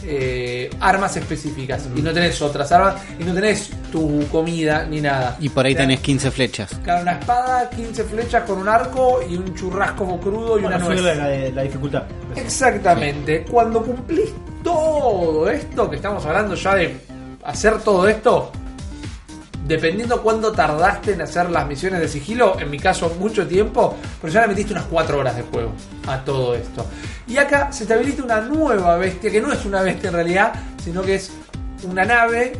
eh, armas específicas y no tenés otras armas y no tenés tu comida ni nada. Y por ahí O sea, tenés 15 flechas. Claro, una espada, 15 flechas con un arco y un churrasco crudo y Bueno, una nuez. la, la- la dificultad. Exactamente. Cuando cumplís todo esto, que estamos hablando ya de hacer todo esto, dependiendo cuánto tardaste en hacer las misiones de sigilo, en mi caso mucho tiempo, pero ya le metiste unas 4 horas de juego a todo esto. Y acá se te habilita una nueva bestia, que no es una bestia en realidad, sino que es una nave.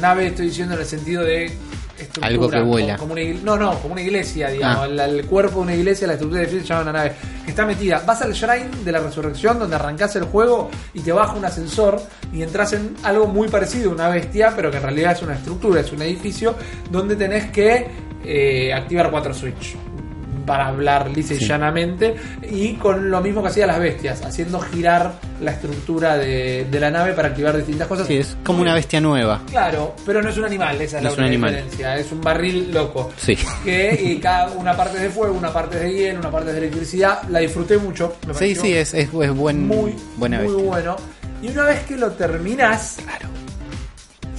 Nave estoy diciendo en el sentido de... estructura, Algo que vuela. Como, como una igl- no, no, como una iglesia, digamos. Ah. El, el cuerpo de una iglesia, la estructura de iglesia se llama una nave. Que está metida. Vas al Shrine de la Resurrección, donde arrancás el juego y te baja un ascensor y entras en algo muy parecido a una bestia, pero que en realidad es una estructura, es un edificio, donde tenés que eh, activar cuatro switch. Para hablar lisa y Sí. llanamente, y con lo mismo que hacían las bestias, haciendo girar la estructura de, de la nave para activar distintas cosas. Sí, es como una bestia nueva. Claro, pero no es un animal, esa es No la es diferencia. Es un barril loco. Sí. Que y cada una parte es de fuego, una parte es de hielo, una parte es de electricidad. La disfruté mucho. me Sí, sí, es, es, es buen, muy, buena muy bestia. bueno. Y una vez que lo terminás, Claro.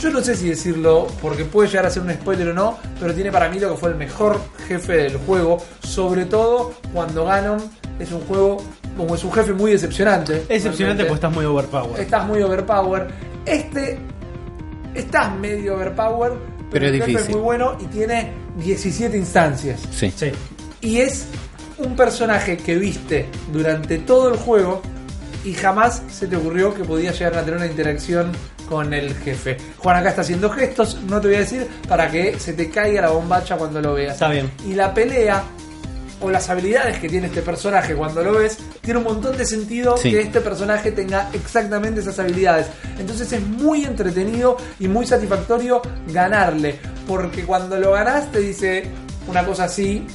Yo no sé si decirlo porque puede llegar a ser un spoiler o no, pero tiene para mí lo que fue el mejor jefe del juego, sobre todo cuando Ganon es un juego, como es un jefe muy decepcionante. Excepcionante realmente. porque estás muy overpowered. Estás muy overpower. Este estás medio overpower, pero, Pero es el jefe es muy bueno y tiene 17 instancias. Sí. Sí. Y es un personaje que viste durante todo el juego y jamás se te ocurrió que podía llegar a tener una interacción con el jefe. Juan acá está haciendo gestos, no te voy a decir, para que se te caiga la bombacha cuando lo veas. Está bien. Y la pelea, o las habilidades que tiene este personaje cuando lo ves, tiene un montón de sentido Sí. que este personaje tenga exactamente esas habilidades. Entonces es muy entretenido y muy satisfactorio ganarle, porque cuando lo ganás te dice una cosa así,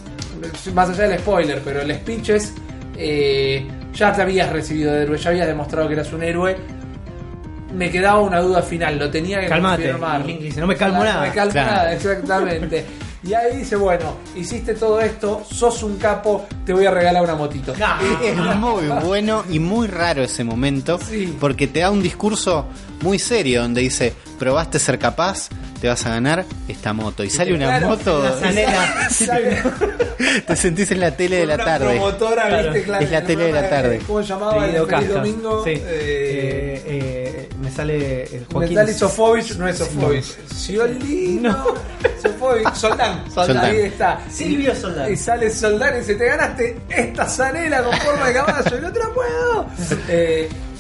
más allá del spoiler, pero el speech es, eh, ya te habías recibido de héroe, ya habías demostrado que eras un héroe. Me quedaba una duda final, lo tenía que Calmate. confirmar. Dice, "No me calmo nada". No me calmo Claro. nada, exactamente. Y ahí dice, bueno, hiciste todo esto, sos un capo, te voy a regalar una motito. Es muy bueno y muy raro ese momento Sí. porque te da un discurso muy serio donde dice, probaste ser capaz, te vas a ganar esta moto. Y sale una Claro, moto. Sale- [laughs] [laughs] te sentís en la tele de la Una tarde. promotora, Claro. ¿viste? Claro, Es la el tele de la tarde. ¿Cómo llamaba? El. Domingo. Sí. Eh, Eh, eh, me sale el Joaquín. Metal Sofovich no es Sofovich. Ciolino. No. Sofovich. Soldán. [laughs] Soldán. Ahí está. Silvio Soldán. Y sale Soldán y dice: Te ganaste esta zanela con forma de caballo. Y no te la puedo.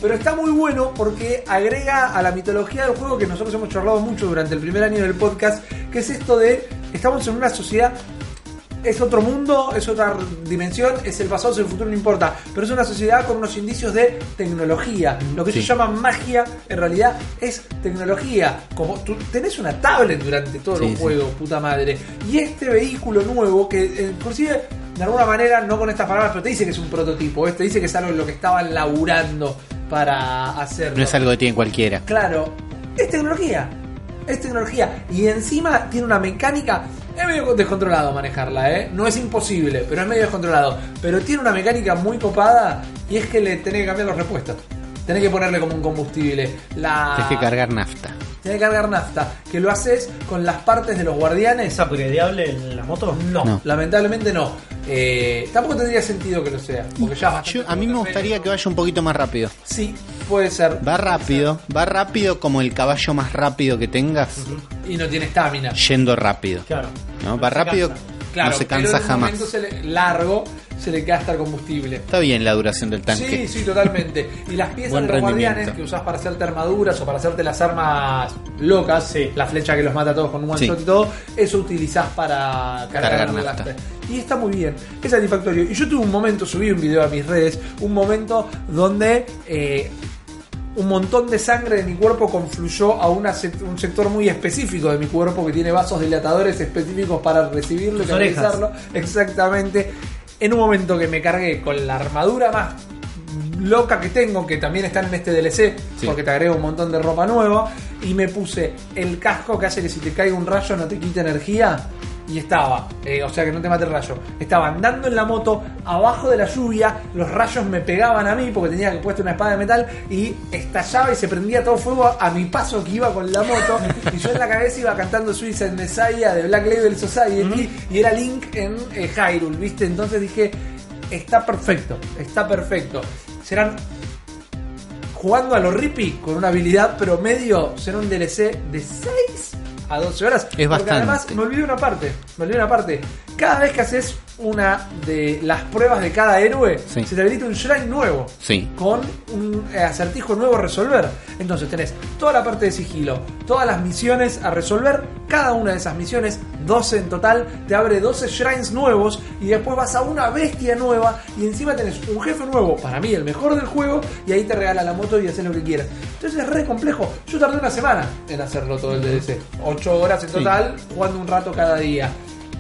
Pero está muy bueno porque agrega a la mitología del juego que nosotros hemos charlado mucho durante el primer año del podcast, que es esto de estamos en una sociedad es otro mundo, es otra dimensión, es el pasado, es el futuro, no importa. Pero es una sociedad con unos indicios de tecnología. Lo que Sí. ellos llaman magia, en realidad es tecnología. Como tú tenés una tablet durante todo Sí, el sí. juego, puta madre. Y este vehículo nuevo, que eh, inclusive de alguna manera, no con estas palabras, pero te dice que es un prototipo, te dice que es algo en lo que estaban laburando para hacerlo. No es algo que tiene cualquiera. Claro, es tecnología. Es tecnología. Y encima tiene una mecánica. Es medio descontrolado manejarla, ¿eh? No es imposible, pero es medio descontrolado. Pero tiene una mecánica muy copada y es que le tenés que cambiar los repuestos. Tenés que ponerle como un combustible. La... Tienes que cargar nafta. Tenés que cargar nafta. Que lo haces con las partes de los guardianes. ¿Es upgradeable en la moto? No, No. lamentablemente no. Eh, tampoco tendría sentido que lo sea. Porque ya Yo- a mí me gustaría que vaya un poquito más rápido. Sí, puede ser. Va rápido, va rápido como el caballo más rápido que tengas, Y no tiene estamina. yendo rápido. Claro. ¿no? Va rápido, cansa. Claro, no se pero cansa en un jamás. momento se le- largo se le gasta el combustible. Está bien la duración del Sí, tanque. sí, totalmente. Y las piezas Buen de los guardianes que usás para hacerte armaduras o para hacerte las armas locas, Sí. la flecha que los mata a todos con un one Sí. shot y todo, eso utilizás para cargar, Cargar. Y está muy bien, es satisfactorio. Y yo tuve un momento, subí un video a mis redes, un momento donde eh, un montón de sangre de mi cuerpo confluyó a una un sector muy específico de mi cuerpo que tiene vasos dilatadores específicos para recibirlo y Tus canalizarlo. Exactamente. En un momento que me cargué con la armadura más loca que tengo, que también está en este DLC, Sí. porque te agrego un montón de ropa nueva, y me puse el casco que hace que si te caiga un rayo no te quite energía. Y estaba, eh, o sea que no te mate el rayo. Estaba andando en la moto, abajo de la lluvia, los rayos me pegaban a mí porque tenía que puesto una espada de metal y estallaba y se prendía todo fuego a mi paso que iba con la moto. [laughs] y yo en la cabeza iba cantando Suicide Messiah de Black Label Society y era Link en eh, Hyrule, ¿viste? Entonces dije, está perfecto, está perfecto. Serán jugando a los Rippy con una habilidad promedio, será un DLC de 6 a 12 horas. Es Porque bastante. además me olvidé una parte, me olvidé una parte. Cada vez que haces una de las pruebas de cada héroe, Sí. se te habilita un shrine nuevo. Sí. Con un eh, acertijo nuevo a resolver. Entonces tenés toda la parte de sigilo, todas las misiones a resolver. Cada una de esas misiones, 12 en total, te abre 12 shrines nuevos. Y después vas a una bestia nueva. Y encima tenés un jefe nuevo, para mí el mejor del juego. Y ahí te regala la moto y haces lo que quieras. Entonces es re complejo. Yo tardé una semana en hacerlo todo el DLC. 8 horas en total, jugando un rato cada día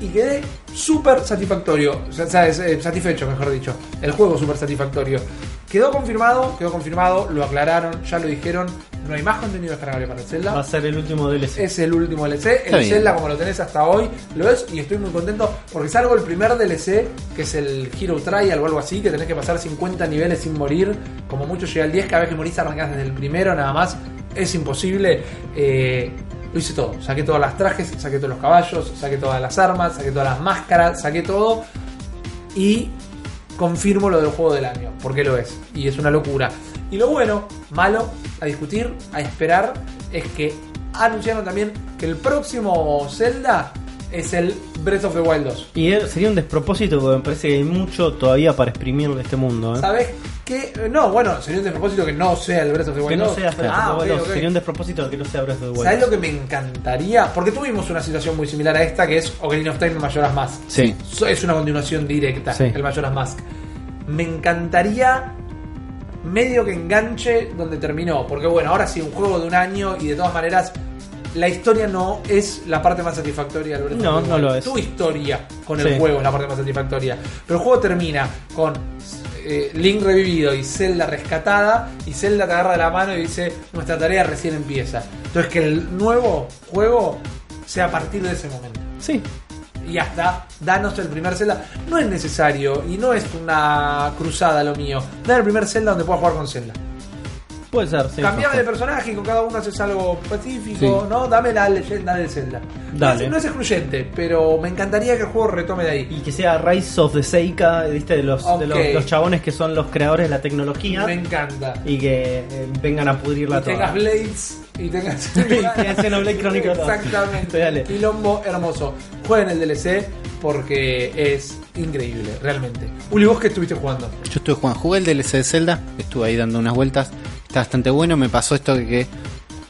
y quedé súper satisfactorio, o sea, eh, satisfecho, mejor dicho. El juego súper satisfactorio. Quedó confirmado, quedó confirmado, lo aclararon, ya lo dijeron. No hay más contenido descargable para el Va Zelda. a ser el último DLC. Es el último DLC. Está El bien. Zelda, como lo tenés hasta hoy, lo es. Y estoy muy contento porque salgo el primer DLC, que es el Hero Trial o algo así, que tenés que pasar 50 niveles sin morir. Como mucho llega al 10, cada vez que morís arrancás desde el primero, nada más. Es imposible. Eh, lo hice todo. Saqué todas las trajes, saqué todos los caballos, saqué todas las armas, saqué todas las máscaras, saqué todo. Y confirmo lo del juego del año, porque lo es. Y es una locura. Y lo bueno, malo, a discutir, a esperar, es que anunciaron también que el próximo Zelda es el Breath of the Wild 2. Y sería un despropósito porque me parece que hay mucho todavía para exprimir de este mundo. ¿eh? ¿Sabes qué? No, bueno, sería un despropósito que no sea el Breath of the Wild Que no 2. sea Breath of Ah, the ok, Wild 2, ok. Sería un despropósito que no sea Breath of the Wild. ¿Sabes lo que me encantaría? Porque tuvimos una situación muy similar a esta que es Ocarina of Time Majora's Mask. Sí. Es una continuación directa, Sí. el Majora's Mask. Me encantaría medio que enganche donde terminó. Porque bueno, ahora sí, un juego de un año y de todas maneras, la historia no es la parte más satisfactoria of No, no lo es. Tu historia con Sí. el juego es la parte más satisfactoria. Pero el juego termina con eh, Link revivido y Zelda rescatada. Y Zelda te agarra de la mano y dice: Nuestra tarea recién empieza. Entonces, que el nuevo juego sea a partir de ese momento Sí. y ya está, danos el primer Zelda. No es necesario y no es una cruzada lo mío. Dar el primer Zelda donde pueda jugar con Zelda. Puede ser, sí. Cambiame de personaje y con cada uno haces algo específico, Sí. ¿no? Dame la leyenda del Zelda. No Dale. es, no es excluyente, pero me encantaría que el juego retome de ahí. Y que sea Rise of the Seika, ¿viste? De los, de los, Ok. los chabones que son los creadores de la tecnología. Me encanta. Y que eh, vengan a pudrirla Y tengas toda. Blades y tengas. [laughs] Y tengas Xenoblade Chronicles 2. Exactamente. Dale. Quilombo hermoso. Jueguen el DLC porque es increíble, realmente. Uli, ¿vos qué estuviste jugando? Yo estuve jugando, jugué el DLC de Zelda, estuve ahí dando unas vueltas, está bastante bueno, me pasó esto que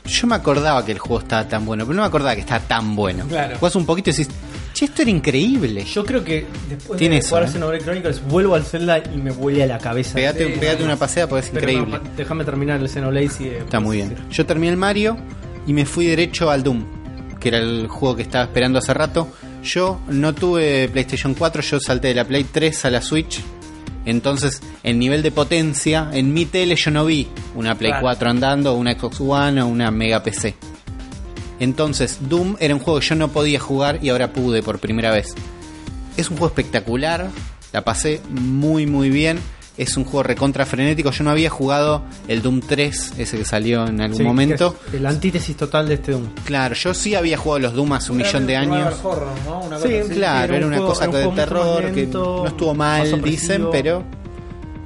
yo me acordaba que el juego estaba tan bueno, pero no me acordaba que estaba tan bueno. Claro. Jugás un poquito y decís, che, esto era increíble. Yo creo que después Tiene de eso, jugar ¿eh? Xenoblade Chronicles vuelvo al Zelda y me vuelve a la cabeza. Pegate, Sí, pegate una paseada porque es increíble. no, déjame terminar el Xenoblade y eh, Está muy bien. Yo terminé el Mario y me fui derecho al Doom, que era el juego que estaba esperando hace rato. Yo no tuve PlayStation 4, yo salté de la Play 3 a la Switch. Entonces, el nivel de potencia, en mi tele yo no vi una Play Claro. 4 andando, una Xbox One o una Mega PC. Entonces, Doom era un juego que yo no podía jugar y ahora pude por primera vez. Es un juego espectacular, la pasé muy muy bien. Es un juego recontra frenético. Yo no había jugado el Doom 3, ese que salió en algún Sí, momento. El antítesis total de este Doom. Claro, yo sí había jugado los Doom hace un millón de años. horror, ¿no? Una Sí, cosa así. Claro, era era, un una juego- cosa era un de terror que no estuvo mal, dicen, pero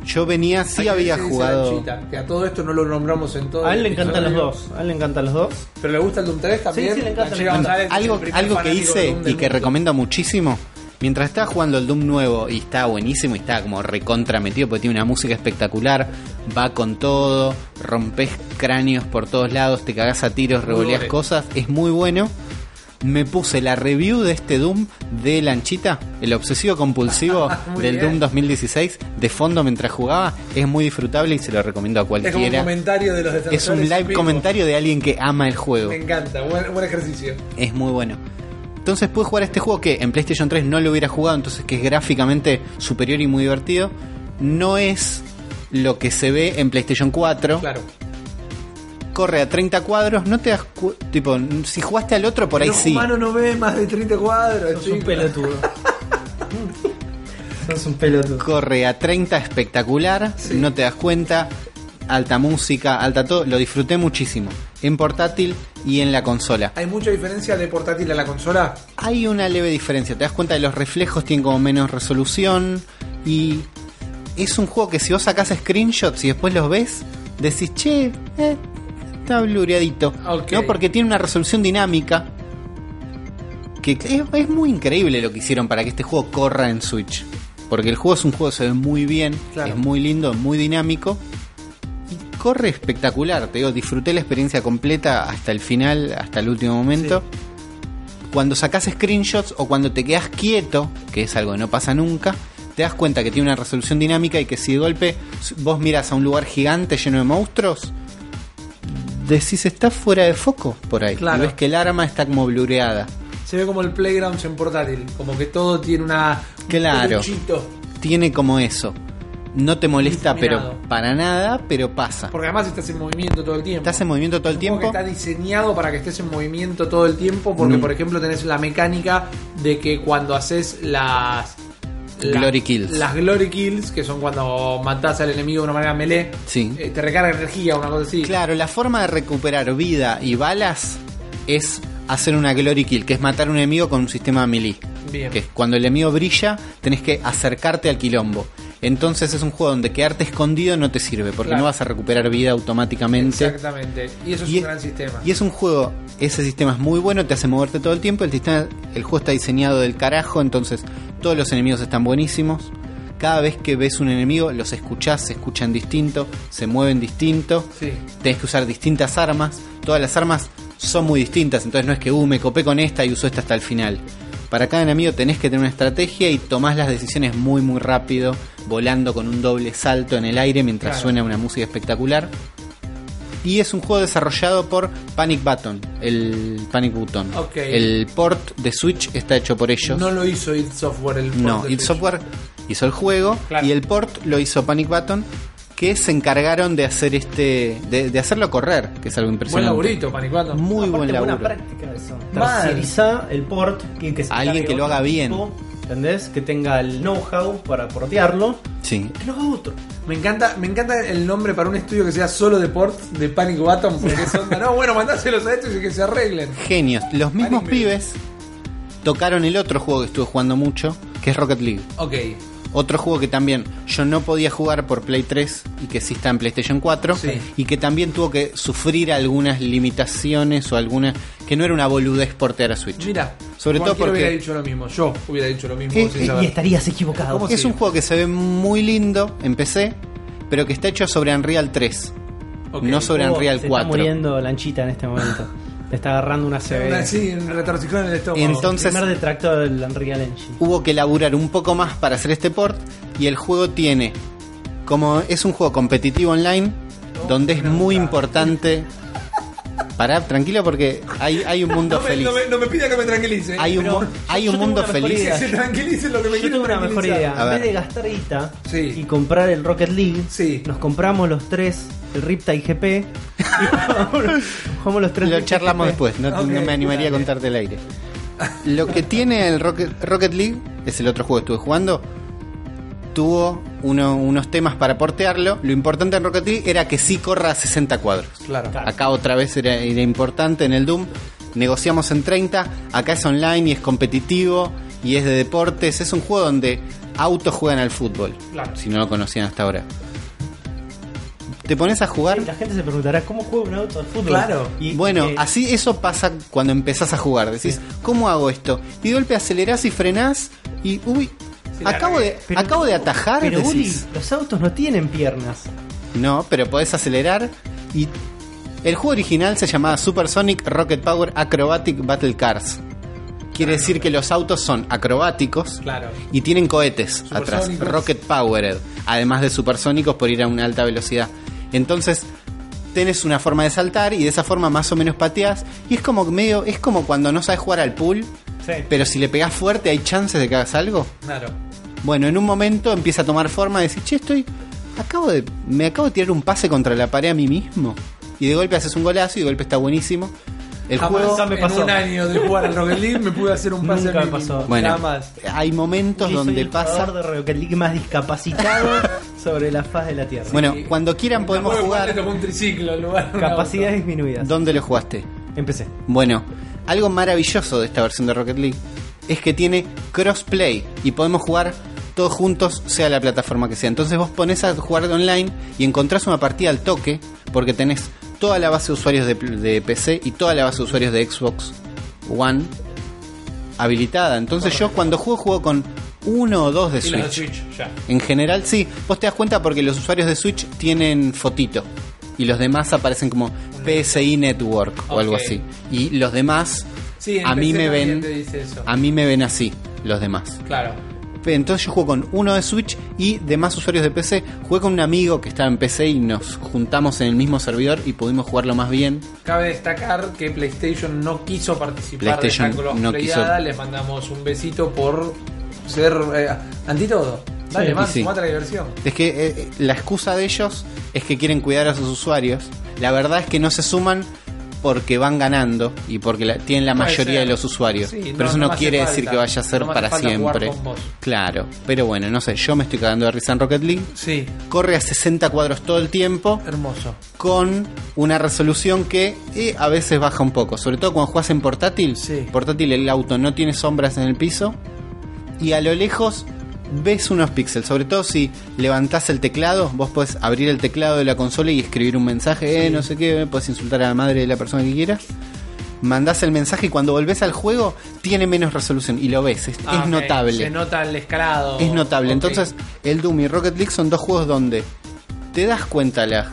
yo venía, sí Hay había jugado. Lanchita, que a todo esto no lo nombramos en todo. A él le encantan los dos. A él le encantan los dos. Pero le gusta el Doom 3 también. Sí, sí, le encanta, algo algo que hice y que mundo. recomiendo muchísimo. Mientras estaba jugando el Doom nuevo y estaba buenísimo y estaba como recontra metido porque tiene una música espectacular, va con todo, rompes cráneos por todos lados, te cagás a tiros, revoleas cosas, es muy bueno. Me puse la review de este Doom de Lanchita, el obsesivo compulsivo [laughs] del bien. Doom 2016, de fondo mientras jugaba. Es muy disfrutable y se lo recomiendo a Es como un cualquiera. comentario de los Es un live comentario de alguien que ama el juego. Me encanta, buen, buen ejercicio. Es muy bueno. Entonces pude jugar este juego que en PlayStation 3 no lo hubiera jugado, entonces que es gráficamente superior y muy divertido. No es lo que se ve en PlayStation 4. Claro. Corre a 30 cuadros, no te das cu- tipo, si jugaste al otro por ahí sí. humano no ve más de 30 cuadros. Sos un chico. pelotudo. [laughs] Sos un pelotudo. Corre a 30 espectacular, Sí. no te das cuenta. Alta música, alta todo, lo disfruté muchísimo. En portátil y en la consola. Hay mucha diferencia de portátil a la consola. Hay una leve diferencia, te das cuenta de los reflejos tienen como menos resolución y es un juego que si vos sacás screenshots y después los ves, decís, che, eh, está blureadito. ¿No? Porque tiene una resolución dinámica que es, es muy increíble lo que hicieron para que este juego corra en Switch. Porque el juego es un juego que se ve muy bien, Claro. es muy lindo, muy dinámico. Corre espectacular, te digo, disfruté la experiencia completa hasta el final, hasta el último momento cuando sacas screenshots o cuando te quedas quieto, que es algo que no pasa nunca, te das cuenta que tiene una resolución dinámica y que si de golpe vos miras a un lugar gigante lleno de monstruos, decís está fuera de foco por ahí. Claro. Y ves que el arma está como blureada. Se ve como el Playgrounds en portátil. Como que todo tiene una. un Claro. peluchito. Tiene como eso. No te molesta, pero para nada, pero pasa. Porque además estás en movimiento todo el tiempo. Estás en movimiento todo el tiempo. que está diseñado para que estés en movimiento todo el tiempo. Porque, Mm. por ejemplo, tenés la mecánica de que cuando haces las. la- Glory kills. Las glory kills, que son cuando matás al enemigo de una manera melee, Sí. eh, te recarga energía, una cosa así. Claro, la forma de recuperar vida y balas es hacer una glory kill, que es matar a un enemigo con un sistema melee. Bien. Que es cuando el enemigo brilla, tenés que acercarte al quilombo. Entonces es un juego donde quedarte escondido no te sirve, porque Claro. no vas a recuperar vida automáticamente. Exactamente. Y eso es Y un es- gran sistema. Y es un juego, ese sistema es muy bueno, te hace moverte todo el tiempo. El, sistema, el juego está diseñado del carajo, entonces todos los enemigos están buenísimos. Cada vez que ves un enemigo, los escuchás, se escuchan distinto, se mueven distinto. Sí. Tenés que usar distintas armas. Todas las armas son muy distintas, entonces no es que, uh, me copé con esta y uso esta hasta el final. Para cada enemigo tenés que tener una estrategia y tomás las decisiones muy muy rápido, volando con un doble salto en el aire mientras Claro. suena una música espectacular. Y es un juego desarrollado por Panic Button, el Panic Button. El port de Switch está hecho por ellos. No lo hizo id Software el port No, de id Switch. Software hizo el juego Claro. y el port lo hizo Panic Button, que se encargaron de hacer este, de, de hacerlo correr, que es algo Buen impresionante. laburito, Panicuando. Muy Aparte, buen buena laburo. práctica eso. Terceriza el port. Que, que se Alguien que lo haga bien. ¿Entendés? Que tenga el know-how para portearlo. Sí. Que lo haga otro. Me encanta, me encanta el nombre para un estudio que sea solo de port de Panic Button, porque [laughs] son, no, bueno, mandáselos a estos y que se arreglen. Genios. Los mismos Panic pibes tocaron el otro juego que estuve jugando mucho, que es Rocket League. Ok. Otro juego que también yo no podía jugar por Play 3 y que sí está en PlayStation 4 Sí. y que también tuvo que sufrir algunas limitaciones o algunas que no era una boludez portear a Switch. Mira, Sobre todo porque- hubiera dicho lo mismo. Yo hubiera dicho lo mismo Eh, sin eh, saber. Y estarías equivocado. ¿Cómo Es un juego que se ve muy lindo en PC, pero que está hecho sobre Unreal 3, Ok. no sobre Oh, Unreal se 4. está muriendo Lanchita en este momento. [laughs] Le está agarrando una CB. Sí, un retorcijón en el estómago. Entonces- primer detractor del Unreal Engine. Hubo que laburar un poco más para hacer este port y el juego tiene como es un juego competitivo online donde es muy importante Pará, tranquilo porque hay, hay un mundo no, me, feliz. no, me, no me pida que me tranquilice. Hay un, hay yo un mundo feliz. idea. que se tranquilice lo que me Yo tengo una mejor tranquilizar. idea. A En ver. vez de gastar guita Sí. y comprar el Rocket League, Sí. nos compramos los tres, el Riptide GP. y jugamos, [laughs] jugamos los tres. Lo Riptide charlamos GP. después, no, Ok, no me animaría a dale. contarte el aire. Lo que tiene el Rocket, Rocket League, es el otro juego que estuve jugando, tuvo uno- unos temas para portearlo. Lo importante en Rocket League era que sí corra a 60 cuadros. Claro. Acá otra vez era, era importante en el Doom. Negociamos en 30, acá es online y es competitivo y es de deportes. Es un juego donde autos juegan al fútbol, Claro. si no lo conocían hasta ahora. Te pones a jugar La gente se preguntará cómo juega un auto al fútbol. Claro. Y, Bueno, eh, así eso pasa cuando empezás a jugar. Decís, ¿cómo hago esto? Y de golpe acelerás y frenás y, uy, Sí, acabo de, pero- acabo de atajar. Pero Uli, los autos no tienen piernas. No, pero podés acelerar y... El juego original se llamaba Supersonic Rocket Power Acrobatic Battle Cars. Quiere decir que los autos son acrobáticos Claro. y tienen cohetes atrás, rocket powered, además de supersónicos por ir a una alta velocidad. Entonces, tenés una forma de saltar y de esa forma más o menos pateás y es como medio es como cuando no sabes jugar al pool, Sí. pero si le pegás fuerte hay chances de que hagas algo. Claro. Bueno, en un momento empieza a tomar forma y decís, "Che, estoy acabo de me acabo de tirar un pase contra la pared a mí mismo." Y de golpe haces un golazo y de golpe está buenísimo. El Jamás juego me en pasó. un año de jugar al Rocket League me pude hacer un pase Nunca a mí me pasó. mismo. Bueno, Jamás. hay momentos Uli, soy donde el pasa jugador de Rocket League más discapacitado [laughs] sobre la faz de la Tierra. Bueno, Sí. cuando quieran podemos Tampoco jugar. tocó un triciclo en lugar de un Capacidades disminuidas. ¿Dónde lo jugaste? Empecé. Bueno, algo maravilloso de esta versión de Rocket League es que tiene crossplay y podemos jugar todos juntos, sea la plataforma que sea. Entonces vos pones a jugar online y encontrás una partida al toque porque tenés toda la base de usuarios de, de PC y toda la base de usuarios de Xbox One habilitada. Entonces yo cuando juego juego con uno o dos de Switch. Ya. En general sí, vos te das cuenta porque los usuarios de Switch tienen fotito y los demás aparecen como PSI Network o algo así. Y los demás Sí, a mí me ven a mí me ven así los demás. Claro. Entonces yo juego con uno de Switch y demás usuarios de PC. Jugué con un amigo que estaba en PC y nos juntamos en el mismo servidor y pudimos jugarlo más bien. Cabe destacar que PlayStation no quiso participar PlayStation de esta no quiso. Les mandamos un besito por ser eh, anti todo. Dale, Sí, más, sí. la diversión. Es que eh, eh, la excusa de ellos es que quieren cuidar a sus usuarios. La verdad es que no se suman porque van ganando y porque la- tienen la Puede mayoría ser. de los usuarios. Sí, pero no- eso no quiere falta. decir que vaya a ser No para siempre. Claro, pero bueno, no sé, yo me estoy cagando de risa en Rocket League. Sí, Corre a 60 cuadros todo el tiempo hermoso. con una resolución que eh, a veces baja un poco, sobre todo cuando juegas en portátil. Sí. Portátil el auto no tiene sombras en el piso y a lo lejos ves unos píxeles. Sobre todo si levantás el teclado, vos podés abrir el teclado de la consola y escribir un mensaje, eh, no sé qué, podés insultar a la madre de la persona que quieras. Mandás el mensaje y cuando volvés al juego tiene menos resolución y lo ves, es, Ah, es notable. Se nota el escalado. Es notable. Entonces, el Doom y Rocket League son dos juegos donde te das cuenta las,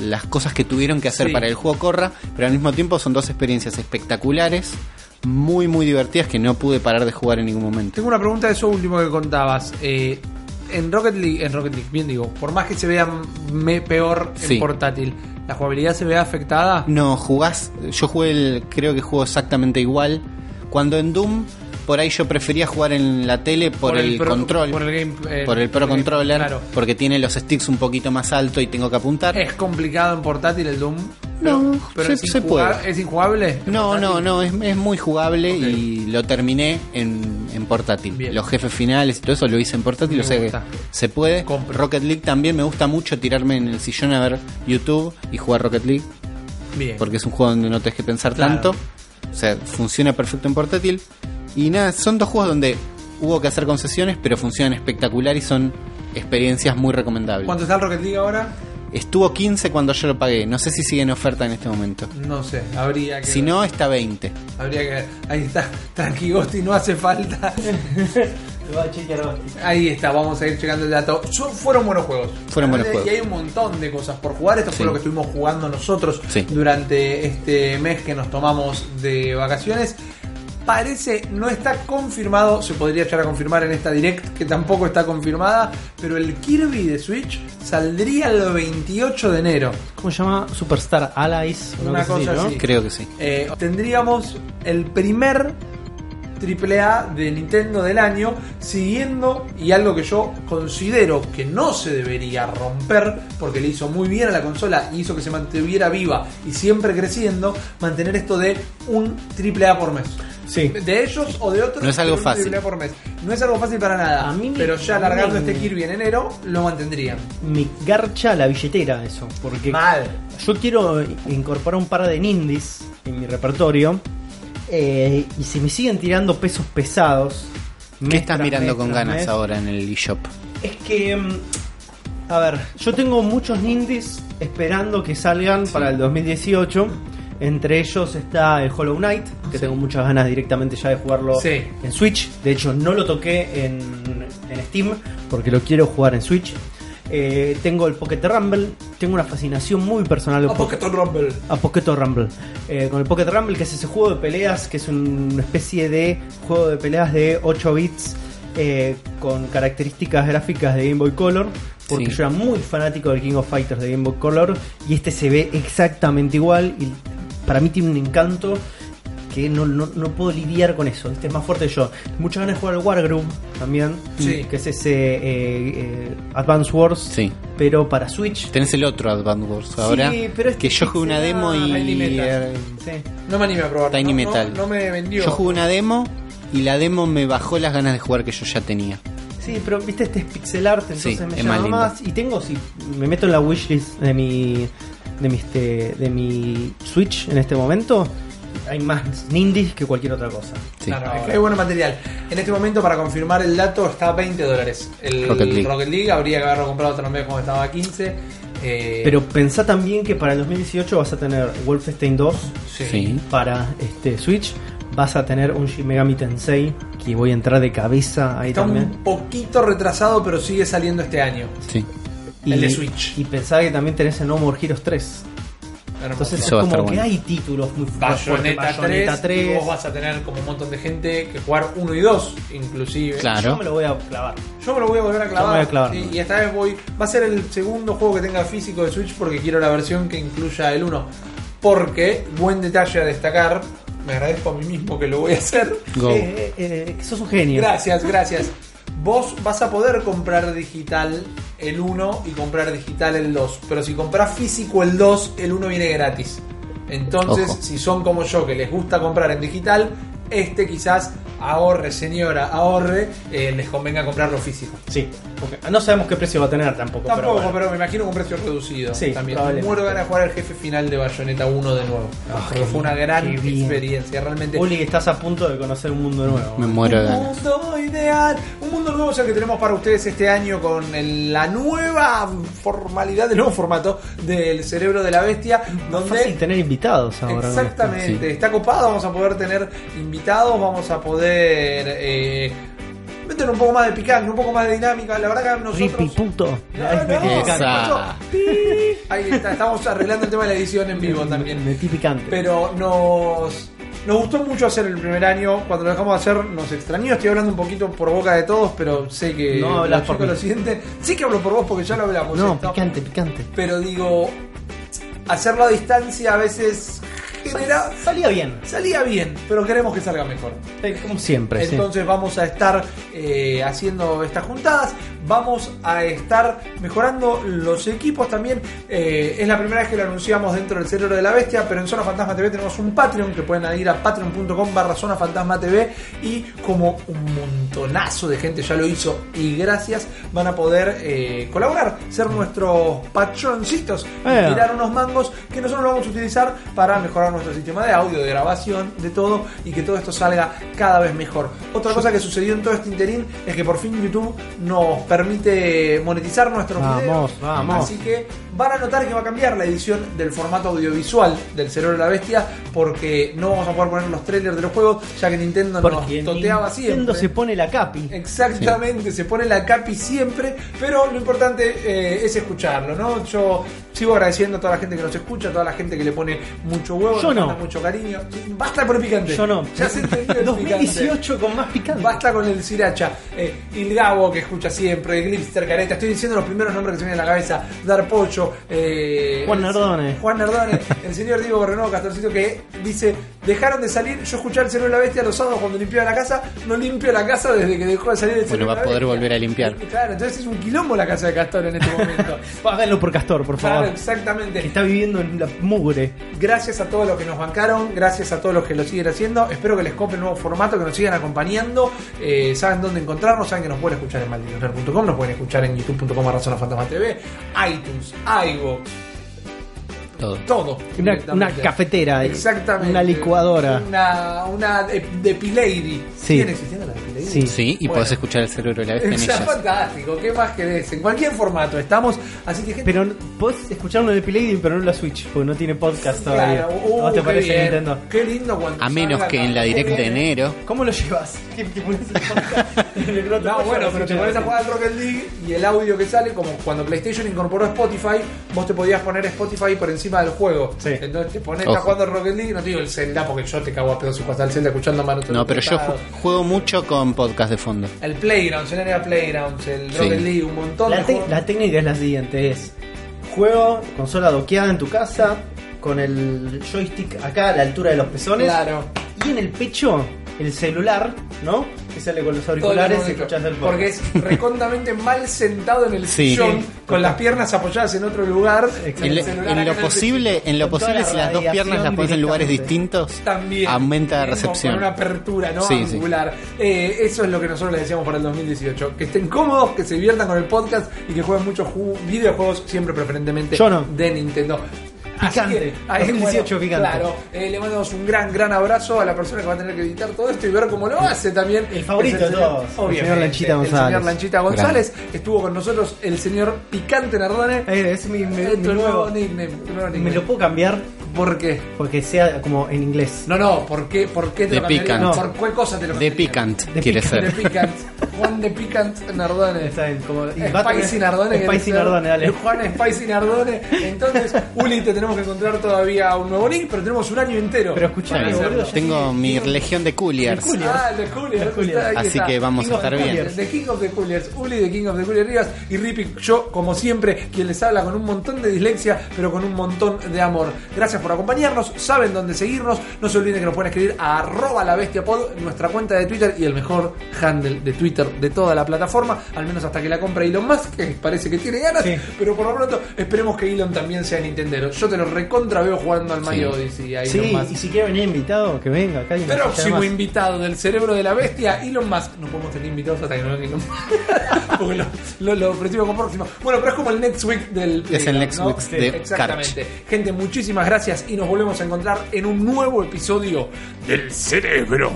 las cosas que tuvieron que hacer Sí. para que el juego corra, pero al mismo tiempo son dos experiencias espectaculares, muy, muy divertidas que no pude parar de jugar en ningún momento. Tengo una pregunta de eso último que contabas. Eh, en Rocket League, en Rocket League, bien digo, por más que se vea me- peor en Sí. portátil, ¿la jugabilidad se ve afectada? No, jugás. Yo jugué el. Creo que juego exactamente igual. Cuando en Doom, por ahí yo prefería jugar en la tele por, el, pro- control. Por el, game, eh, por el Pro Controller, claro. porque tiene los sticks un poquito más alto y tengo que apuntar. ¿Es complicado en portátil el Doom? No, pero se- es, se injugable- puede. ¿Es injugable? No, no, portátil? no, es, es muy jugable y lo terminé en, en portátil. Bien. Los jefes finales y todo eso lo hice en portátil, Me o sea que se puede. Rocket League también me gusta mucho tirarme en el sillón a ver YouTube y jugar Rocket League, Bien. porque es un juego donde no tenés que pensar Claro. tanto. O sea, funciona perfecto en portátil. Y nada, son dos juegos donde hubo que hacer concesiones, pero funcionan espectacular y son experiencias muy recomendables. ¿Cuánto está el Rocket League ahora? Estuvo 15 cuando yo lo pagué, no sé si sigue en oferta en este momento. No sé, habría que Si ver. no, está 20. Habría que ver. Ahí está, Tranqui Ghosti, no hace falta. [laughs] Ahí está, vamos a ir checando el dato. Son- fueron buenos juegos. Fueron buenos Y juegos. hay un montón de cosas por jugar. Esto Sí. fue lo que estuvimos jugando nosotros Sí. durante este mes que nos tomamos de vacaciones. Parece, no está confirmado, se podría echar a confirmar en esta direct, que tampoco está confirmada, pero el Kirby de Switch saldría el 28 de enero. ¿Cómo se llama? Superstar Allies. Una cosa ¿no? así. Creo que sí. Eh, tendríamos el primer AAA de Nintendo del año, siguiendo y algo que yo considero que no se debería romper, porque le hizo muy bien a la consola y hizo que se mantuviera viva y siempre creciendo, mantener esto de un AAA por mes. Sí. De ellos o de otros. No es algo fácil. AAA por mes. No es algo fácil para nada. A mí me- pero ya a mí largando me- este Kirby en enero, lo mantendrían. Me garcha la billetera eso. Porque Mal. yo quiero incorporar un par de Nindies en mi repertorio. eh, y si me siguen tirando pesos pesados. ¿Qué mes estás tras mirando mes con tras ganas mes, ahora en el eShop? Es que. mm, A ver, yo tengo muchos Nindies esperando que salgan para el 2018. Entre ellos está el Hollow Knight, que tengo muchas ganas directamente ya de jugarlo Sí. en Switch. De hecho, no lo toqué en, en Steam porque lo quiero jugar en Switch. Eh, tengo el Pocket Rumble, tengo una fascinación muy personal A Pocket Rumble. a Pocket Rumble. Eh, con el Pocket Rumble, que es ese juego de peleas, que es un- una especie de juego de peleas de 8 bits eh, con características gráficas de Game Boy Color. Porque Sí. yo era muy fanático del King of Fighters de Game Boy Color y este se ve exactamente igual y para mí tiene un encanto que no, no, no puedo lidiar con eso. Este es más fuerte que yo. Muchas ganas de jugar al Wargroove también, Sí. que es ese eh, eh, Advance Wars, Sí. pero para Switch. Tenés el otro Advance Wars ahora. Sí, pero es que yo jugué una demo y. Tiny Metal. eh, Sí. No me animé a probarlo. Tiny no, Metal. No, me vendió. Yo jugué una demo y la demo me bajó las ganas de jugar que yo ya tenía. Sí, pero viste, este es pixel art, entonces Sí, me es llama más lindo. más. Y tengo, si me meto en la wishlist de mi, de mi, este, de mi Switch en este momento, hay más Nindies que cualquier otra cosa. Sí. Claro, es que hay buen material. En este momento, para confirmar el dato, está a 20 dólares. El Rocket League. Rocket League habría que haberlo comprado otra vez cuando estaba a 15. Eh, Pero pensá también que para el 2018 vas a tener Wolfenstein 2 sí. Sí. para este Switch. Vas a tener un Shin Megami Tensei que voy a entrar de cabeza ahí Está también. un poquito retrasado, pero sigue saliendo este año. Sí. El de Switch. Y pensá que también tenés el No More Heroes 3. Hermoso. Entonces Eso es como que bueno. hay títulos muy fuertes. Bayonetta, Bayonetta 3, y vos vas a tener como un montón de gente que jugar 1 y 2, inclusive. Claro. Yo me lo voy a clavar. Yo me lo voy a volver a clavar. Yo me voy a clavar. sí, y esta vez voy. Va a ser el segundo juego que tenga físico de Switch porque quiero la versión que incluya el 1. Porque, buen detalle a destacar, me agradezco a mí mismo que lo voy a hacer. Go. Eh, eh, eh, sos un genio. Gracias, gracias. Vos vas a poder comprar digital el 1 y comprar digital el 2. Pero si compras físico el 2, el 1 viene gratis. Entonces, Ojo. si son como yo que les gusta comprar en digital, este quizás ahorre, señora, ahorre, eh, les convenga comprarlo físico. Sí. Porque no sabemos qué precio va a tener tampoco. Tampoco, pero, me imagino con precio reducido. Sí, también. Muero de ganas de jugar al jefe final de Bayonetta 1 de nuevo. Porque qué fue una gran experiencia. Realmente. Uli, estás a punto de conocer un mundo nuevo. Me muero de un mundo ideal. Un mundo nuevo es el que tenemos para ustedes este año con el- la nueva formalidad, el nuevo formato del cerebro de la bestia. Donde fácil tener invitados ahora. Exactamente, está copado, vamos a poder tener invitados, vamos a poder eh, meter un poco más de picante, un poco más de dinámica. La verdad que nosotros... Rippy puto. No, no. Ahí está, estamos arreglando el tema de la edición en vivo también. Metí picante. Pero nos, nos gustó mucho hacer el primer año. Cuando lo dejamos de hacer, nos extrañó. Estoy hablando un poquito por boca de todos, pero sé que No hablas por lo sienten. Sí que hablo por vos porque ya lo hablamos. no, esto. picante, picante. Pero digo, hacerlo a distancia a veces Salía bien. Salía bien, pero queremos que salga mejor. Como siempre, sí. Entonces vamos a estar eh, haciendo estas juntadas, vamos a estar mejorando los equipos también. Eh, es la primera vez que lo anunciamos dentro del cerebro de la bestia, pero en Zona Fantasma TV tenemos un Patreon que pueden ir a patreon.com barra Zona Fantasma TV y como un montonazo de gente ya lo hizo y gracias van a poder eh, colaborar, ser nuestros patroncitos Eh. tirar unos mangos que nosotros lo vamos a utilizar para mejorar nuestro sistema de audio, de grabación, de todo y que todo esto salga cada vez mejor. Otra cosa que sucedió en todo este interín es que por fin YouTube nos permite monetizar nuestros Vamos, videos. vamos. Así que van a notar que va a cambiar la edición del formato audiovisual del Cerebro de la Bestia porque no vamos a poder poner los trailers de los juegos ya que Nintendo Porque nos toteaba Nintendo siempre. se pone la capi. Exactamente, se pone la capi siempre, pero lo importante eh, es escucharlo, ¿no? Yo sigo agradeciendo a toda la gente que nos escucha, a toda la gente que le pone mucho huevo, Yo no. mucho cariño. Basta por el picante. Yo no. Ya se entendió el picante. [laughs] 2018 con más picante. Basta con el Siracha, eh, Il Gabo que escucha siempre, Glipster Careta, estoy diciendo los primeros nombres que se me vienen a la cabeza, Dar Pocho, eh, Juan Nardone. Juan Nardone, el señor Diego Borrenó, Castorcito, que dice, dejaron de salir, yo escuché el cerebro de la bestia los sábados cuando limpiaba la casa, no limpio la casa desde que dejó de salir el Bueno, cerebro va a poder volver a limpiar. Claro, entonces es un quilombo la casa de Castor en este momento. [laughs] Háganlo por Castor, por claro, favor. exactamente. Que está viviendo en la mugre. Gracias a todos los que nos bancaron, gracias a todos los que lo siguen haciendo. Espero que les compre el nuevo formato, que nos sigan acompañando. Eh, saben dónde encontrarnos, saben que nos pueden escuchar en malditosner.com, nos pueden escuchar en youtube.com barra Zona Fantasma TV, iTunes, iVoox, Todo. todo. Una, cafetera. Exactamente. Una licuadora. Una, una de, de Pilady. Sí. ¿Siguen existiendo Pilady? Sí. Sí, y Bueno. podés escuchar el cerebro de la bestia en Está fantástico, ¿qué más querés? En cualquier formato estamos, así que gente, Pero no- podés escucharlo en el Play pero no en la Switch, porque no tiene podcast todavía. Claro, uh, ¿No te qué parece bien. Nintendo? Qué lindo cuando A menos que en la direct de enero. ¿Cómo lo llevas? [laughs] ¿Qué, qué [laughs] el el No, puedes bueno, pero te pones a jugar al Rocket League y el audio que sale, como cuando PlayStation incorporó Spotify, vos te podías poner Spotify por encima del juego. Sí. Entonces te pones, estás jugando al Rocket League, no te digo el Zelda porque yo te cago a pedos si al Zelda escuchando a Manu No, pero yo ju- juego mucho con podcast de fondo. El Playgrounds, el área Playgrounds, el Sí. Rocket League, un montón La, de te- juegos. la técnica es la siguiente, es juego, consola doqueada en tu casa, con el joystick acá a la altura de los pezones, Claro. y en el pecho el celular, ¿no? Que sale con los auriculares lo y único. escuchas el podcast. Porque es recondamente [laughs] mal sentado en el Sí. sillón, Sí. con las piernas apoyadas en otro lugar. En, el le- celular en acá lo el posible, en lo Con toda posible, la si las dos piernas las pones en lugares directamente. distintos, también aumenta la Bien, con- recepción. Con una apertura ¿no? Sí, sí. angular. Eh, eso es lo que nosotros le decíamos para el 2018. Que estén cómodos, que se diviertan con el podcast y que jueguen muchos ju- videojuegos, siempre preferentemente Yo no. de Nintendo. Picante. que, ahí, 2018 picante. Claro, eh, le mandamos un gran, gran abrazo a la persona que va a tener que editar todo esto y ver cómo lo hace también. El favorito el de todos, el obviamente, señor Lanchita El González. señor Lanchita González. Estuvo con nosotros el señor Picante Nardone. Eh, es mi, mi- mi nuevo nuevo. nickname. ¿Me lo puedo cambiar? ¿Por qué? Porque sea como en inglés. No, no, ¿por qué, por qué te De lo? Picant. ¿Por cuál cosa te lo de picant De quiere picant. De ser. Picant. Juan de Picant Nardone. Está bien, como- Spicy Nardone. Spicy ser. Nardone, dale. Juan Spicy Nardone. Entonces, Uli, te tenemos que encontrar todavía un nuevo nick, pero tenemos un año entero. Pero ya Tengo mi legión de cooliers. De. Ah, de Cooliers. De ahí Así está. que vamos King a estar bien. The King of the Cooliers, Uli de King of the Cooliers Rivas y Rippy, yo como siempre, quien les habla con un montón de dislexia, pero con un montón de amor. Gracias por acompañarnos, saben dónde seguirnos, no se olviden que nos pueden escribir a arroba la bestia pod, nuestra cuenta de Twitter y el mejor handle de Twitter de toda la plataforma, al menos hasta que la compre Elon Musk, que parece que tiene ganas, Sí. pero por lo pronto esperemos que Elon también sea Nintendero. Yo te lo recontra veo jugando al Mario Sí. Odyssey. a Elon Sí, Musk. y si quiere venir invitado, que venga acá. Próximo más. invitado del cerebro de la bestia, Elon Musk. No podemos tener invitados hasta que no venga Elon Musk. [laughs] Porque lo, lo, lo ofrecimos como próximo. Bueno, pero es como el next week del. Es el next ¿no? week de Exactamente. Gente, muchísimas y nos volvemos a encontrar en un nuevo episodio del cerebro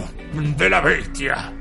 de la bestia.